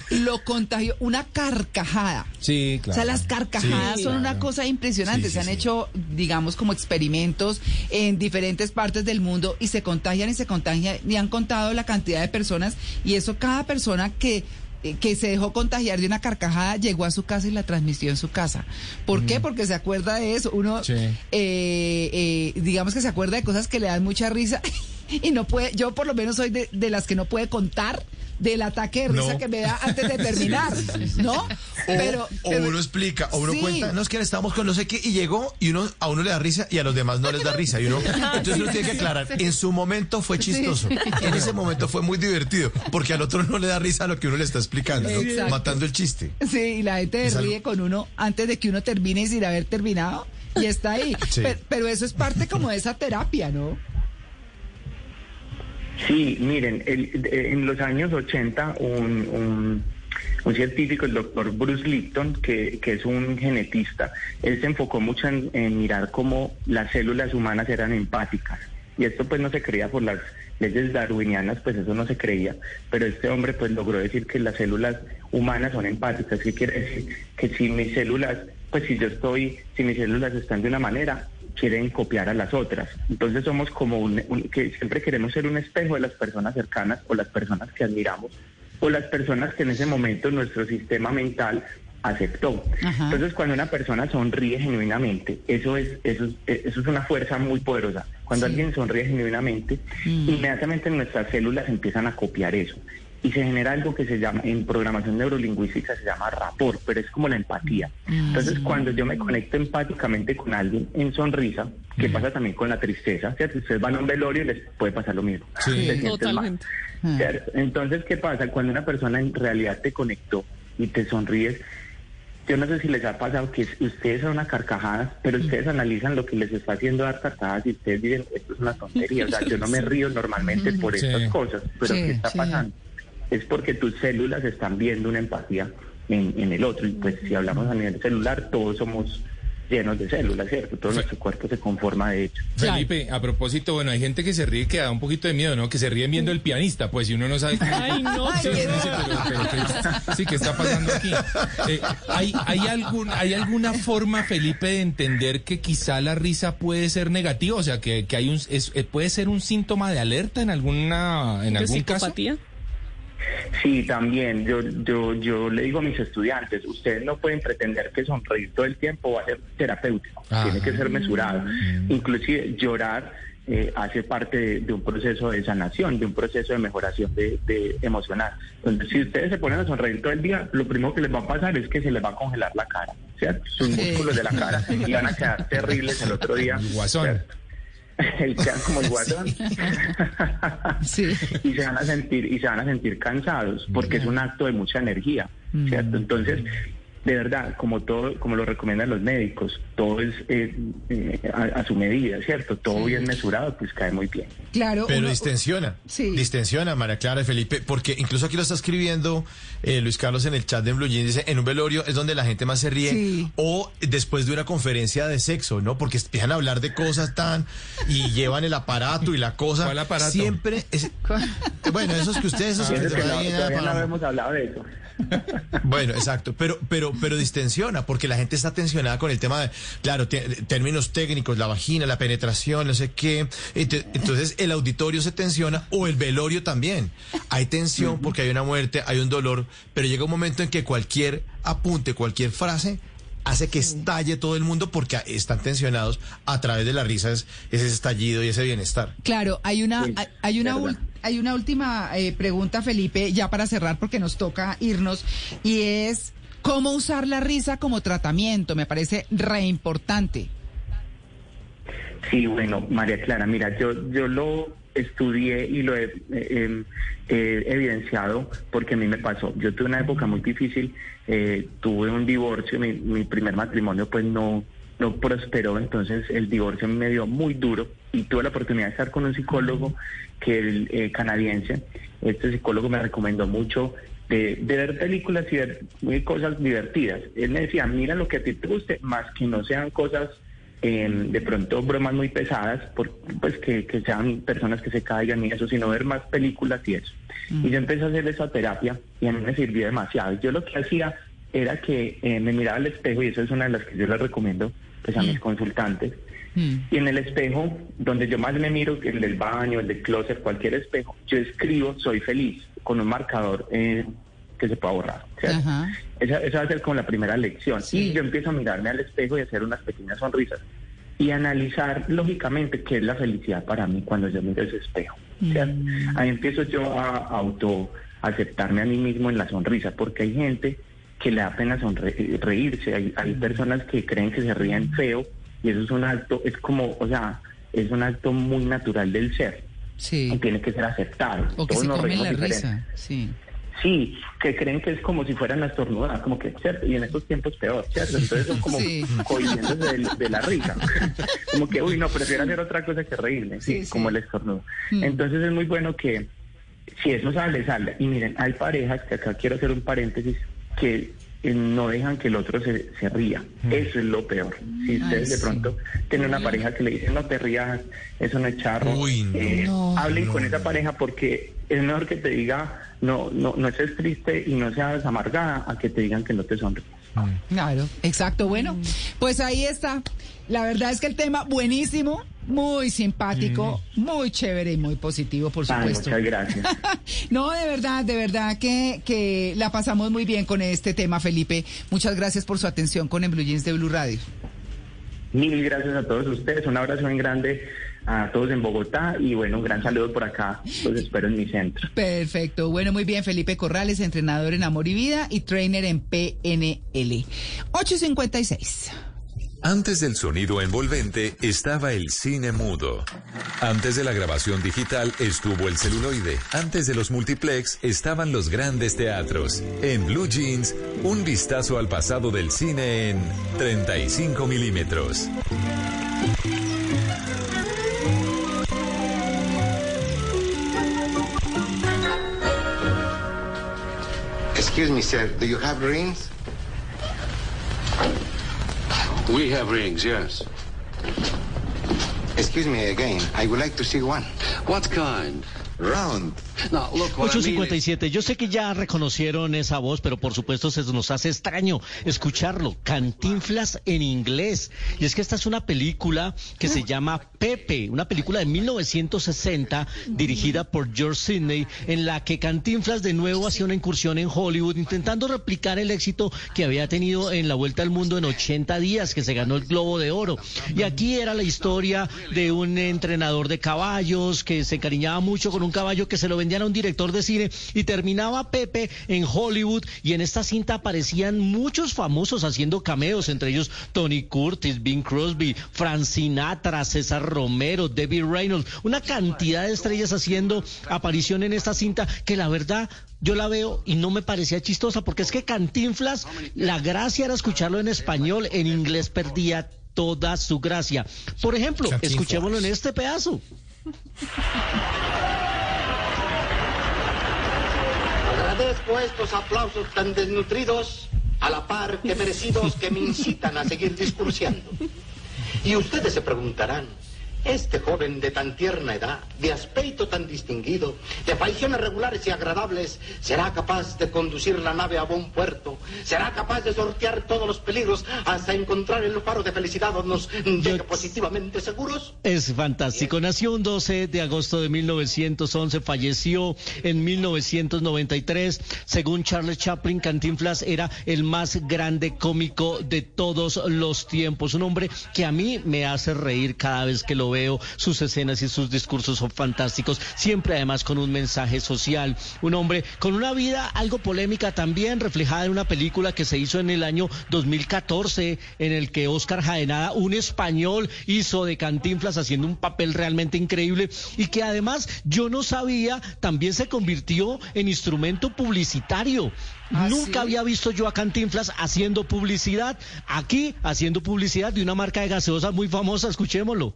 lo contagió una carcajada? Sí, O claro. sea, las carcajadas Sí, son una cosa impresionante. Sí, sí, se han sí. hecho, digamos, como experimentos en diferentes partes del mundo y se contagian y se contagian y han contado la cantidad de personas y eso cada persona que eh, que se dejó contagiar de una carcajada llegó a su casa y la transmitió en su casa. ¿Por qué? Porque se acuerda de eso. Uno, Sí. eh, eh, digamos que se acuerda de cosas que le dan mucha risa y no puede, yo por lo menos soy de, de las que no puede contar del ataque de risa No. que me da antes de terminar, Sí, sí, sí. ¿no? O, Pero, o pero- uno explica, o uno Sí. cuenta, no es que estábamos con no sé qué y llegó y uno a uno le da risa y a los demás no les da risa. Y uno, entonces uno tiene que aclarar, en su momento fue chistoso, en ese momento fue muy divertido, porque al otro no le da risa lo que uno le está explicando, ¿no? Matando el chiste. Sí, y la gente Es algo- ríe con uno antes de que uno termine y sin haber terminado. Y está ahí. Pero eso es parte como de esa terapia, ¿no? Sí, miren, el- en los años 80 un, un, un científico, el doctor Bruce Lipton, que, que es un genetista, él se enfocó mucho en, en mirar cómo las células humanas eran empáticas. Y esto pues no se creía por las leyes darwinianas, pues eso no se creía, pero este hombre pues logró decir que las células humanas son empáticas. ¿Qué quiere decir? Que si mis células, pues si yo estoy, si mis células están de una manera, quieren copiar a las otras. Entonces somos como un, un- que siempre queremos ser un espejo de las personas cercanas o las personas que admiramos o las personas que en ese momento nuestro sistema mental aceptó. Ajá. Entonces cuando una persona sonríe genuinamente, eso es eso es, eso es una fuerza muy poderosa. Cuando Sí. alguien sonríe genuinamente, Mm. inmediatamente nuestras células empiezan a copiar eso. Y se genera algo que se llama, en programación neurolingüística se llama rapport, pero es como la empatía. Mm. Entonces, cuando yo me conecto empáticamente con alguien en sonrisa, que pasa también con la tristeza, ¿cierto? Ustedes van a un velorio y les puede pasar lo mismo. Sí. Mal. Totalmente. Entonces, ¿qué pasa? Cuando una persona en realidad te conectó y te sonríes, yo no sé si les ha pasado que ustedes son una carcajada, pero ustedes analizan lo que les está haciendo dar carcajadas y ustedes dicen, esto es una tontería. O sea, yo no me río normalmente por Sí. estas cosas, pero Sí, ¿qué está sí. pasando? Es porque tus células están viendo una empatía en, en el otro. Y pues si hablamos a nivel celular, todos somos llenos de células, ¿cierto? Todo nuestro cuerpo se conforma de hecho. Felipe, a propósito, bueno, hay gente que se ríe que da un poquito de miedo, ¿no? Que se ríen viendo el pianista, pues si uno no sabe... Ay, no, Sí, qué sí, sí, pero- pero ¿qué- sí, ¿qué está pasando aquí? Eh, ¿hay, hay, algún, ¿Hay alguna forma, Felipe, de entender que quizá la risa puede ser negativa? O sea, que, que hay un, es- eh, puede ser un síntoma de alerta en, alguna, en ¿De algún caso. Sí, también. Yo, yo, yo le digo a mis estudiantes, ustedes no pueden pretender que sonreír todo el tiempo va a ser terapéutico. Ajá. Tiene que ser mesurado. Inclusive llorar eh, hace parte de, de un proceso de sanación, de un proceso de mejoración de, de emocional. Entonces, si ustedes se ponen a sonreír todo el día, lo primero que les va a pasar es que se les va a congelar la cara, ¿cierto? Sus músculos de la cara y van a quedar terribles el otro día. Guasón. ¿cierto? El como el guasón. Sí. y se van a sentir y se van a sentir cansados porque es un acto de mucha energía, ¿cierto? Entonces, de verdad, como todo, como lo recomiendan los médicos, todo es eh, eh, a, a su medida, ¿cierto? Todo bien mesurado, pues cae muy bien. Claro. Pero uno- distensiona. Sí. Distensiona, María Clara y Felipe, porque incluso aquí lo está escribiendo eh, Luis Carlos en el chat de Blue Jeans, dice, en un velorio es donde la gente más se ríe, Sí. o después de una conferencia de sexo, ¿no? Porque empiezan a hablar de cosas tan, y llevan el aparato y la cosa. ¿Cuál aparato? Siempre, es- bueno, esos que ustedes, esos Y que eso no- todavía no hemos hablado de eso. Bueno, exacto, pero, pero pero, distensiona, porque la gente está tensionada con el tema de, claro, términos técnicos, la vagina, la penetración, no sé qué. Ent- Entonces el auditorio se tensiona o el velorio también. Hay tensión porque hay una muerte, hay un dolor, pero llega un momento en que cualquier apunte, cualquier frase hace que estalle todo el mundo porque están tensionados a través de la risa, es- ese estallido y ese bienestar. Claro, hay una, hay- una, hay una última eh, pregunta, Felipe, ya para cerrar, porque nos toca irnos, y es cómo usar la risa como tratamiento. Me parece re importante. Sí, bueno, María Clara, mira, yo, yo lo estudié y lo he eh, eh, evidenciado porque a mí me pasó. Yo tuve una época muy difícil, eh, tuve un divorcio, mi, mi primer matrimonio pues no, no prosperó, entonces el divorcio me dio muy duro y tuve la oportunidad de estar con un psicólogo que el eh, canadiense, este psicólogo me recomendó mucho de, de ver películas y ver muy cosas divertidas. Él me decía, mira lo que a ti te guste, más que no sean cosas eh, de pronto bromas muy pesadas, por, pues que, que sean personas que se caigan y eso, sino ver más películas y eso. Y yo empecé a hacer esa terapia y a mí me sirvió demasiado. Yo lo que hacía era que eh, me miraba al espejo y eso es una de las que yo les recomiendo pues a mis consultantes. Y en el espejo, donde yo más me miro, el del baño, el del closet, cualquier espejo, yo escribo soy feliz con un marcador eh, que se pueda borrar. Esa, esa va a ser como la primera lección. Y yo empiezo a mirarme al espejo y hacer unas pequeñas sonrisas. Y analizar lógicamente qué es la felicidad para mí cuando yo miro ese espejo. ¿cierto? Ahí empiezo yo a auto aceptarme a mí mismo en la sonrisa, porque hay gente que le da pena sonre- reírse. Hay, hay personas que creen que se ríen feo y eso es un acto, es como, o sea, es un acto muy natural del ser. Sí. Y tiene que ser aceptado. O que Todos se nos comen reímos la diferente. risa. Sí. Sí, que creen que es como si fueran a estornudar, como que, ¿cierto? Y en estos tiempos peor, ¿cierto? Entonces son como Sí. cohibiéndose de, de la risa. como que, uy, no, prefiero hacer otra cosa que reírme, sí, Sí, sí. como el estornudo. Mm. Entonces es muy bueno que si eso sale, sale. Y miren, hay parejas, que acá quiero hacer un paréntesis, que eh, no dejan que el otro se, se ría. Eso es lo peor. Si Ay, ustedes de sí. pronto tienen una pareja que le dicen no te rías, eso no es charro, eh, No. hablen No, con esa pareja porque es mejor que te diga no, no, no estés triste y no seas amargada a que te digan que no te sonríes. Claro, exacto. Bueno, pues ahí está. La verdad es que el tema buenísimo, muy simpático, muy chévere y muy positivo, por Ay, supuesto. muchas gracias. No, de verdad, de verdad que, que la pasamos muy bien con este tema, Felipe. Muchas gracias por su atención con En Blue Jeans de Blue Radio. Mil gracias a todos ustedes, un abrazo bien grande a todos en Bogotá y bueno, un gran saludo por acá, los espero en mi centro. Perfecto. Bueno, muy bien. Felipe Corrales, entrenador en Amor y Vida y trainer en PNL. 856. Antes del sonido envolvente estaba el cine mudo. Antes de la grabación digital estuvo el celuloide. Antes de los multiplex estaban los grandes teatros. En Blue Jeans, un vistazo al pasado del cine en 35 milímetros. Excuse me, sir. Do you have rings? We have rings, yes. Excuse me again. I would like to see one. What kind? Round. Now, look, what I mean is- 857. Yo sé que ya reconocieron esa voz, pero por supuesto se nos hace extraño escucharlo. Cantinflas en inglés. Y es que esta es una película que se llama Pepe, una película de 1960 dirigida por George Sidney, en la que Cantinflas de nuevo hacía una incursión en Hollywood, intentando replicar el éxito que había tenido en la Vuelta al Mundo en 80 días, que se ganó el Globo de Oro. Y aquí era la historia de un entrenador de caballos que se encariñaba mucho con un caballo que se lo vendían a un director de cine y terminaba Pepe en Hollywood y en esta cinta aparecían muchos famosos haciendo cameos, entre ellos Tony Curtis, Bing Crosby, Frank Sinatra, César Romero, Debbie Reynolds, una cantidad de estrellas haciendo aparición en esta cinta que la verdad yo la veo y no me parecía chistosa porque es que Cantinflas, la gracia era escucharlo en español, en inglés perdía toda su gracia. Por ejemplo, escuchémoslo en este pedazo. Agradezco estos aplausos tan desnutridos, a la par que merecidos, que me incitan a seguir discursiando. Y ustedes se preguntarán, Este joven de tan tierna edad, de aspecto tan distinguido, de facciones regulares y agradables, será capaz de conducir la nave a buen puerto, será capaz de sortear todos los peligros hasta encontrar el faro de felicidad donde nos deje positivamente seguros. Es fantástico. Nació un 12 de agosto de 1911, falleció en 1993. Según Charles Chaplin, Cantinflas era el más grande cómico de todos los tiempos. Un hombre que a mí me hace reír cada vez que lo veo. Sus escenas y sus discursos son fantásticos. Siempre además con un mensaje social. Un hombre con una vida algo polémica también, reflejada en una película que se hizo en el año 2014, en el que Oscar Jaenada, un español, hizo de Cantinflas haciendo un papel realmente increíble y que además yo no sabía, también se convirtió en instrumento publicitario. ¿Ah, Nunca sí? había visto yo a Cantinflas haciendo publicidad, aquí haciendo publicidad de una marca de gaseosa muy famosa, escuchémoslo.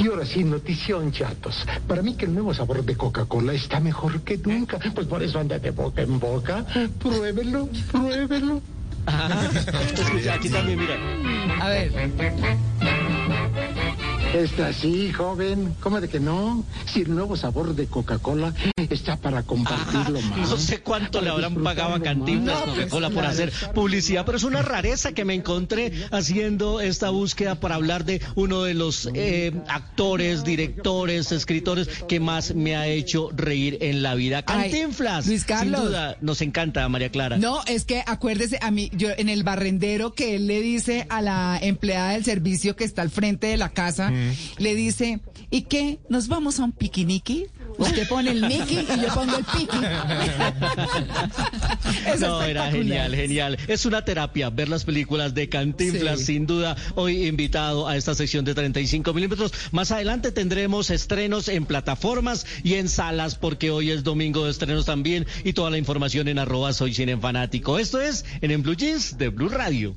Y ahora sí, notición, chatos. Para mí que el nuevo sabor de Coca-Cola está mejor que nunca. Pues por eso anda de boca en boca. Pruébelo, pruébelo. Escucha, aquí también, mira. A ver. Está así, joven. ¿Cómo de que no? Si el nuevo sabor de Coca-Cola está para compartirlo más. No sé cuánto le habrán pagado a Cantinflas más. Coca-Cola por hacer publicidad, pero es una rareza que me encontré haciendo esta búsqueda para hablar de uno de los eh, actores, directores, escritores que más me ha hecho reír en la vida. Ay, Cantinflas, Luis Carlos. sin duda, nos encanta, María Clara. No, es que acuérdese a mí, yo en el barrendero que él le dice a la empleada del servicio que está al frente de la casa, le dice, ¿y qué? ¿Nos vamos a un piquiniqui? Usted pone el Mickey y yo pongo el piqui. Es No, era genial, genial. Es una terapia ver las películas de Cantinflas, Sí. sin duda. Hoy invitado a esta sección de 35 milímetros. Más adelante tendremos estrenos en plataformas y en salas, porque hoy es domingo de estrenos también. Y toda la información en arroba soy cine fanático. Esto es en, en Blue Jeans de Blue Radio.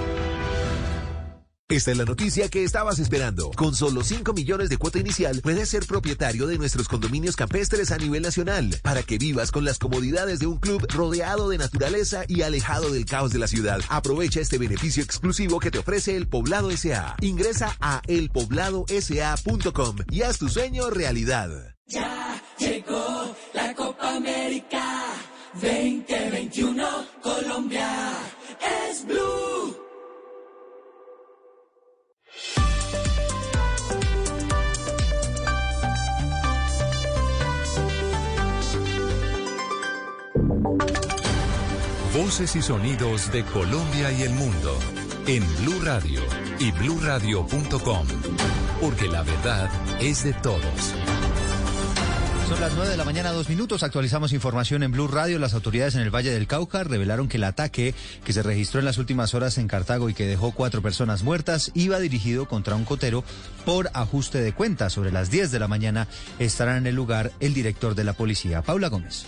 Esta es la noticia que estabas esperando. Con solo 5 millones de cuota inicial, puedes ser propietario de nuestros condominios campestres a nivel nacional, para que vivas con las comodidades de un club rodeado de naturaleza y alejado del caos de la ciudad. Aprovecha este beneficio exclusivo que te ofrece el Poblado SA. Ingresa a elpobladosa.com y haz tu sueño realidad. Ya llegó la Copa América 2021. Colombia es blue. Voces y sonidos de Colombia y el mundo en Blue Radio y bluradio.com, porque la verdad es de todos. Son las 9 de la mañana, dos minutos. Actualizamos información en Blue Radio. Las autoridades en el Valle del Cauca revelaron que el ataque que se registró en las últimas horas en Cartago y que dejó cuatro personas muertas iba dirigido contra un cotero por ajuste de cuentas. Sobre las 10 de la mañana estará en el lugar el director de la policía, Paula Gómez.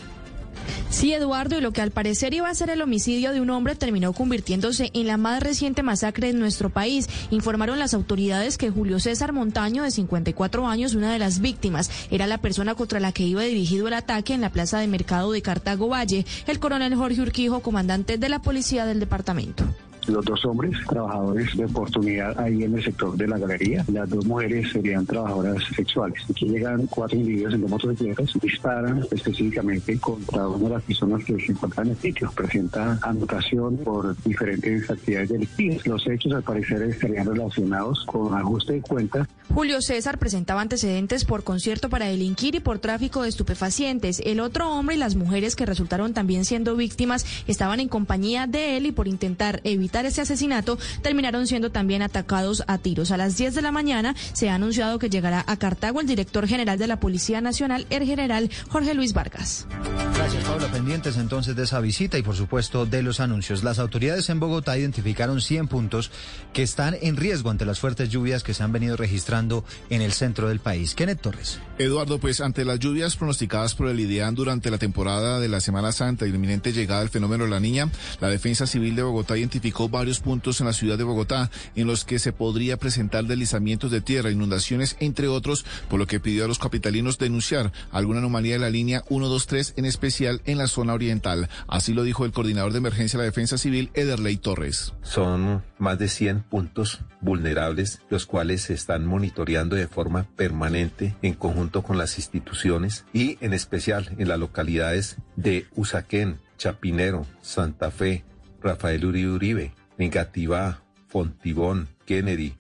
Sí, Eduardo, y lo que al parecer iba a ser el homicidio de un hombre terminó convirtiéndose en la más reciente masacre en nuestro país. Informaron las autoridades que Julio César Montaño, de 54 años, una de las víctimas, era la persona contra la que iba dirigido el ataque en la plaza de mercado de Cartago Valle. El coronel Jorge Urquijo, comandante de la policía del departamento. Los dos hombres, trabajadores de oportunidad ahí en el sector de la galería. Las dos mujeres serían trabajadoras sexuales. Aquí llegan cuatro individuos en dos motocicletas, disparan específicamente contra una de las personas que se encuentran en el sitio. Presenta anotación por diferentes actividades delictivas. Los hechos al parecer estarían relacionados con ajuste de cuentas. Julio César presentaba antecedentes por concierto para delinquir y por tráfico de estupefacientes. El otro hombre y las mujeres que resultaron también siendo víctimas estaban en compañía de él y por intentar evitar ocultar ese asesinato terminaron siendo también atacados a tiros. A las 10 de la mañana se ha anunciado que llegará a Cartago el director general de la Policía Nacional, el general Jorge Luis Vargas. Gracias, Paula. Pendientes entonces de esa visita y, por supuesto, de los anuncios. Las autoridades en Bogotá identificaron 100 puntos que están en riesgo ante las fuertes lluvias que se han venido registrando en el centro del país. Kenneth Torres. Eduardo, pues ante las lluvias pronosticadas por el IDEAN durante la temporada de la Semana Santa y la inminente llegada del fenómeno de la niña, la Defensa Civil de Bogotá identificó varios puntos en la ciudad de Bogotá en los que se podría presentar deslizamientos de tierra, inundaciones, entre otros, por lo que pidió a los capitalinos denunciar alguna anomalía de la línea 123, en especial en la zona oriental. Así lo dijo el coordinador de emergencia de la Defensa Civil, Ederley Torres. Son más de 100 puntos vulnerables, los cuales se están monitoreando de forma permanente en conjunto con las instituciones y en especial en las localidades de Usaquén, Chapinero, Santa Fe, Rafael Uribe Uribe, Engativá, Fontibón, Kennedy,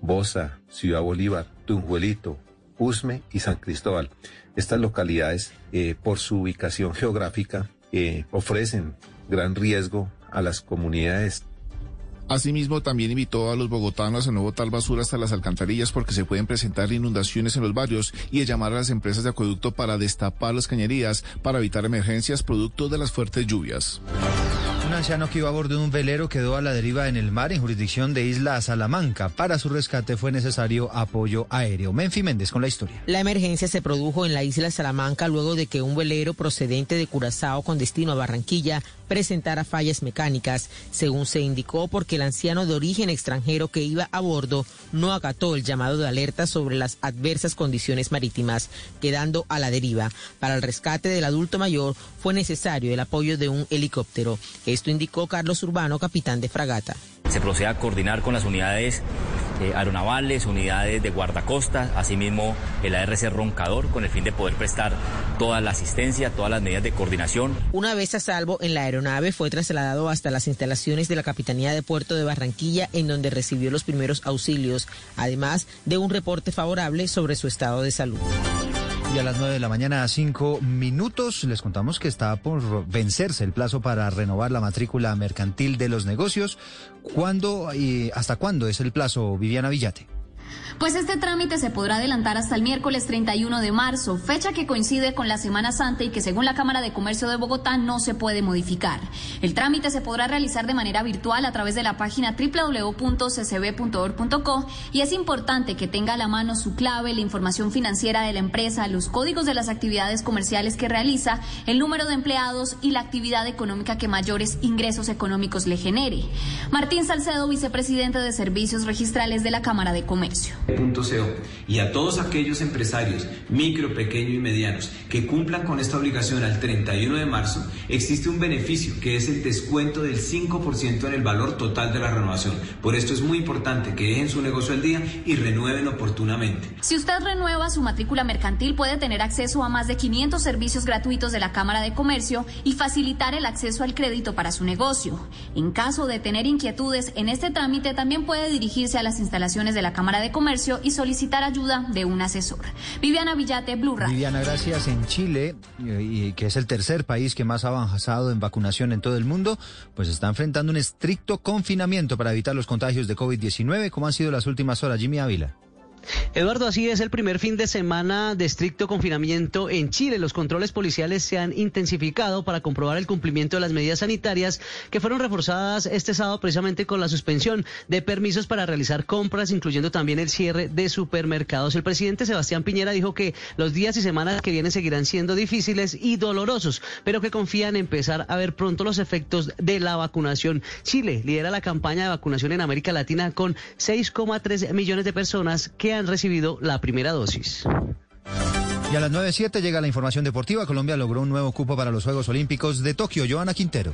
Bosa, Ciudad Bolívar, Tunjuelito, Usme y San Cristóbal. Estas localidades, eh, por su ubicación geográfica, eh, ofrecen gran riesgo a las comunidades Asimismo, también invitó a los bogotanos a no botar basura hasta las alcantarillas porque se pueden presentar inundaciones en los barrios y a llamar a las empresas de acueducto para destapar las cañerías para evitar emergencias producto de las fuertes lluvias. Un anciano que iba a bordo de un velero quedó a la deriva en el mar en jurisdicción de Isla Salamanca. Para su rescate fue necesario apoyo aéreo. Menfi Méndez con la historia. La emergencia se produjo en la isla Salamanca luego de que un velero procedente de Curazao con destino a Barranquilla presentara fallas mecánicas, según se indicó porque el anciano de origen extranjero que iba a bordo no acató el llamado de alerta sobre las adversas condiciones marítimas, quedando a la deriva. Para el rescate del adulto mayor fue necesario el apoyo de un helicóptero. Esto indicó Carlos Urbano, capitán de fragata. Se procede a coordinar con las unidades eh, aeronavales, unidades de guardacostas, asimismo el ARC Roncador, con el fin de poder prestar toda la asistencia, todas las medidas de coordinación. Una vez a salvo en la aeronave, fue trasladado hasta las instalaciones de la Capitanía de Puerto de Barranquilla, en donde recibió los primeros auxilios, además de un reporte favorable sobre su estado de salud. Y a las 9 de la mañana, a 5 minutos, les contamos que está por vencerse el plazo para renovar la matrícula mercantil de los negocios. ¿Cuándo y hasta cuándo es el plazo, Viviana Villate? Pues este trámite se podrá adelantar hasta el miércoles 31 de marzo, fecha que coincide con la Semana Santa y que según la Cámara de Comercio de Bogotá no se puede modificar. El trámite se podrá realizar de manera virtual a través de la página www.ccb.org.co y es importante que tenga a la mano su clave, la información financiera de la empresa, los códigos de las actividades comerciales que realiza, el número de empleados y la actividad económica que mayores ingresos económicos le genere. Martín Salcedo, vicepresidente de Servicios Registrales de la Cámara de Comercio. Y a todos aquellos empresarios, micro, pequeño y medianos, que cumplan con esta obligación al 31 de marzo, existe un beneficio que es el descuento del 5% en el valor total de la renovación. Por esto es muy importante que dejen su negocio al día y renueven oportunamente. Si usted renueva su matrícula mercantil, puede tener acceso a más de 500 servicios gratuitos de la Cámara de Comercio y facilitar el acceso al crédito para su negocio. En caso de tener inquietudes en este trámite, también puede dirigirse a las instalaciones de la Cámara de Comercio y solicitar ayuda de un asesor. Viviana Villate, Blue Radio. Viviana, gracias. En Chile, y, que es el tercer país que más ha avanzado en vacunación en todo el mundo, pues está enfrentando un estricto confinamiento para evitar los contagios de COVID-19. ¿Cómo han sido las últimas horas, Jimmy Ávila? Eduardo, así es el primer fin de semana de estricto confinamiento en Chile. Los controles policiales se han intensificado para comprobar el cumplimiento de las medidas sanitarias que fueron reforzadas este sábado precisamente con la suspensión de permisos para realizar compras, incluyendo también el cierre de supermercados. El presidente Sebastián Piñera dijo que los días y semanas que vienen seguirán siendo difíciles y dolorosos, pero que confían en empezar a ver pronto los efectos de la vacunación. Chile lidera la campaña de vacunación en América Latina con 6,3 millones de personas que han recibido la primera dosis. Y a las 9.07 llega la información deportiva. Colombia logró un nuevo cupo para los Juegos Olímpicos de Tokio. Joana Quintero.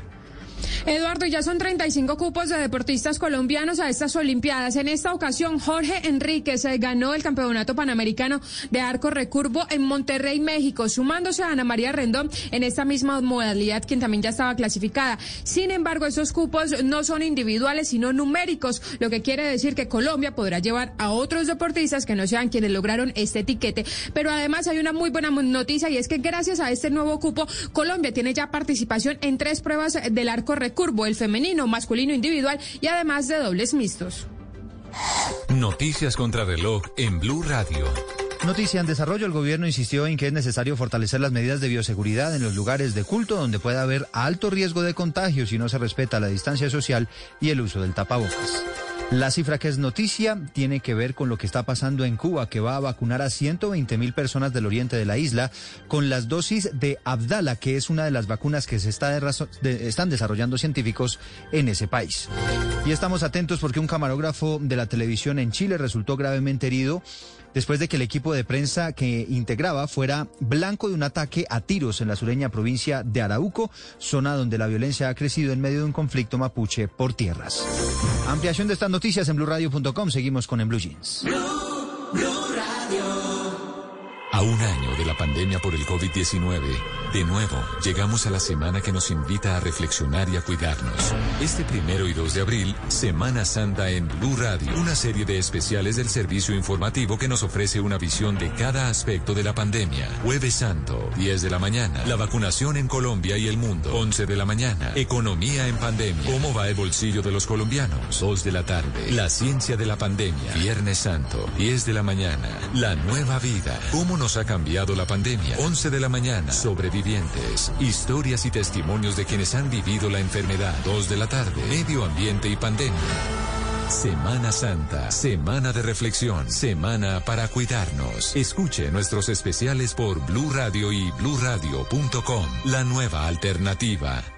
Eduardo, ya son 35 cupos de deportistas colombianos a estas Olimpiadas. En esta ocasión, Jorge Enríquez eh, ganó el Campeonato Panamericano de Arco Recurvo en Monterrey, México, sumándose a Ana María Rendón en esta misma modalidad, quien también ya estaba clasificada. Sin embargo, esos cupos no son individuales, sino numéricos, lo que quiere decir que Colombia podrá llevar a otros deportistas que no sean quienes lograron este etiquete. Pero además hay una muy buena noticia y es que gracias a este nuevo cupo, Colombia tiene ya participación en tres pruebas del arco recurvo curvo, el femenino, masculino individual y además de dobles mixtos. Noticias contra reloj en Blue Radio. Noticia en desarrollo, el gobierno insistió en que es necesario fortalecer las medidas de bioseguridad en los lugares de culto donde pueda haber alto riesgo de contagio si no se respeta la distancia social y el uso del tapabocas. La cifra que es noticia tiene que ver con lo que está pasando en Cuba, que va a vacunar a 120 mil personas del oriente de la isla con las dosis de Abdala, que es una de las vacunas que se está están desarrollando científicos en ese país. Y estamos atentos porque un camarógrafo de la televisión en Chile resultó gravemente herido después de que el equipo de prensa que integraba fuera blanco de un ataque a tiros en la sureña provincia de Arauco, zona donde la violencia ha crecido en medio de un conflicto mapuche por tierras. Ampliación de estas noticias en blueradio.com. Seguimos con En Blue Jeans. A un año pandemia por el COVID-19, de nuevo llegamos a la semana que nos invita a reflexionar y a cuidarnos. Este primero y 2 de abril, Semana Santa en Blue Radio, una serie de especiales del servicio informativo que nos ofrece una visión de cada aspecto de la pandemia. Jueves Santo, 10 de la mañana, la vacunación en Colombia y el mundo. 11 de la mañana, economía en pandemia. ¿Cómo va el bolsillo de los colombianos? 2 de la tarde, la ciencia de la pandemia. Viernes Santo, 10 de la mañana, la nueva vida. ¿Cómo nos ha cambiado la pandemia? 11 de la mañana, sobrevivientes, historias y testimonios de quienes han vivido la enfermedad. 2 de la tarde, medio ambiente y pandemia. Semana Santa, semana de reflexión, semana para cuidarnos. Escuche nuestros especiales por Blue Radio y bluradio.com, la nueva alternativa.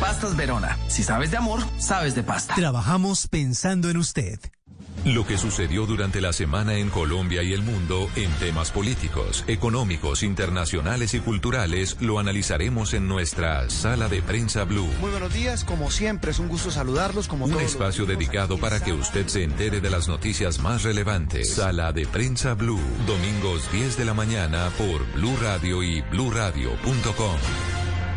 Pastas Verona. Si sabes de amor, sabes de pasta. Trabajamos pensando en usted. Lo que sucedió durante la semana en Colombia y el mundo en temas políticos, económicos, internacionales y culturales lo analizaremos en nuestra Sala de Prensa Blue. Muy buenos días, como siempre es un gusto saludarlos. Como un todos espacio dedicado para que usted se entere de las noticias más relevantes. Sala de Prensa Blue, domingos 10 de la mañana por Blue Radio y bluradio.com.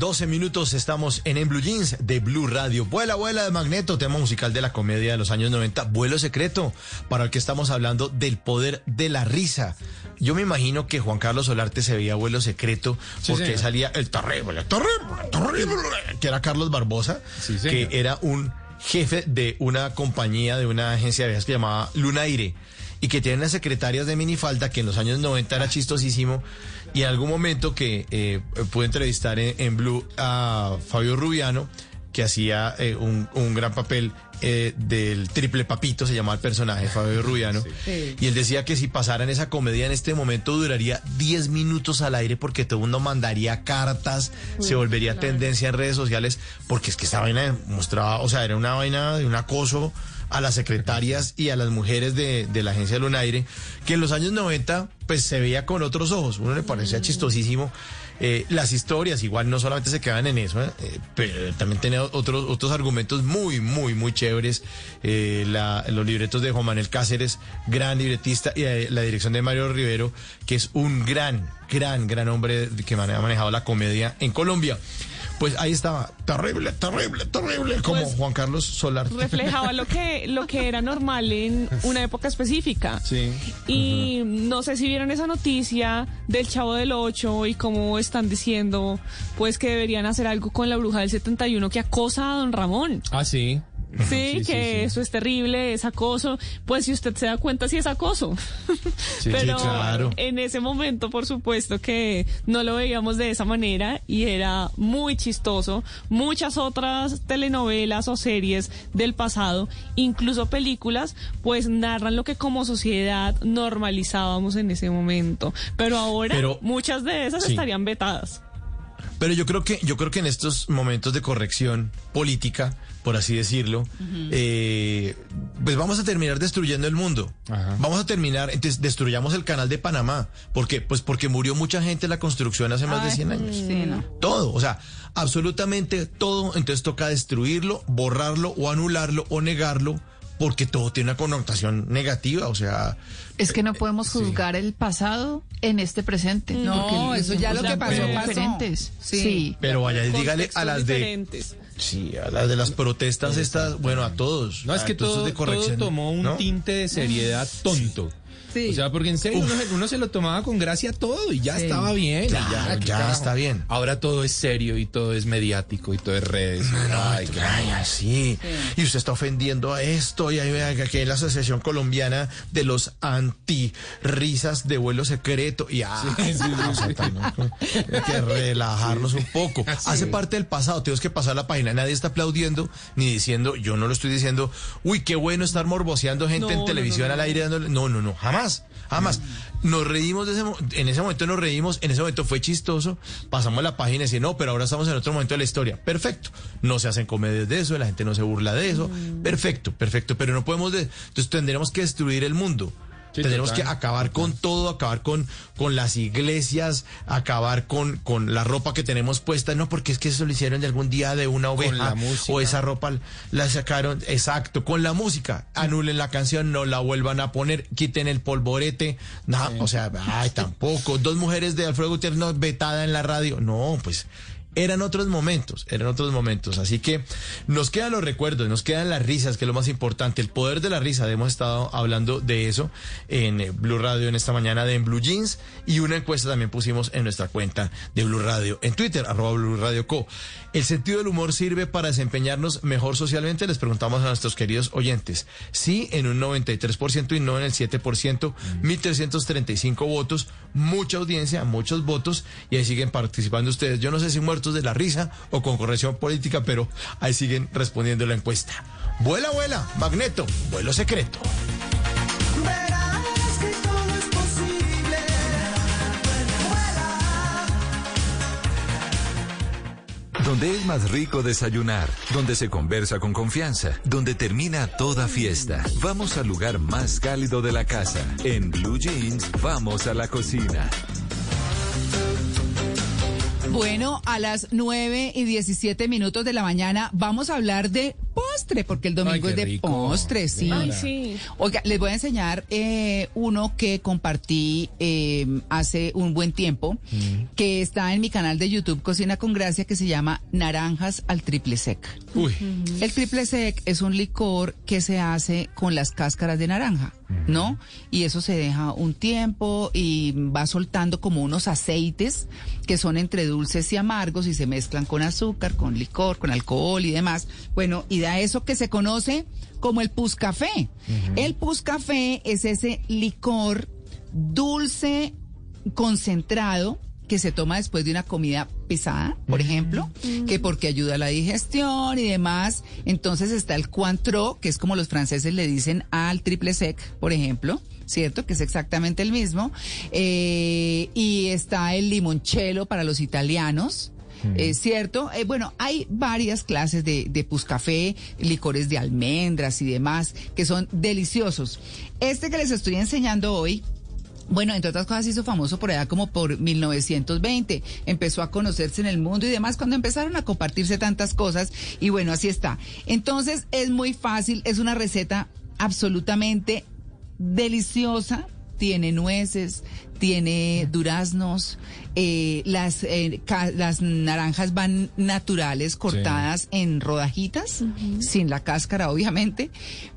12 minutos, estamos en En Blue Jeans de Blue Radio. Vuela, vuela de Magneto, tema musical de la comedia de los años 90, Vuelo Secreto, para el que estamos hablando del poder de la risa. Yo me imagino que Juan Carlos Solarte se veía Vuelo Secreto porque salía el terrible, terrible, terrible, que era Carlos Barbosa, que era un jefe de una compañía, de una agencia de viajes que llamaba Lunaire y que tiene unas secretarias de minifalda que en los años 90 era chistosísimo y en algún momento que eh, pude entrevistar en, en Blue a Fabio Rubiano que hacía eh, un, un gran papel eh, del triple papito, se llamaba el personaje, Fabio Rubiano. Sí. Y él decía que si pasaran esa comedia en este momento duraría 10 minutos al aire porque todo el mundo mandaría cartas, Uy, se volvería claro. tendencia en redes sociales, porque es que esta vaina mostraba, o sea, era una vaina de un acoso a las secretarias y a las mujeres de, de la agencia Lunaire, que en los años 90 pues se veía con otros ojos, uno le parecía chistosísimo. Eh, las historias igual no solamente se quedan en eso, ¿eh? Eh, pero también tenía otros, otros argumentos muy, muy, muy chéveres. Eh, la- los libretos de Juan Manuel Cáceres, gran libretista, y la dirección de Mario Rivero, que es un gran, gran, gran hombre que ha manejado la comedia en Colombia. Pues ahí estaba, terrible, terrible, terrible, como Pues- Juan Carlos Solar. reflejaba lo que lo que era normal en una época específica. Sí. Y no sé si vieron esa noticia del Chavo del 8 y cómo están diciendo pues que deberían hacer algo con la bruja del 71 que acosa a don Ramón. Ah, sí. Sí, Sí, que sí. eso es terrible, es acoso. Pues si usted se da cuenta, sí es acoso. Sí, Pero sí, claro. en ese momento, por supuesto que no lo veíamos de esa manera y era muy chistoso. Muchas otras telenovelas o series del pasado, incluso películas, pues narran lo que como sociedad normalizábamos en ese momento. Pero ahora Pero- muchas de esas estarían vetadas. Pero yo creo que, yo creo que en estos momentos de corrección política, por así decirlo, eh, pues vamos a terminar destruyendo el mundo. Vamos a terminar, entonces destruyamos el canal de Panamá. ¿Por qué? Pues porque murió mucha gente en la construcción hace más de 100 años. Sí, no. Todo, o sea, absolutamente todo. Entonces toca destruirlo, borrarlo o anularlo o negarlo, porque todo tiene una connotación negativa. O sea, Es que no podemos juzgar el pasado en este presente. No, porque eso ya lo que pasó, pasó. diferentes. Sí. Sí. pero vaya, dígale a las de. diferentes. Sí, a las de las protestas estas, bueno, a todos. No, es a que todos todo, de todo corrección, tomó un ¿no? tinte de seriedad tonto. Sí. O sea, porque en serio uno se, uno se lo tomaba con gracia todo y ya Sí. estaba bien. Claro, ya, ya está bien. Ahora todo es serio y todo es mediático y todo es redes. Ay, Ay, así. Y usted está ofendiendo a esto. Y ahí vea que aquí en la Asociación Colombiana de los Anti-Risas de Vuelo Secreto. Y ah, Sí, sí, sí, o sea, sí. también, hay que relajarnos un poco. Hace parte del pasado. Tenemos que pasar la página. Nadie está aplaudiendo ni diciendo, yo no lo estoy diciendo, uy, qué bueno estar morboseando gente en televisión al aire dándole. No, no, no, jamás. Jamás. Nos reímos de ese en ese momento nos reímos, en ese momento fue chistoso, pasamos la página y decimos, no, pero ahora estamos en otro momento de la historia. Perfecto. No se hacen comedias de eso, la gente no se burla de eso. Perfecto, perfecto. Pero no podemos de... Entonces tendremos que destruir el mundo. Sí, total, que acabar con todo, acabar con, con las iglesias, acabar con, con la ropa que tenemos puesta. No, porque es que eso lo hicieron de algún día de una oveja. la música. O esa ropa la sacaron, exacto, con la música. Anulen la canción, no la vuelvan a poner, quiten el polvorete. No, o sea, ay, tampoco. Dos mujeres de Alfredo Gutiérrez no, vetada en la radio. No, pues eran otros momentos, eran otros momentos. Así que nos quedan los recuerdos, nos quedan las risas, que es lo más importante, el poder de la risa. Hemos estado hablando de eso en eh, Blue Radio en esta mañana de En Blue Jeans y una encuesta también pusimos en nuestra cuenta de Blue Radio en Twitter, arroba Blue Radio Co. ¿El sentido del humor sirve para desempeñarnos mejor socialmente? Les preguntamos a nuestros queridos oyentes. Sí, en un 93% y no en el 7%, 1.335 votos, mucha audiencia, muchos votos, y ahí siguen participando ustedes. Yo no sé si muertos de la risa o con corrección política, pero ahí siguen respondiendo la encuesta. Vuela, vuela, Magneto, vuelo secreto. Donde es más rico desayunar, donde se conversa con confianza, donde termina toda fiesta. Vamos al lugar más cálido de la casa. En Blue Jeans, vamos a la cocina. Bueno, a las 9 y 17 minutos de la mañana vamos a hablar de postre, porque el domingo Ay, es de rico. postre, sí. Ay, sí. Oiga, les voy a enseñar eh, uno que compartí eh, hace un buen tiempo, que está en mi canal de YouTube Cocina con Gracia, que se llama Naranjas al Triple Sec. Uy. El triple sec es un licor que se hace con las cáscaras de naranja, ¿no? Y eso se deja un tiempo y va soltando como unos aceites que son entre dulces y amargos y se mezclan con azúcar, con licor, con alcohol y demás. Bueno, y da eso que se conoce como el pus café. El pus café es ese licor dulce concentrado que se toma después de una comida pesada, por ejemplo, que porque ayuda a la digestión y demás. Entonces está el Cointreau, que es como los franceses le dicen al triple sec, por ejemplo. ¿Cierto? Que es exactamente el mismo. Eh, y está el limoncello para los italianos. Eh, ¿Cierto? Eh, bueno, hay varias clases de, de puscafé, licores de almendras y demás, que son deliciosos. Este que les estoy enseñando hoy, bueno, entre otras cosas hizo famoso por allá como por 1920. Empezó a conocerse en el mundo y demás cuando empezaron a compartirse tantas cosas. Y bueno, así está. Entonces es muy fácil, es una receta absolutamente deliciosa. Tiene nueces, tiene duraznos, eh, las, eh, las naranjas van naturales, cortadas en rodajitas, sin la cáscara obviamente,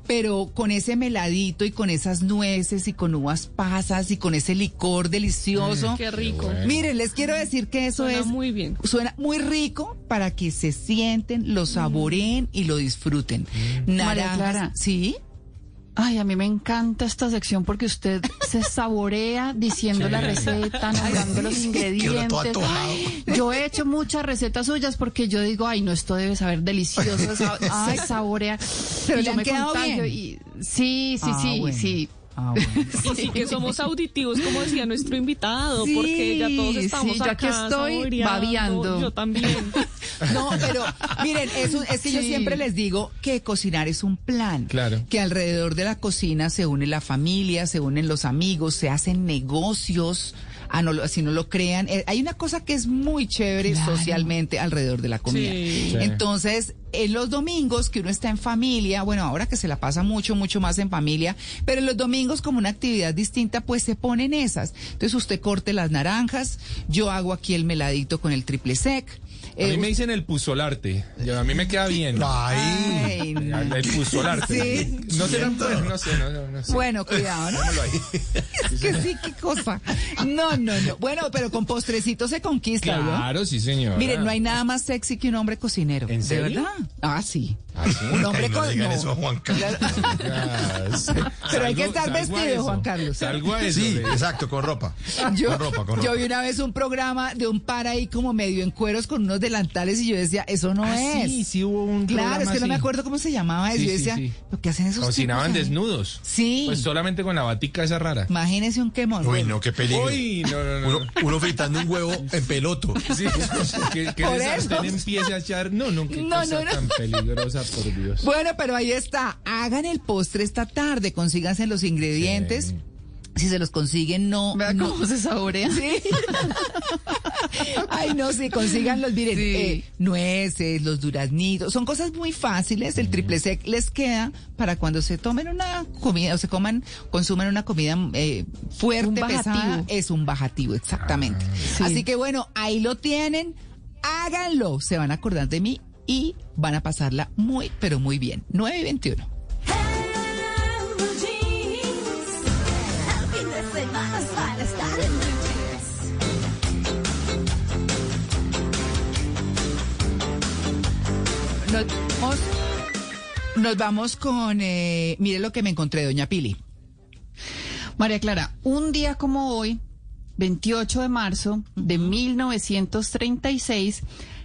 pero con ese meladito y con esas nueces y con uvas pasas y con ese licor delicioso. Mm, qué rico. Bueno. Miren, les quiero decir que eso Suena es muy bien. Suena muy rico para que se sienten, lo saboreen y lo disfruten. María Naranjas, Clara. ¿sí? Ay, a mí me encanta esta sección porque usted se saborea diciendo la receta, nombrando los ingredientes. Yo he hecho muchas recetas suyas porque yo digo, ay, no, esto debe saber delicioso. Ay, saborea. Pero Y yo me contagio bien. y- sí, sí, Ah, sí, bueno. sí. Y sí que somos auditivos, como decía nuestro invitado, Sí, porque ya todos estamos sí, yo aquí acá estoy saboreando. babeando. Yo también. No, pero miren, es, un- es que yo siempre les digo que cocinar es un plan. Claro. Que alrededor de la cocina se une la familia, se unen los amigos, se hacen negocios. Ah, no, lo- si no lo crean, eh, hay una cosa que es muy chévere Claro. socialmente alrededor de la comida. Sí. Sí. Entonces, en los domingos que uno está en familia, bueno, ahora que se la pasa mucho, mucho más en familia, pero en los domingos como una actividad distinta, pues se ponen esas. Entonces usted corte las naranjas, yo hago aquí el meladito con el triple sec. A eh, mí me dicen el puzolarte. Yo- A mí me queda bien. Ay, no. El puzolarte. Sí. No pues, no sé, no, sé. Bueno, cuidado, ¿no? Es que sí, qué cosa. No, no, no. Bueno, pero con postrecito se conquista, ¿no? Claro, sí, señor. Miren, no hay nada más sexy que un hombre cocinero. ¿En serio? ¿De verdad? Ah, sí. ¿Ah, sí? Un hombre a Juan Carlos. Pero hay que estar vestido. Juan Carlos. Salgo a eso. Sí, le- exacto, con ropa. Yo, con ropa, con ropa. yo vi una vez un programa de un par ahí como medio en cueros con unos delantales y yo decía, eso no Ah, es. Sí, sí hubo un Claro, es que no me así. acuerdo cómo se llamaba eso. Sí, yo sí, decía, sí. ¿lo que hacen esos Cocinaban tipos ahí?" desnudos. Sí. Pues solamente con la batica esa rara. Imagínese un quemón. Uy, Bueno, no, qué peligro. Uy, no, no, no. Uno, uno fritando un huevo en peloto. Sí, que, que Por eso. empiece a echar. No, no, qué No, cosa no, no. tan peligrosa, por Dios. Bueno, pero ahí está. Hagan el postre esta tarde, consíganse los ingredientes. Si se los consiguen, no. Vea no- cómo se saborea. Sí. Ay, no, sí, consíganlos. Miren, Sí. eh, nueces, los duraznitos, son cosas muy fáciles. El triple sec les queda para cuando se tomen una comida o se coman, consuman una comida eh, fuerte, Un pesada. Es un bajativo, exactamente. Sí. Así que bueno, ahí lo tienen. Háganlo. Se van a acordar de mí y van a pasarla muy, pero muy bien. 9 y 21. Nos vamos, nos vamos con, eh, mire lo que me encontré, doña Pili. María Clara, un día como hoy, 28 de marzo de 1936,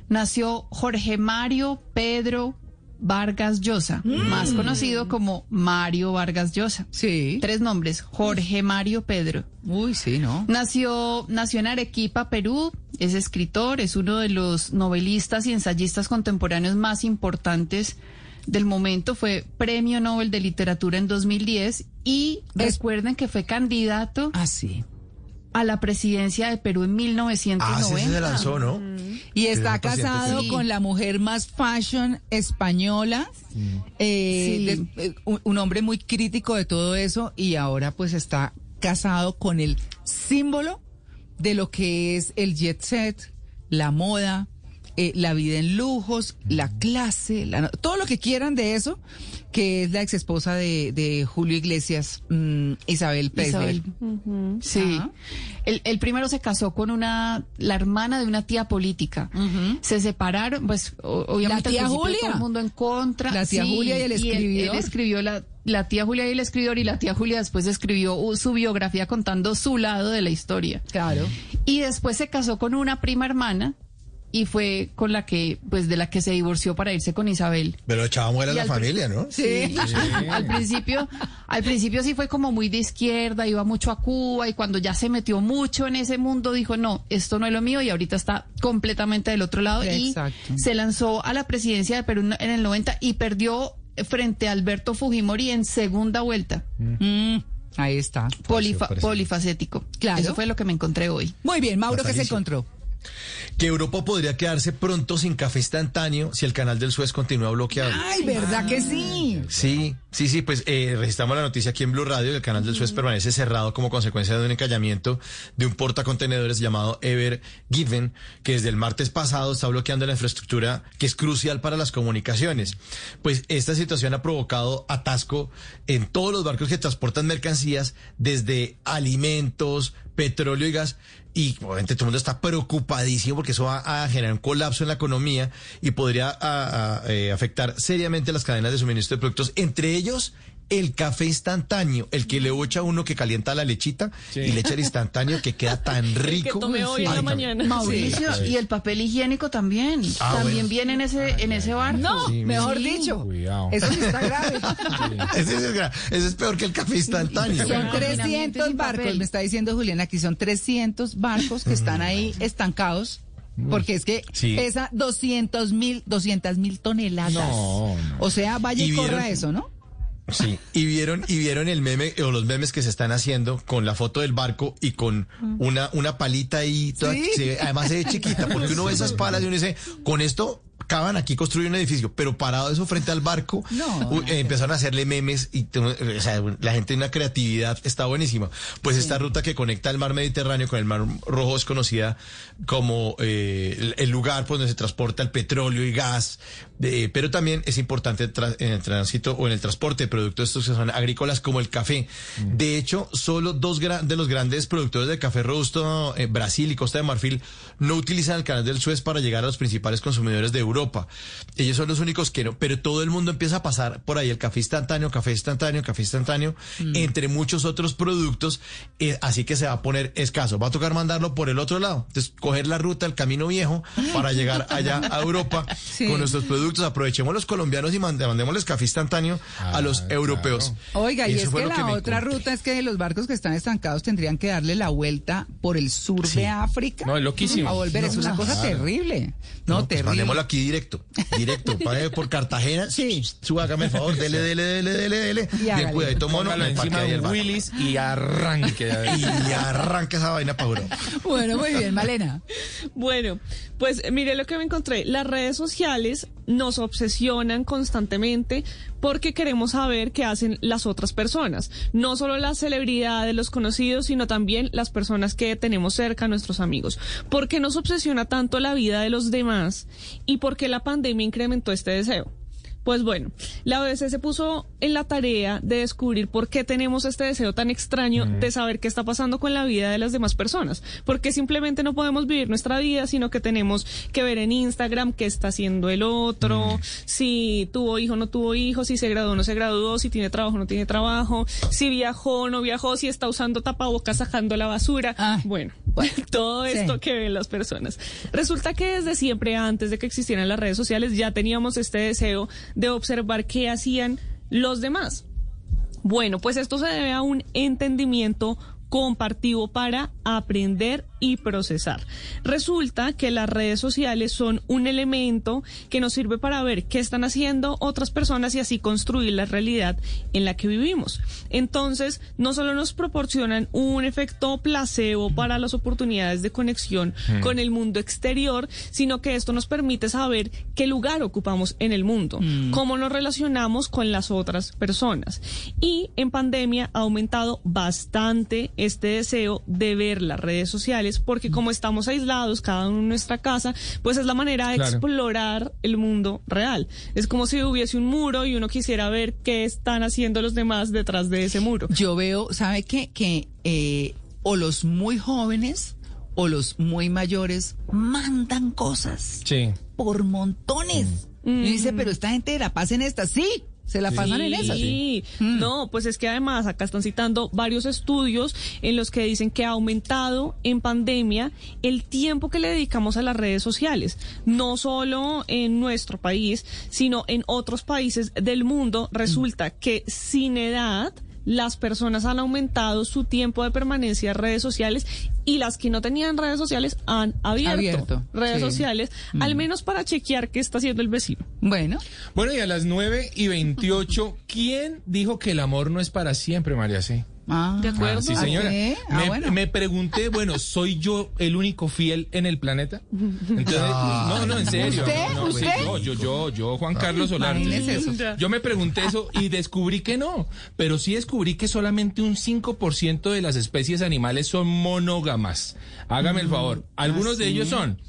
nació Jorge Mario Pedro Vargas Llosa, más conocido como Mario Vargas Llosa. Sí. Tres nombres, Jorge Mario Pedro. Uy, sí, ¿no? Nació, nació en Arequipa, Perú, es escritor, es uno de los novelistas y ensayistas contemporáneos más importantes del momento, fue Premio Nobel de Literatura en 2010 y recuerden que fue candidato Ah, sí. A la presidencia de Perú en Ah, 1990. sí, se lanzó, ¿no? Y está casado sí. con la mujer más fashion española, eh, Sí. de- eh, un hombre muy crítico de todo eso y ahora pues está casado con el símbolo de lo que es el jet set, la moda, eh, la vida en lujos, la clase, la- todo lo que quieran de eso, que es la ex esposa de, de Julio Iglesias, mm, Isabel Preisler. Isabel. Sí. El, el primero se casó con una, la hermana de una tía política. Se separaron, pues o- obviamente ¿La tía Julia? todo el mundo en contra. La tía Sí, Julia y el él- escribidor. Él, escribió la, la tía Julia y el escribidor y la tía Julia después escribió uh, su biografía contando su lado de la historia. Claro. Y después se casó con una prima hermana y fue con la que, pues de la que se divorció para irse con Isabel. Pero echaba muera Y la familia, ¿no? Sí. al principio, al principio sí fue como muy de izquierda, iba mucho a Cuba y cuando ya se metió mucho en ese mundo dijo, no, esto no es lo mío y ahorita está completamente del otro lado Exacto. y se lanzó a la presidencia de Perú en el 90 y perdió frente a Alberto Fujimori en segunda vuelta. Mm, ahí está. Polifa- polifacético. Claro. Eso fue lo que me encontré hoy. Muy bien, Mauro, ¿qué se encontró? Que Europa podría quedarse pronto sin café instantáneo si el canal del Suez continúa bloqueado. Ay, ¿verdad que sí? Sí, sí, sí, pues eh, registramos la noticia aquí en Blue Radio. El canal del Suez permanece cerrado como consecuencia de un encallamiento de un portacontenedores llamado Ever Given, que desde el martes pasado está bloqueando la infraestructura que es crucial para las comunicaciones. Pues esta situación ha provocado atasco en todos los barcos que transportan mercancías, desde alimentos, petróleo y gas. Y obviamente todo el mundo está preocupadísimo porque eso va a generar un colapso en la economía y podría a- a, eh, afectar seriamente las cadenas de suministro de productos, entre ellos el café instantáneo, el que le echa uno que calienta la lechita y le echa el instantáneo que queda tan rico. tomé hoy en la mañana. Mauricio, Sí. y el papel higiénico también. Ah, también bueno. viene en ese, en ese barco. No, Sí, mejor sí. dicho. Cuidado. Eso sí está grave. Ese es, gra- ese es peor que el café instantáneo. Son Confinamiento 300 sin barcos, me está diciendo Julián, aquí son 300 barcos que están ahí estancados. Porque es que Sí. pesa 200 mil, 200 mil toneladas. No, no. O sea, vaya y, Y corra vieron- eso, ¿no? Sí, y vieron, y vieron el meme, o los memes que se están haciendo con la foto del barco y con una, una palita ahí, toda- Sí. se ve- además se ve chiquita, porque uno ve esas palas y uno dice, con esto acaban aquí construir un edificio, pero parado eso frente al barco, No. eh, empezaron a hacerle memes y tu- o sea, la gente tiene una creatividad, está buenísima. Pues esta ruta que conecta el mar Mediterráneo con el mar Rojo es conocida como eh, el, el lugar por donde se transporta el petróleo y gas, eh, pero también es importante en el tránsito o en el transporte de productos estos que son agrícolas como el café. De hecho, solo dos de los grandes productores de café robusto, eh, Brasil y Costa de Marfil, no utilizan el canal del Suez para llegar a los principales consumidores de Europa. Ellos son los únicos que no, pero todo el mundo empieza a pasar por ahí el café instantáneo, café instantáneo, café instantáneo, entre muchos otros productos, eh, así que se va a poner escaso. Va a tocar mandarlo por el otro lado. Entonces, coger la ruta, el camino viejo, para llegar allá a Europa Sí. con nuestros productos. Aprovechemos los colombianos y mande- mandémosles café instantáneo a los europeos. Oiga, y es que la otra encontré. ruta es que los barcos que están estancados tendrían que darle la vuelta por el sur de África. No, es loquísimo. A volver, es una cosa claro. terrible. No, pues terrible. mandémoslo aquí directo, directo, por Cartagena, Sí. suba, hágame el favor, dele, dele, dele, dele, dele, Y bien cuidadito mono, encima de. Willis y arranque. y arranca esa vaina para Europa. Bueno, muy bien, Malena. Bueno, pues mire lo que me encontré. Las redes sociales nos obsesionan constantemente porque queremos saber qué hacen las otras personas. No solo las celebridades, los conocidos, sino también las personas que tenemos cerca, nuestros amigos. ¿Por qué nos obsesiona tanto la vida de los demás y por qué la pandemia incrementó este deseo? Pues bueno, la OBS se puso en la tarea de descubrir por qué tenemos este deseo tan extraño de saber qué está pasando con la vida de las demás personas. Porque simplemente no podemos vivir nuestra vida, sino que tenemos que ver en Instagram qué está haciendo el otro, si tuvo hijo o no tuvo hijo, si se graduó o no se graduó, si tiene trabajo o no tiene trabajo, si viajó o no viajó, si está usando tapabocas sacando la basura. bueno, todo sí. esto que ven las personas. Resulta que desde siempre, antes de que existieran las redes sociales, ya teníamos este deseo de observar qué hacían los demás. Bueno, pues esto se debe a un entendimiento compartido para aprender y procesar. Resulta que las redes sociales son un elemento que nos sirve para ver qué están haciendo otras personas y así construir la realidad en la que vivimos. Entonces, no solo nos proporcionan un efecto placebo para las oportunidades de conexión Mm. con el mundo exterior, sino que esto nos permite saber qué lugar ocupamos en el mundo, cómo nos relacionamos con las otras personas. Y en pandemia ha aumentado bastante este deseo de ver las redes sociales sociales, porque como estamos aislados, cada uno en nuestra casa, pues es la manera de Claro. explorar el mundo real. Es como si hubiese un muro y uno quisiera ver qué están haciendo los demás detrás de ese muro. Yo veo, ¿sabe qué? Que eh, o los muy jóvenes o los muy mayores mandan cosas Sí. por montones. Y dice, pero esta gente la pasa en esta. Sí, se la pasan en esas. Sí, no, pues es que además acá están citando varios estudios en los que dicen que ha aumentado en pandemia el tiempo que le dedicamos a las redes sociales, no solo en nuestro país, sino en otros países del mundo. Resulta que sin edad las personas han aumentado su tiempo de permanencia en redes sociales y las que no tenían redes sociales han abierto, Abierto, redes sí. sociales, al menos para chequear qué está haciendo el vecino. Bueno. Bueno, y a las 9 y 28, ¿quién dijo que el amor no es para siempre, María C? Ah, ¿De acuerdo? sí, señora. ¿Ah? Ah, me, bueno. me pregunté, bueno, ¿soy yo el único fiel en el planeta? Entonces, no, no, en serio. ¿Usted? No, no, pues, ¿Usted? yo, yo, yo, yo, Juan Carlos Solarte. Eso. yo me pregunté eso y descubrí que no. Pero sí descubrí que solamente un 5% de las especies animales son monógamas. Hágame el favor. Algunos de ¿Ah, ellos son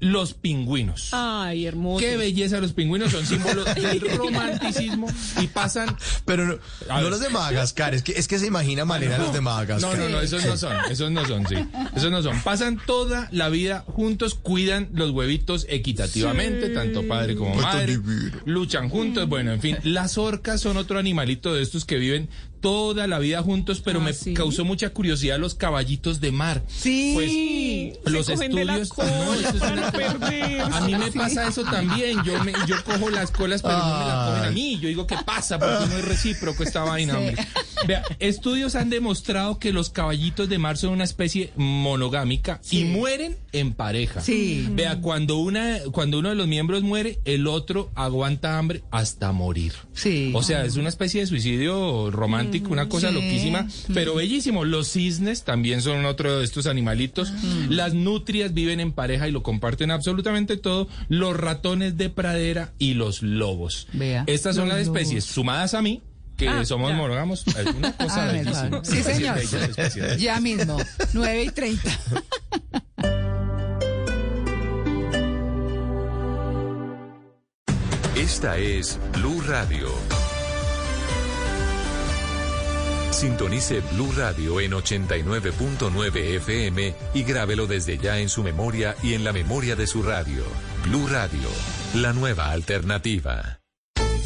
los pingüinos. Ay, hermoso. Qué belleza los pingüinos, son símbolos del romanticismo y pasan... Pero no, no los de Madagascar, es que, es que se imagina Malena los de Madagascar. No, no, no, esos no son, esos no son, sí. Esos no son. Pasan toda la vida juntos, cuidan los huevitos equitativamente, tanto padre como Pues madre. Luchan juntos, bueno, en fin. Las orcas son otro animalito de estos que viven toda la vida juntos, pero Ah, me ¿sí? causó mucha curiosidad los caballitos de mar. Sí. Pues Se los cogen de la estudios... cola no, eso es para una- perderse. a mí me pasa eso también. Yo me, yo cojo las colas, pero no me las cogen a mí. Yo digo, ¿qué pasa? Porque no es recíproco esta vaina, hombre. Vea, estudios han demostrado que los caballitos de mar son una especie monogámica y mueren en pareja. Sí. Vea, cuando una, cuando uno de los miembros muere, el otro aguanta hambre hasta morir. Sí. O sea, es una especie de suicidio romántico, una cosa Sí. loquísima, pero bellísimo. Los cisnes también son otro de estos animalitos. Las nutrias viven en pareja y lo comparten absolutamente todo. Los ratones de pradera y los lobos. Vea. Estas son las especies sumadas a mí, que Ah, somos ya. monógamos. Es una cosa favor. Sí, señor. Ya mismo, 9 y 30. Esta es Blue Radio. Sintonice Blue Radio en 89.9 FM y grábelo desde ya en su memoria y en la memoria de su radio. Blue Radio, la nueva alternativa.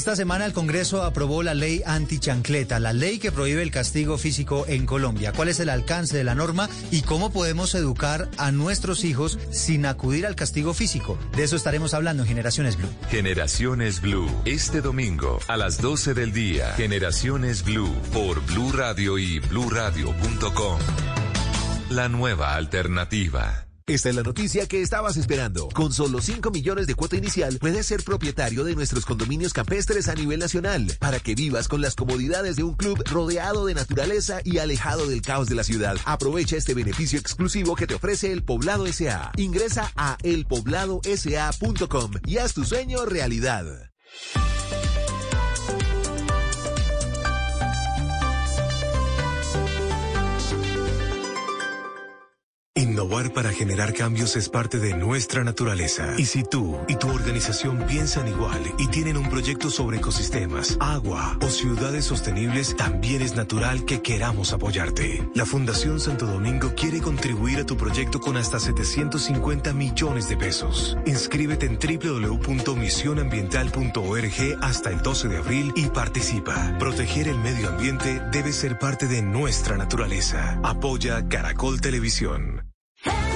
Esta semana el Congreso aprobó la ley antichancleta, la ley que prohíbe el castigo físico en Colombia. ¿Cuál es el alcance de la norma y cómo podemos educar a nuestros hijos sin acudir al castigo físico? De eso estaremos hablando en Generaciones Blue. Generaciones Blue, este domingo a las 12 del día. Generaciones Blue por Blue Radio y bluradio.com. La nueva alternativa. Esta es la noticia que estabas esperando. Con solo 5 millones de cuota inicial, puedes ser propietario de nuestros condominios campestres a nivel nacional, para que vivas con las comodidades de un club rodeado de naturaleza y alejado del caos de la ciudad. Aprovecha este beneficio exclusivo que te ofrece el Poblado SA. Ingresa a elpobladosa.com y haz tu sueño realidad. Innovar para generar cambios es parte de nuestra naturaleza. Y si tú y tu organización piensan igual y tienen un proyecto sobre ecosistemas, agua o ciudades sostenibles, también es natural que queramos apoyarte. La Fundación Santo Domingo quiere contribuir a tu proyecto con hasta 750 millones de pesos. Inscríbete en www.misionambiental.org hasta el 12 de abril y participa. Proteger el medio ambiente debe ser parte de nuestra naturaleza. Apoya Caracol Televisión. Blue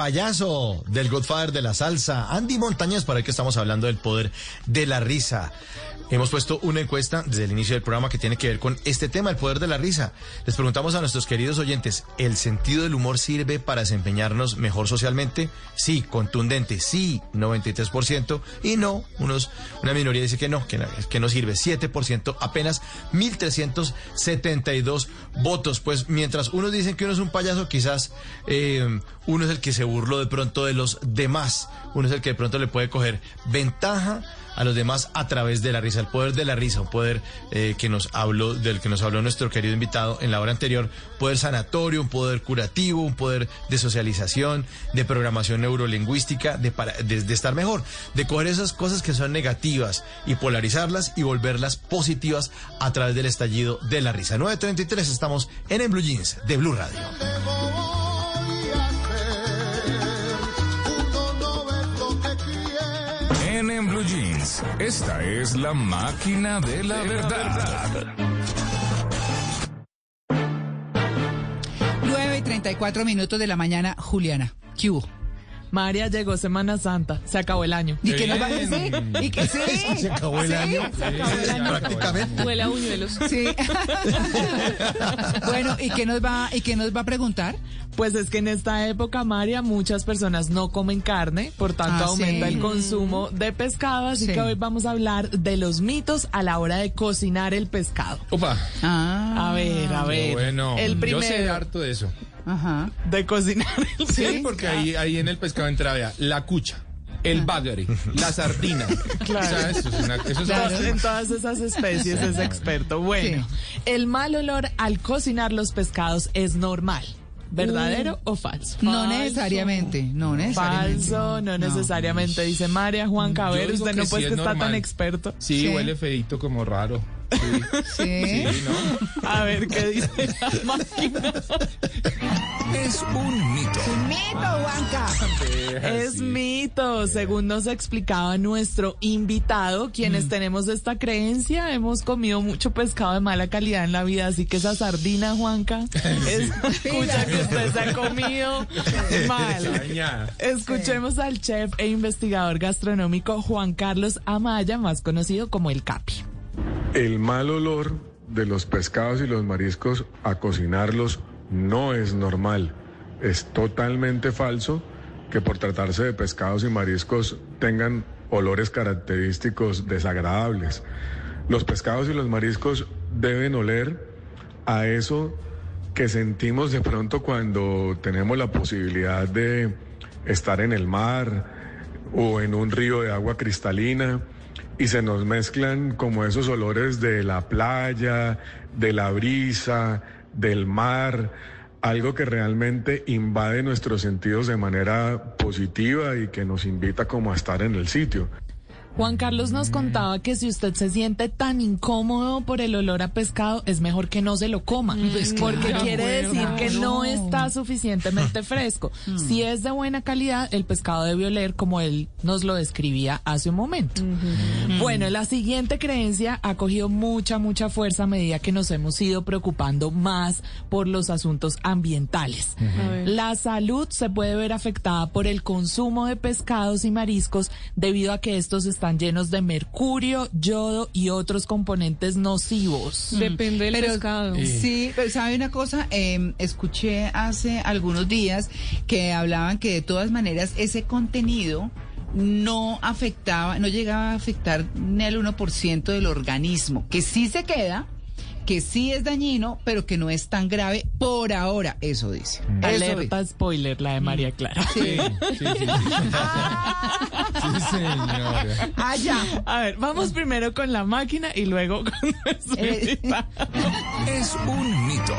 payaso del Godfather de la salsa. Andy Montañez, para el que estamos hablando del poder de la risa. Hemos puesto una encuesta desde el inicio del programa que tiene que ver con este tema, el poder de la risa. Les preguntamos a nuestros queridos oyentes, ¿el sentido del humor sirve para desempeñarnos mejor socialmente? Sí, contundente, sí, 93%, y no, unos, una minoría dice que no, que no, sirve, 7%, apenas 1.372 votos. Pues mientras unos dicen que uno es un payaso, quizás eh, uno es el que se burló de pronto de los demás, uno es el que de pronto le puede coger ventaja a los demás a través de la risa, el poder de la risa, un poder eh, que nos habló, del que nos habló nuestro querido invitado en la hora anterior, poder sanatorio, un poder curativo, un poder de socialización, de programación neurolingüística, de, para- de, de estar mejor, de coger esas cosas que son negativas y polarizarlas y volverlas positivas a través del estallido de la risa. 933 estamos en En Blue Jeans de Blue Radio. En, en Blue Jeans, esta es la máquina de la verdad. 9 y 34 minutos de la mañana, Juliana. ¿Qué hubo? María llegó Semana Santa, se acabó el año. ¿Y qué nos va a decir? ¿Y que sí? Se acabó el Sí, año. se acabó el año. Prácticamente. Huele a buñuelos. Sí. bueno, ¿y qué nos va y qué nos va a preguntar? Pues es que en esta época, María, muchas personas no comen carne, por tanto Ah, aumenta sí. el consumo de pescado, así Sí. que hoy vamos a hablar de los mitos a la hora de cocinar el pescado. Opa. A ver, a ver. Bueno, el yo sé primero harto de eso. Ajá. de cocinar el Sí, pescado. porque ahí, ahí en el pescado entra, vea, la cucha, el bagre, la sardina. Claro. O sea, eso es una, eso es Claro, una- en todas esas especies es experto. Bueno, el mal olor al cocinar los pescados es normal. ¿Verdadero o falso? No Falso. necesariamente, no necesariamente. Falso, no, necesariamente, dice María Juan Caber. Usted no pues sí que es está tan experto. Sí, huele feito como raro. Sí. Sí, ¿no? A ver qué dice la máquina. Es un mito. Mito, Juanca. Es mito, según nos explicaba nuestro invitado, quienes tenemos esta creencia, hemos comido mucho pescado de mala calidad en la vida, así que esa sardina, Juanca, es escucha que usted se ha comido mal. Escuchemos al chef e investigador gastronómico Juan Carlos Amaya, más conocido como el Capi. El mal olor de los pescados y los mariscos a cocinarlos no es normal. Es totalmente falso que por tratarse de pescados y mariscos tengan olores característicos desagradables. Los pescados y los mariscos deben oler a eso que sentimos de pronto cuando tenemos la posibilidad de estar en el mar o en un río de agua cristalina y se nos mezclan como esos olores de la playa, de la brisa, del mar, algo que realmente invade nuestros sentidos de manera positiva y que nos invita como a estar en el sitio. Juan Carlos nos contaba que si usted se siente tan incómodo por el olor a pescado, es mejor que no se lo coma, Pues porque claro, quiere decir que no. está suficientemente fresco. Si es de buena calidad, el pescado debe oler como él nos lo describía hace un momento. Bueno, la siguiente creencia ha cogido mucha, mucha fuerza a medida que nos hemos ido preocupando más por los asuntos ambientales. La salud se puede ver afectada por el consumo de pescados y mariscos debido a que estos están llenos de mercurio, yodo y otros componentes nocivos. Depende del pero, Sí, pero sabe una cosa, Eh, escuché hace algunos días que hablaban que de todas maneras ese contenido no afectaba, no llegaba a afectar ni al 1% del organismo, que sí se queda, que sí es dañino, pero que no es tan grave por ahora, eso dice. Eso Alerta spoiler, la de María Clara. Sí. Sí, sí, Sí, señora. Ah. A ver, vamos primero con la máquina y luego con nuestro Eh. Es un mito.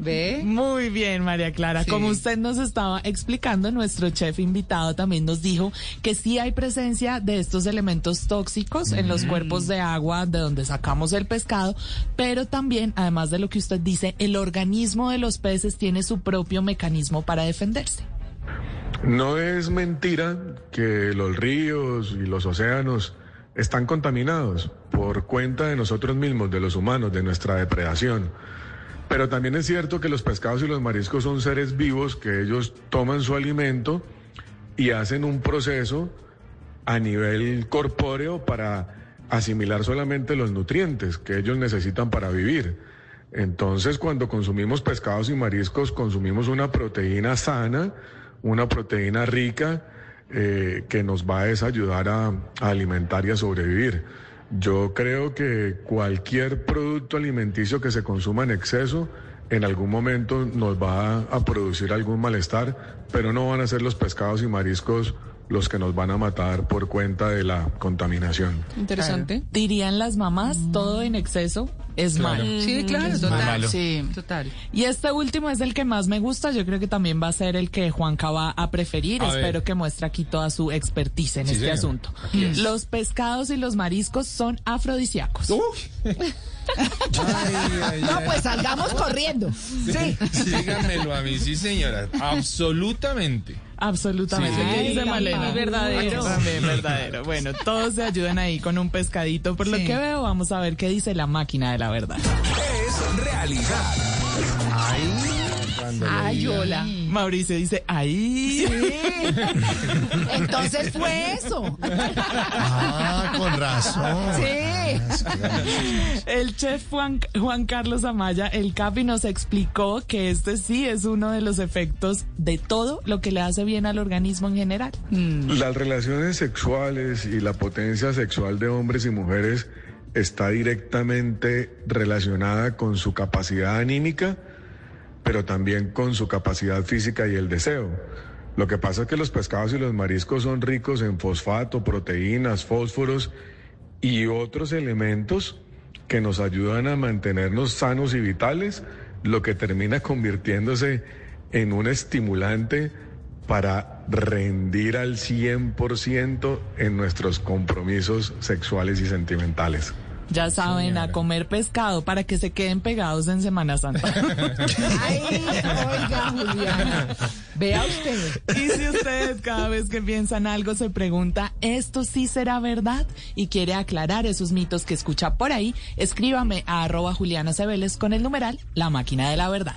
¿Ve? Muy bien, María Clara. Sí. Como usted nos estaba explicando, nuestro chef invitado también nos dijo que sí hay presencia de estos elementos tóxicos en los cuerpos de agua de donde sacamos el pescado, pero también, además de lo que usted dice, el organismo de los peces tiene su propio mecanismo para defenderse. No es mentira que los ríos y los océanos están contaminados por cuenta de nosotros mismos, de los humanos, de nuestra depredación. Pero también es cierto que los pescados y los mariscos son seres vivos que ellos toman su alimento y hacen un proceso a nivel corpóreo para asimilar solamente los nutrientes que ellos necesitan para vivir. Entonces, cuando consumimos pescados y mariscos, consumimos una proteína sana, una proteína rica, eh, que nos va a desayudar a, a alimentar y a sobrevivir. Yo creo que cualquier producto alimenticio que se consuma en exceso, en algún momento nos va a, producir algún malestar, pero no van a ser los pescados y mariscos los que nos van a matar por cuenta de la contaminación. Interesante. Dirían las mamás, todo en exceso es Claro. malo. Sí, claro, Es total. malo. Sí, total. Y este último es el que más me gusta. Yo creo que también va a ser el que Juanca va a preferir. A ver. Espero que muestre aquí toda su expertise en Sí, este señor. asunto. Es. Los pescados y los mariscos son afrodisíacos. No, pues salgamos corriendo. Sí. Díganmelo a mí, sí, señora. Absolutamente. Absolutamente. Sí, sí. ¿Qué dice Ay, Malena? verdadero. También verdadero. Bueno, todos se ayudan ahí con un pescadito. Por lo que veo, vamos a ver qué dice la máquina de la verdad. Es realidad. Ay, hola. Mauricio dice, ahí. Entonces fue eso. Ah, con razón. Sí. El chef Juan, Juan Carlos Amaya, el Capi, nos explicó que este sí es uno de los efectos de todo lo que le hace bien al organismo en general. Las relaciones sexuales y la potencia sexual de hombres y mujeres está directamente relacionada con su capacidad anímica, pero también con su capacidad física y el deseo. Lo que pasa es que los pescados y los mariscos son ricos en fosfato, proteínas, fósforos y otros elementos que nos ayudan a mantenernos sanos y vitales, lo que termina convirtiéndose en un estimulante para rendir al 100% en nuestros compromisos sexuales y sentimentales. Ya saben, a comer pescado para que se queden pegados en Semana Santa. Ay, oiga, Juliana. Vea usted. Y si usted cada vez que piensa en algo se pregunta, ¿esto sí será verdad? Y quiere aclarar esos mitos que escucha por ahí, escríbame a arroba Juliana Cebeles con el numeral La Máquina de la Verdad.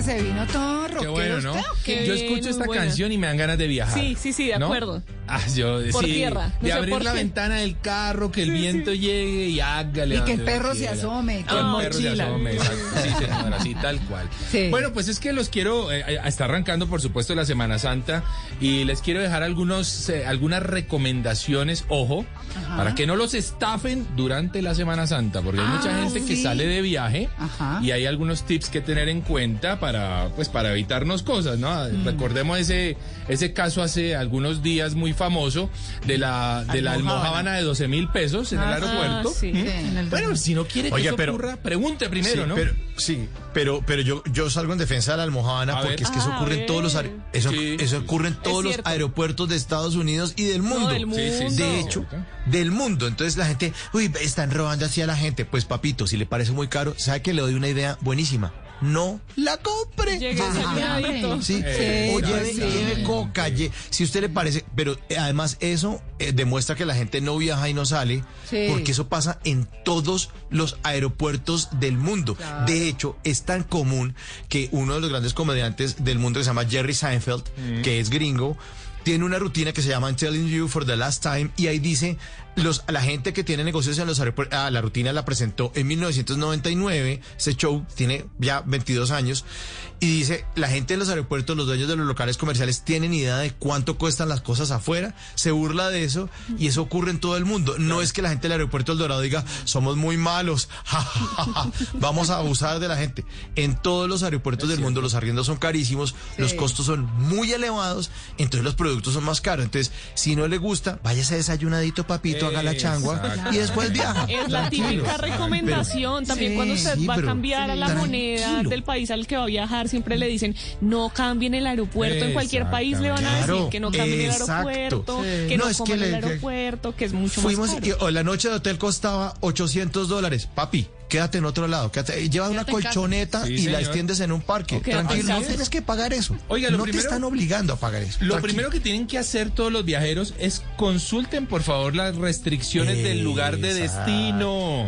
Oiga, se vino todo Qué rockero bueno, ¿no? usted, ¿o qué? Yo escucho esta buena. canción y me dan ganas de viajar. Sí, sí, sí, de ¿no? acuerdo. Ah, yo, Por sí, tierra, no de abrir la qué. ventana del carro, que el viento llegue y hágale. Y que el perro se asome, Que el con perro se mochila. asome. Sí, señora, así tal cual. Sí. Bueno, pues es que los quiero, eh, eh, está arrancando por supuesto la Semana Santa y les quiero dejar algunos, eh, algunas recomendaciones, ojo, Ajá. para que no los estafen durante la Semana Santa, porque hay Ah, mucha gente que sí. sale de viaje Ajá. y hay algunos tips que tener en cuenta para, pues, para evitarnos cosas, ¿no? Mm. Recordemos ese, ese caso hace algunos días muy famoso de la, de la almohábana de 12 mil pesos en el Ah, aeropuerto. sí. ¿Mm? Sí, en el Bueno, si no quiere que eso pero- ocurra, pregunte primero, sí, ¿no? Pero, sí, pero, pero yo, yo salgo en defensa de la almohadana A porque ver. es que eso Ah, ocurre en todos los eso, Sí, eso ocurre en todos los aeropuertos de Estados Unidos y del mundo. del Sí, sí, sí. De mundo. hecho, del mundo. Entonces la gente, uy, están robando así a la gente. Pues papito, si le parece muy caro, ¿sabe que le doy una idea buenísima? No la compre. Llegue desayunadito. Sí, Eh, o lleve, sí. lleve coca, si usted le parece, pero eh, además eso eh, demuestra que la gente no viaja y no sale, Sí. porque eso pasa en todos los aeropuertos del mundo. Claro. De hecho, es tan común que uno de los grandes comediantes del mundo que se llama Jerry Seinfeld, que es gringo, tiene una rutina que se llama I'm Telling You for the Last Time y ahí dice los la gente que tiene negocios en los aeropuertos, ah, la rutina la presentó en 1999, ese show tiene ya 22 años. Y dice, la gente en los aeropuertos, los dueños de los locales comerciales tienen idea de cuánto cuestan las cosas afuera, se burla de eso y eso ocurre en todo el mundo. No es que la gente del aeropuerto del Dorado diga, somos muy malos, ja, ja, ja, ja, vamos a abusar de la gente. En todos los aeropuertos del mundo los arriendos son carísimos, los costos son muy elevados, entonces los productos son más caros. Entonces, si no le gusta, váyase desayunadito, papito, haga la changua Exacto. y después viaja. Es la típica recomendación. También Sí, cuando usted sí, va a cambiar a la moneda tranquilo. del país al que va a viajar, siempre le dicen no cambien el aeropuerto. En cualquier país le van a decir Claro, que no cambien el aeropuerto, que no, No, coman el aeropuerto, que es mucho Fuimos más y caro. o la noche de hotel costaba 800 dólares. Papi, quédate en otro lado. Quédate, lleva una Quédate colchoneta Sí, y la extiendes en un parque. Tranquilo, no tienes que pagar eso. Oiga, lo no primero- te están obligando a pagar eso. Lo Tranquilo. primero que tienen que hacer todos los viajeros es consulten por favor las restricciones del lugar de destino.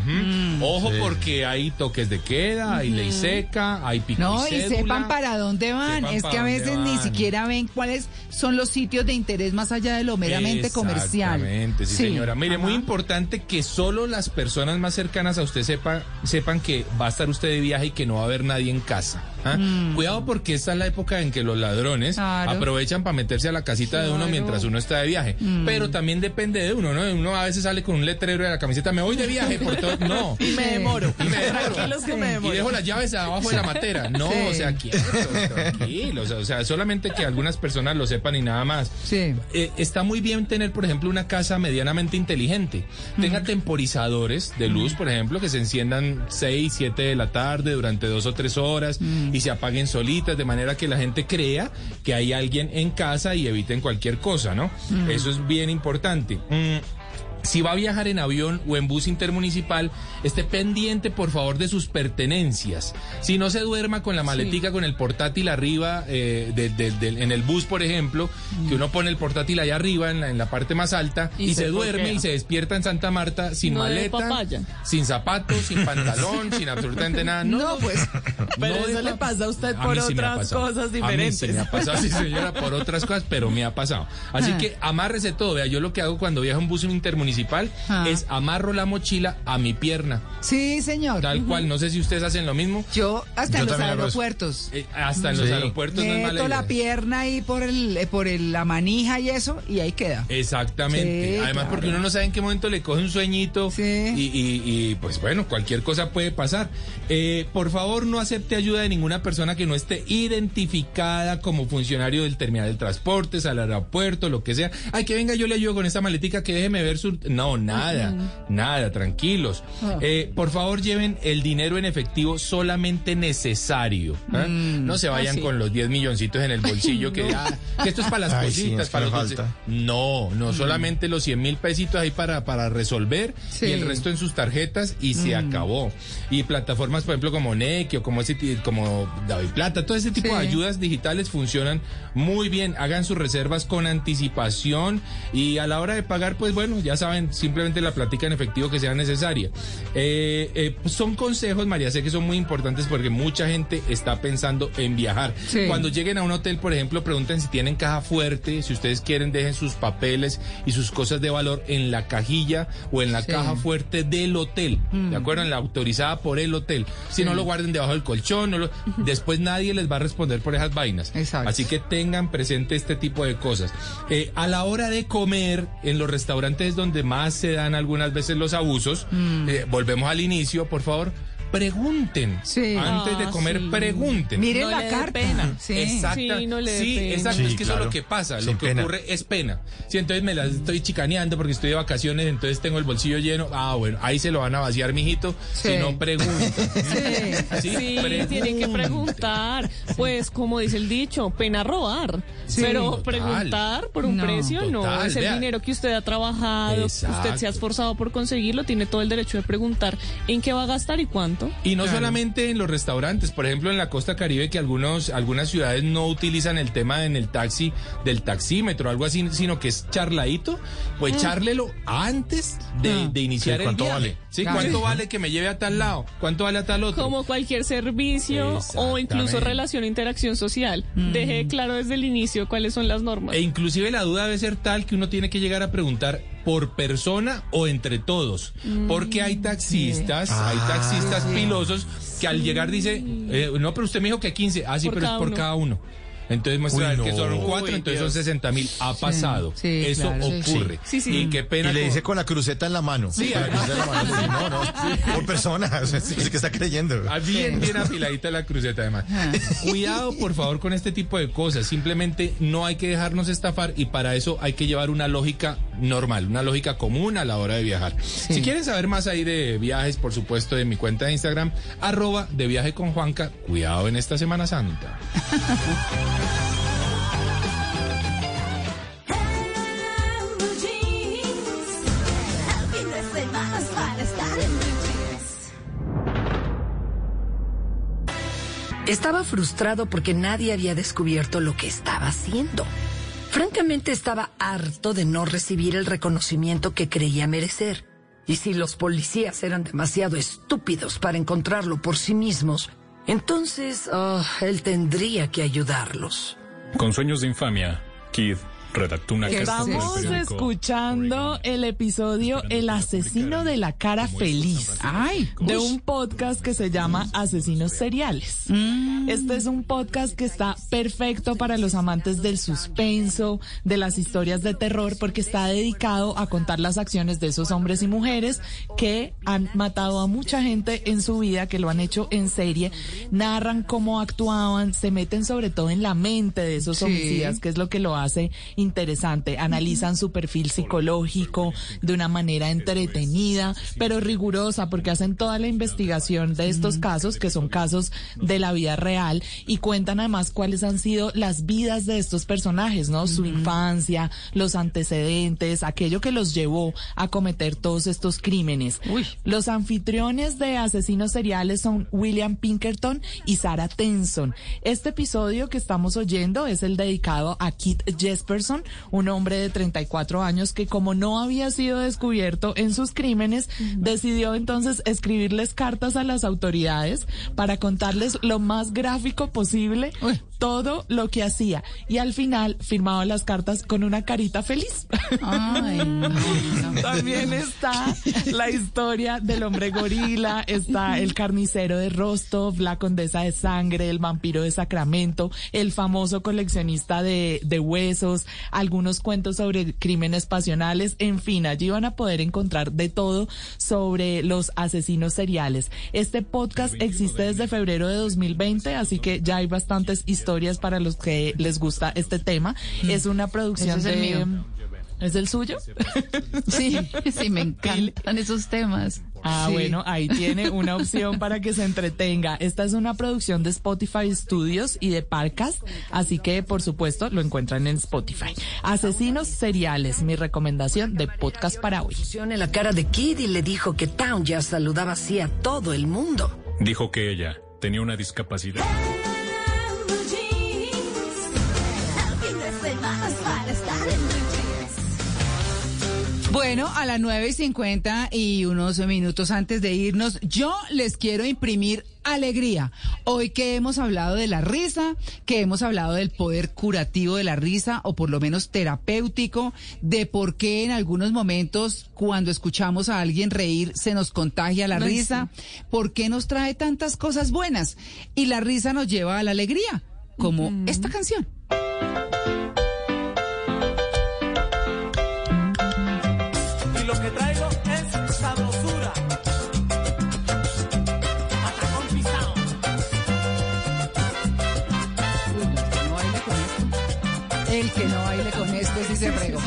Ojo Mm. sí. porque hay toques de queda, hay ley seca, hay pico No, y sepan para dónde van. Sepan es que a veces ni siquiera ven cuáles son los sitios de interés más allá de lo meramente comercial. Exactamente, sí, señora. Mire, muy importante que solo las personas más cercanas a usted sepa, sepan que va a estar usted de viaje y que no va a haber nadie en casa. ¿Ah? Mm. Cuidado porque esta es la época en que los ladrones Claro. aprovechan para meterse a la casita de uno mientras uno está de viaje. Mm. Pero también depende de uno, ¿no? Uno a veces sale con un letrero de la camiseta, me voy de viaje por todo. No. Y me demoro. Y me demoro. Tranquilos que me Y demoro. dejo las llaves abajo de la matera. No, Sí. o sea, quietos, tranquilos. O sea, solamente que algunas personas lo sepan y nada más. Sí. Eh, está muy bien tener, por ejemplo, una casa medianamente inteligente. Tenga temporizadores de luz, por ejemplo, que se enciendan 6, 7 de la tarde durante dos o tres horas y se apaguen solitas, de manera que la gente crea que hay alguien en casa y eviten cualquier cosa, ¿no? Mm. Eso es bien importante. Mm, si va a viajar en avión o en bus intermunicipal, esté pendiente por favor de sus pertenencias. Si no se duerma con la maletica, con el portátil arriba, eh, de- de- de- en el bus, por ejemplo, que uno pone el portátil allá arriba, en la, en la parte más alta, y, Y se se duerme y se despierta en Santa Marta sin No maleta, sin zapatos, sin pantalón, sin absolutamente nada. No, No, pues. Pero No de eso le pa- pasa a usted a por sí otras cosas A mí diferentes. sí me ha pasado, sí, señora, por otras cosas, pero me ha pasado. Así Ah. que amárrese todo. Vea, yo lo que hago cuando viajo en bus intermunicipal Ah. es amarro la mochila a mi pierna. Sí, señor. Tal cual, no sé si ustedes hacen lo mismo. Yo hasta Yo en los aeropuertos. Eh, hasta en los aeropuertos no es mala Meto la idea. pierna ahí por el, eh, por el- la manija y eso, y ahí queda. Exactamente. Sí, Además, claro. porque uno no sabe en qué momento le coge un sueñito y, y- y, pues bueno, cualquier cosa puede pasar. Eh, por favor, no acepte ayuda de ninguna persona que no esté identificada como funcionario del terminal de transportes, al aeropuerto, lo que sea. Ay, que venga, yo le ayudo con esta maletica, que déjeme ver su... No, nada, nada, tranquilos. Ah. Eh, por favor, lleven el dinero en efectivo solamente necesario. ¿ah? Mm. No se vayan Ah, sí. con los 10 milloncitos en el bolsillo, que, No. ah, que esto es para las Ay, sí, cositas, es que para no los falta. No, no, solamente los 100 mil pesitos ahí para, para resolver Sí. y el resto en sus tarjetas y se Mm. acabó. Y plataformas, por ejemplo, como Nequi o como, ese, como David Plata, todo ese tipo Sí. de ayudas digitales funcionan muy bien. Hagan sus reservas con anticipación y a la hora de pagar, pues bueno, ya saben, simplemente la platica en efectivo que sea necesaria. Eh, eh, pues son consejos, María, sé que son muy importantes porque mucha gente está pensando en viajar. Sí. Cuando lleguen a un hotel, por ejemplo, pregunten si tienen caja fuerte, si ustedes quieren, dejen sus papeles y sus cosas de valor en la cajilla o en la Sí. caja fuerte del hotel, Mm. ¿de acuerdo? En la autorizada por el hotel. Si no lo guarden debajo del colchón, no lo- después nadie les va a responder por esas vainas. Exacto. Así que tengan presente este tipo de cosas. Eh, a la hora de comer, en los restaurantes donde más se dan algunas veces los abusos, Mm. eh, volvemos al inicio, por favor. Pregunten. Sí. Antes de Ah, comer, sí. pregunten. Miren No la le carta. pena. Sí. Exacta. Sí, no le Sí, pena. exacto. Sí, es que eso es lo que pasa. Sin lo que pena. ocurre es pena. Si entonces me la estoy chicaneando porque estoy de vacaciones, entonces tengo el bolsillo lleno. Ah, bueno, ahí se lo van a vaciar, mijito. Sí. Si no preguntan. Sí. Sí, pregunten. tienen que preguntar. Pues, como dice el dicho, pena robar. Sí. Pero Total. preguntar por un No. precio no. Es el vea. dinero que usted ha trabajado, Exacto. usted se ha esforzado por conseguirlo, tiene todo el derecho de preguntar en qué va a gastar y cuánto. Y no Claro. solamente en los restaurantes, por ejemplo en la costa caribe que algunos, algunas ciudades no utilizan el tema en el taxi del taxímetro, algo así, sino que es charladito, pues charlelo antes de, Ah. de iniciar Sí, el ¿cuánto viaje. vale? ¿Sí? Claro. ¿Cuánto vale que me lleve a tal lado? ¿Cuánto vale a tal otro? Como cualquier servicio o incluso relación e interacción social. Deje claro desde el inicio cuáles son las normas. E inclusive la duda debe ser tal que uno tiene que llegar a preguntar por persona o entre todos. Porque hay taxistas, hay taxistas pilosos que al llegar dice, eh, no, pero usted me dijo que 15. Ah, sí, Por pero es por uno. cada uno. Entonces muestra que son cuatro, Uy, entonces Dios. son 60 mil. Ha pasado. sí, Eso claro. ocurre. Sí, sí. Y qué pena. Y le con- dice con la cruceta en la mano. Sí, con la cruceta en la mano. Sí, no, no. Por persona. O sea, sí, que está creyendo. Ah, bien, bien afiladita la cruceta además. Cuidado, por favor, con este tipo de cosas. Simplemente no hay que dejarnos estafar y para eso hay que llevar una lógica normal, una lógica común a la hora de viajar. Si quieren saber más ahí de viajes, por supuesto, de mi cuenta de Instagram, arroba de viaje con Juanca. Cuidado en esta Semana Santa. Estaba frustrado porque nadie había descubierto lo que estaba haciendo. Francamente estaba harto de no recibir el reconocimiento que creía merecer. Y si los policías eran demasiado estúpidos para encontrarlo por sí mismos, entonces ah, él tendría que ayudarlos. Con sueños de infamia, Kid redactó una carta para el Estamos escuchando el episodio El asesino de la cara feliz. Ay, de un podcast que se llama Asesinos Seriales. Este es un podcast que está perfecto para los amantes del suspenso, de las historias de terror, porque está dedicado a contar las acciones de esos hombres y mujeres que han matado a mucha gente en su vida, que lo han hecho en serie, narran cómo actuaban, se meten sobre todo en la mente de esos Sí. homicidas, que es lo que lo hace interesante. Analizan su perfil psicológico de una manera entretenida, pero rigurosa, porque hacen toda la investigación de estos casos, que son casos de la vida real, y cuentan además cuáles han sido las vidas de estos personajes, ¿no? Su infancia, los antecedentes, aquello que los llevó a cometer todos estos crímenes. Los anfitriones de asesinos seriales son William Pinkerton y Sarah Tenson. Este episodio que estamos oyendo es el dedicado a Kit Jesperson, un hombre de 34 años que como no había sido descubierto en sus crímenes, decidió entonces escribirles cartas a las autoridades para contarles lo más gráfico posible todo lo que hacía y al final firmaba las cartas con una carita feliz. Ay, no, no. También está la historia del hombre gorila, está el carnicero de Rostov, la condesa de sangre, el vampiro de Sacramento, el famoso coleccionista de, de huesos, algunos cuentos sobre crímenes pasionales, en fin, allí van a poder encontrar de todo sobre los asesinos seriales. Este podcast existe desde febrero de 2020, así que ya hay bastantes historias para los que les gusta este tema. Es una producción es de... ¿Es el suyo? Sí, sí, me encantan esos temas. Ah, Sí. bueno, ahí tiene una opción para que se entretenga. Esta es una producción de Spotify Studios y de Parcast, así que por supuesto lo encuentran en Spotify. Asesinos seriales, mi recomendación de podcast para hoy. En la cara de Kid y le dijo que Town ya saludaba así a todo el mundo. Dijo que ella tenía una discapacidad. Bueno, a las 9 y 50 y unos minutos antes de irnos, yo les quiero imprimir alegría. Hoy que hemos hablado de la risa, que hemos hablado del poder curativo de la risa, o por lo menos terapéutico, de por qué en algunos momentos cuando escuchamos a alguien reír se nos contagia la risa, por qué nos trae tantas cosas buenas y la risa nos lleva a la alegría, como esta canción. El que no baile con este sí se fregó.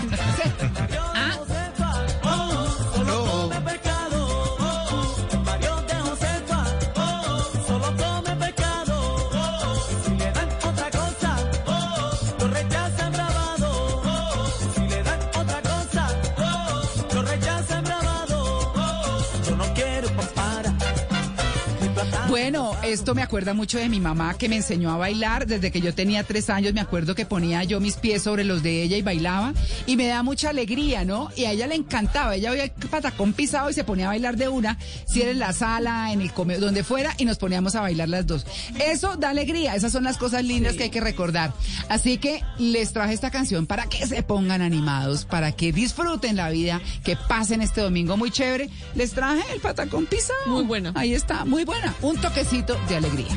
Bueno, esto me acuerda mucho de mi mamá que me enseñó a bailar desde que yo tenía tres años. Me acuerdo que ponía yo mis pies sobre los de ella y bailaba y me da mucha alegría, ¿no? Y a ella le encantaba. Ella veía el patacón pisado y se ponía a bailar de una, si era en la sala, en el comedor, donde fuera, y nos poníamos a bailar las dos. Eso da alegría. Esas son las cosas lindas que hay que recordar. Así que les traje esta canción para que se pongan animados, para que disfruten la vida, que pasen este domingo muy chévere. Les traje el patacón pisado. Muy buena. Ahí está, muy buena. Un toquecito de alegría.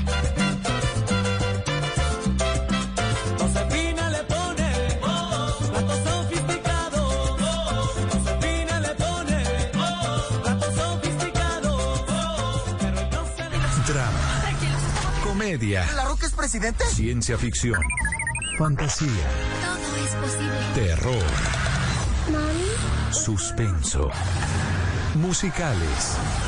Drama. Comedia. ¿La Roca es presidente? Ciencia ficción. Fantasía. Todo es posible. Terror. ¿Mami? Suspenso. Musicales.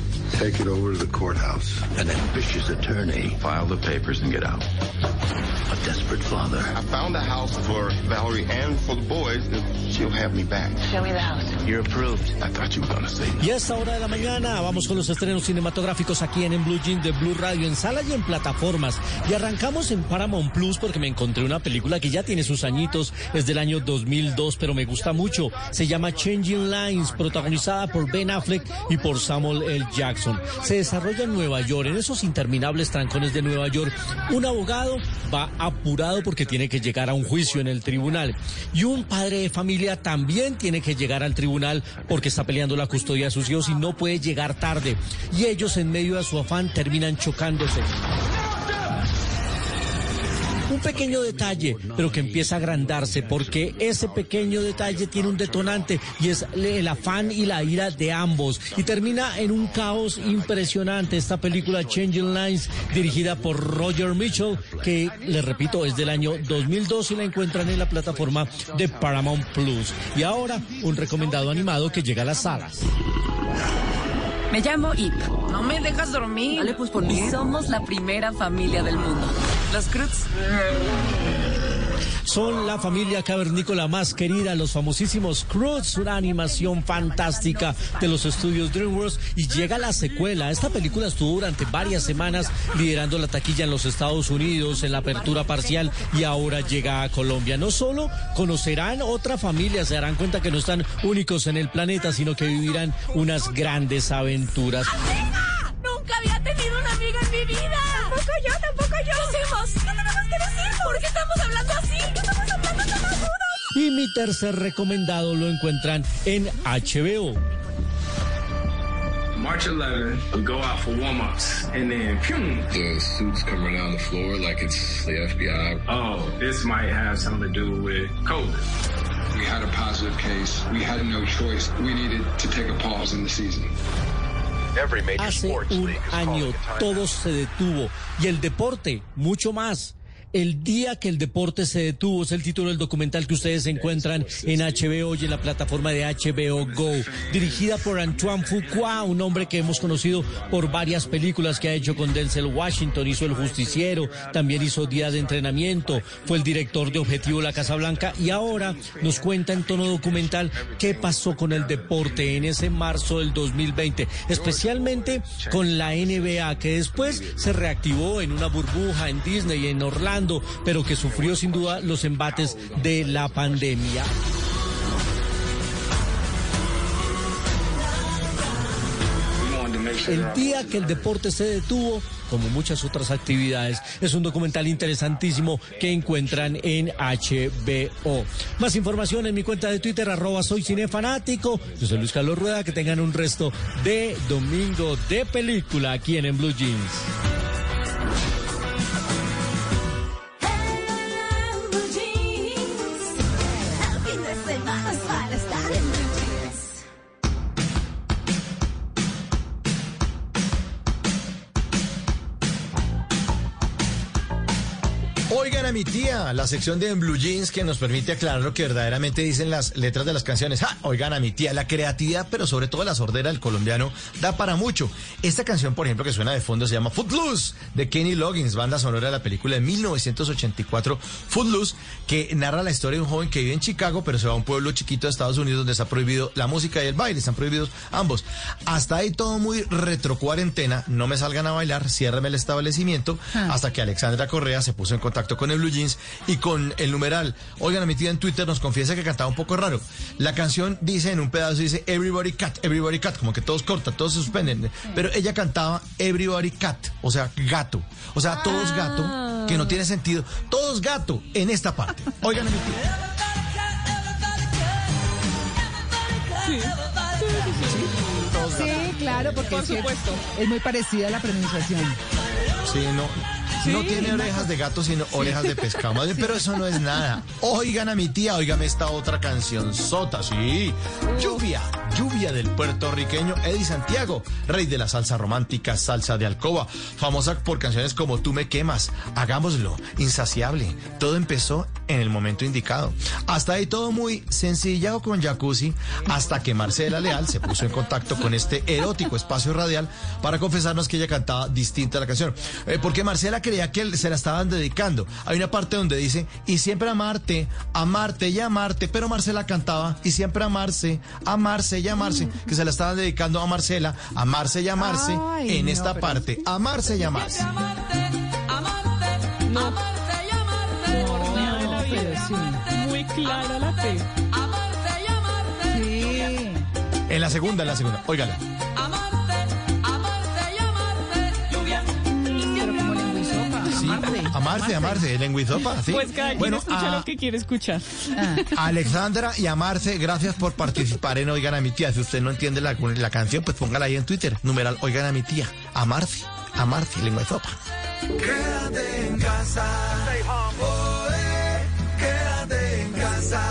Take it over to the courthouse. An ambitious attorney. File the papers and get out. A desperate father. I found a house for Valerie and for the boys she'll have me back. Show me the house. You're approved. I thought you were gonna say Y a esta hora de la mañana vamos con los estrenos cinematográficos aquí en, en Blue Jeans de Blue Radio en sala y en plataformas. Y arrancamos en Paramount Plus porque me encontré una película que ya tiene sus añitos, es del año 2002, pero me gusta mucho. Se llama Changing Lines, protagonizada por Ben Affleck y por Samuel L. Jackson. Se desarrolla en Nueva York, en esos interminables trancones de Nueva York. Un abogado va apurado porque tiene que llegar a un juicio en el tribunal. Y un padre de familia también tiene que llegar al tribunal porque está peleando la custodia de sus hijos y no puede llegar tarde. Y ellos en medio de su afán terminan chocándose. Un pequeño detalle, pero que empieza a agrandarse porque ese pequeño detalle tiene un detonante y es el afán y la ira de ambos. Y termina en un caos impresionante esta película Changing Lines dirigida por Roger Mitchell, que les repito es del año 2002 y la encuentran en la plataforma de Paramount Plus. Y ahora un recomendado animado que llega a las salas. Me llamo Ip. No me dejas dormir. Dale, pues por Y somos la primera familia del mundo. Los Cruz. Son la familia cavernícola más querida, los famosísimos Croods, una animación fantástica de los estudios DreamWorks y llega la secuela. Esta película estuvo durante varias semanas liderando la taquilla en los Estados Unidos, en la apertura parcial y ahora llega a Colombia. No solo conocerán otra familia, se darán cuenta que no están únicos en el planeta, sino que vivirán unas grandes aventuras. Nunca había tenido una amiga en mi vida. Tampoco yo, tampoco yo. ¿Qué hacemos? ¿Qué tenemos que decir? ¿Por qué estamos hablando así? ¿Qué estamos hablando tan agudo? Y mi tercer recomendado lo encuentran en HBO. March 11, we go out for warm-ups, and then, phew. The suits come down the floor like it's the FBI. Oh, this might have something to do with COVID. We had a positive case. We had no choice. We needed to take a pause in the season. Hace un año todo se detuvo y el deporte mucho más. El día que el deporte se detuvo es el título del documental que ustedes encuentran en HBO y en la plataforma de HBO Go, dirigida por Antoine Fuqua, un hombre que hemos conocido por varias películas que ha hecho con Denzel Washington, hizo El Justiciero, también hizo Días de Entrenamiento, fue el director de Objetivo La Casa Blanca y ahora nos cuenta en tono documental qué pasó con el deporte en ese marzo del 2020, especialmente con la NBA, que después se reactivó en una burbuja en Disney, en Orlando, pero que sufrió sin duda los embates de la pandemia. El día que el deporte se detuvo, como muchas otras actividades, es un documental interesantísimo que encuentran en HBO. Más información en mi cuenta de Twitter, arroba soy cinefanático. Yo soy Luis Carlos Rueda, que tengan un resto de domingo de película aquí en, en Blue Jeans. A mi tía, la sección de En Blue Jeans que nos permite aclarar lo que verdaderamente dicen las letras de las canciones. ¡Ja! Oigan a mi tía, la creatividad, pero sobre todo la sordera del colombiano, da para mucho. Esta canción, por ejemplo, que suena de fondo se llama Footloose, de Kenny Loggins, banda sonora de la película de 1984, Footloose, que narra la historia de un joven que vive en Chicago, pero se va a un pueblo chiquito de Estados Unidos donde está prohibido la música y el baile, están prohibidos ambos. Hasta ahí todo muy retro cuarentena, no me salgan a bailar, ciérreme el establecimiento, hasta que Alexandra Correa se puso en contacto con el Blue Jeans y con el numeral. Oigan, a mi tía en Twitter nos confiesa que cantaba un poco raro. La canción dice en un pedazo, dice Everybody Cat, Everybody Cat, como que todos cortan, todos se suspenden. Pero ella cantaba Everybody Cat, o sea, gato. O sea, todos gato, que no tiene sentido. Todos gato en esta parte. Oigan a mi tía. Sí, claro, porque Por es, que supuesto. es muy parecida a la pronunciación. Sí, no. No tiene orejas de gato, sino orejas de pescado. Pero eso no es nada. Oigan a mi tía, oígame esta otra canción sota, sí. Lluvia, lluvia del puertorriqueño Eddie Santiago, rey de la salsa romántica, salsa de alcoba, famosa por canciones como Tú me quemas, Hagámoslo, Insaciable. Todo empezó en el momento indicado. Hasta ahí todo muy sencillado con jacuzzi, hasta que Marcela Leal se puso en contacto con este erótico espacio radial para confesarnos que ella cantaba distinta la canción. Eh, porque Marcela creía que se la estaban dedicando. Hay una parte donde dice, y siempre amarte, amarte y amarte, pero Marcela cantaba, y siempre amarse, amarse y amarse, que se la estaban dedicando a Marcela, amarse y amarse Ay, en no, esta pero- parte, amarse y amarse. No. La vida. pero sí. Muy clara la T. Sí. En la segunda, en la segunda, óigala. Pero Sí, Amarte. amarse, amarse, lenguizopa, sí. Pues cada quien bueno, escucha a- lo que quiere escuchar. a Alexandra y a Marce, gracias por participar en Oigan a mi tía. Si usted no entiende la, la canción, pues póngala ahí en Twitter. Numeral Oigan a mi tía. A Marce, a Marce, lengua de sopa. Quédate en casa. Oe, quédate en casa.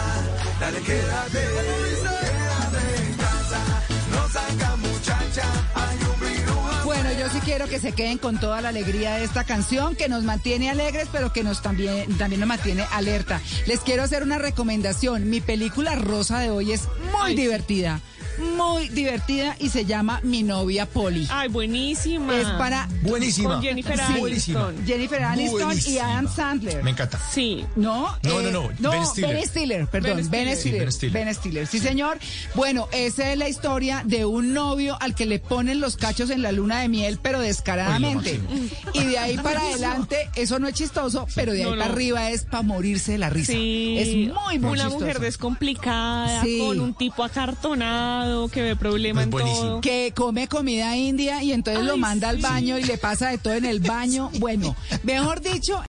Dale, quédate. Quédate en casa. No saca muchacha. Sí quiero que se queden con toda la alegría de esta canción que nos mantiene alegres, pero que nos también, también nos mantiene alerta. Les quiero hacer una recomendación. Mi película rosa de hoy es muy divertida. Muy divertida y se llama Mi novia Polly. Ay, buenísima. Es para Buenísima. Con Jennifer Sí. Aniston. Jennifer Aniston y. Adam Sandler. Me encanta. Sí. ¿No? No, no, no, Ben Stiller. Ben Stiller, perdón. Ben Ben Stiller. Sí, Ben Stiller. Ben Stiller, sí, señor. Bueno, esa es la historia de un novio al que le ponen los cachos en la luna de miel, pero descaradamente. Ay, Y de ahí para adelante, eso no es chistoso, pero de ahí No, no. para arriba es para morirse de la risa. Sí. Es muy, muy Una chistoso. mujer descomplicada, Sí. con un tipo acartonado, que ve problema en todo. que come comida india y entonces lo manda al baño y le pasa de todo en el baño. Bueno, mejor dicho,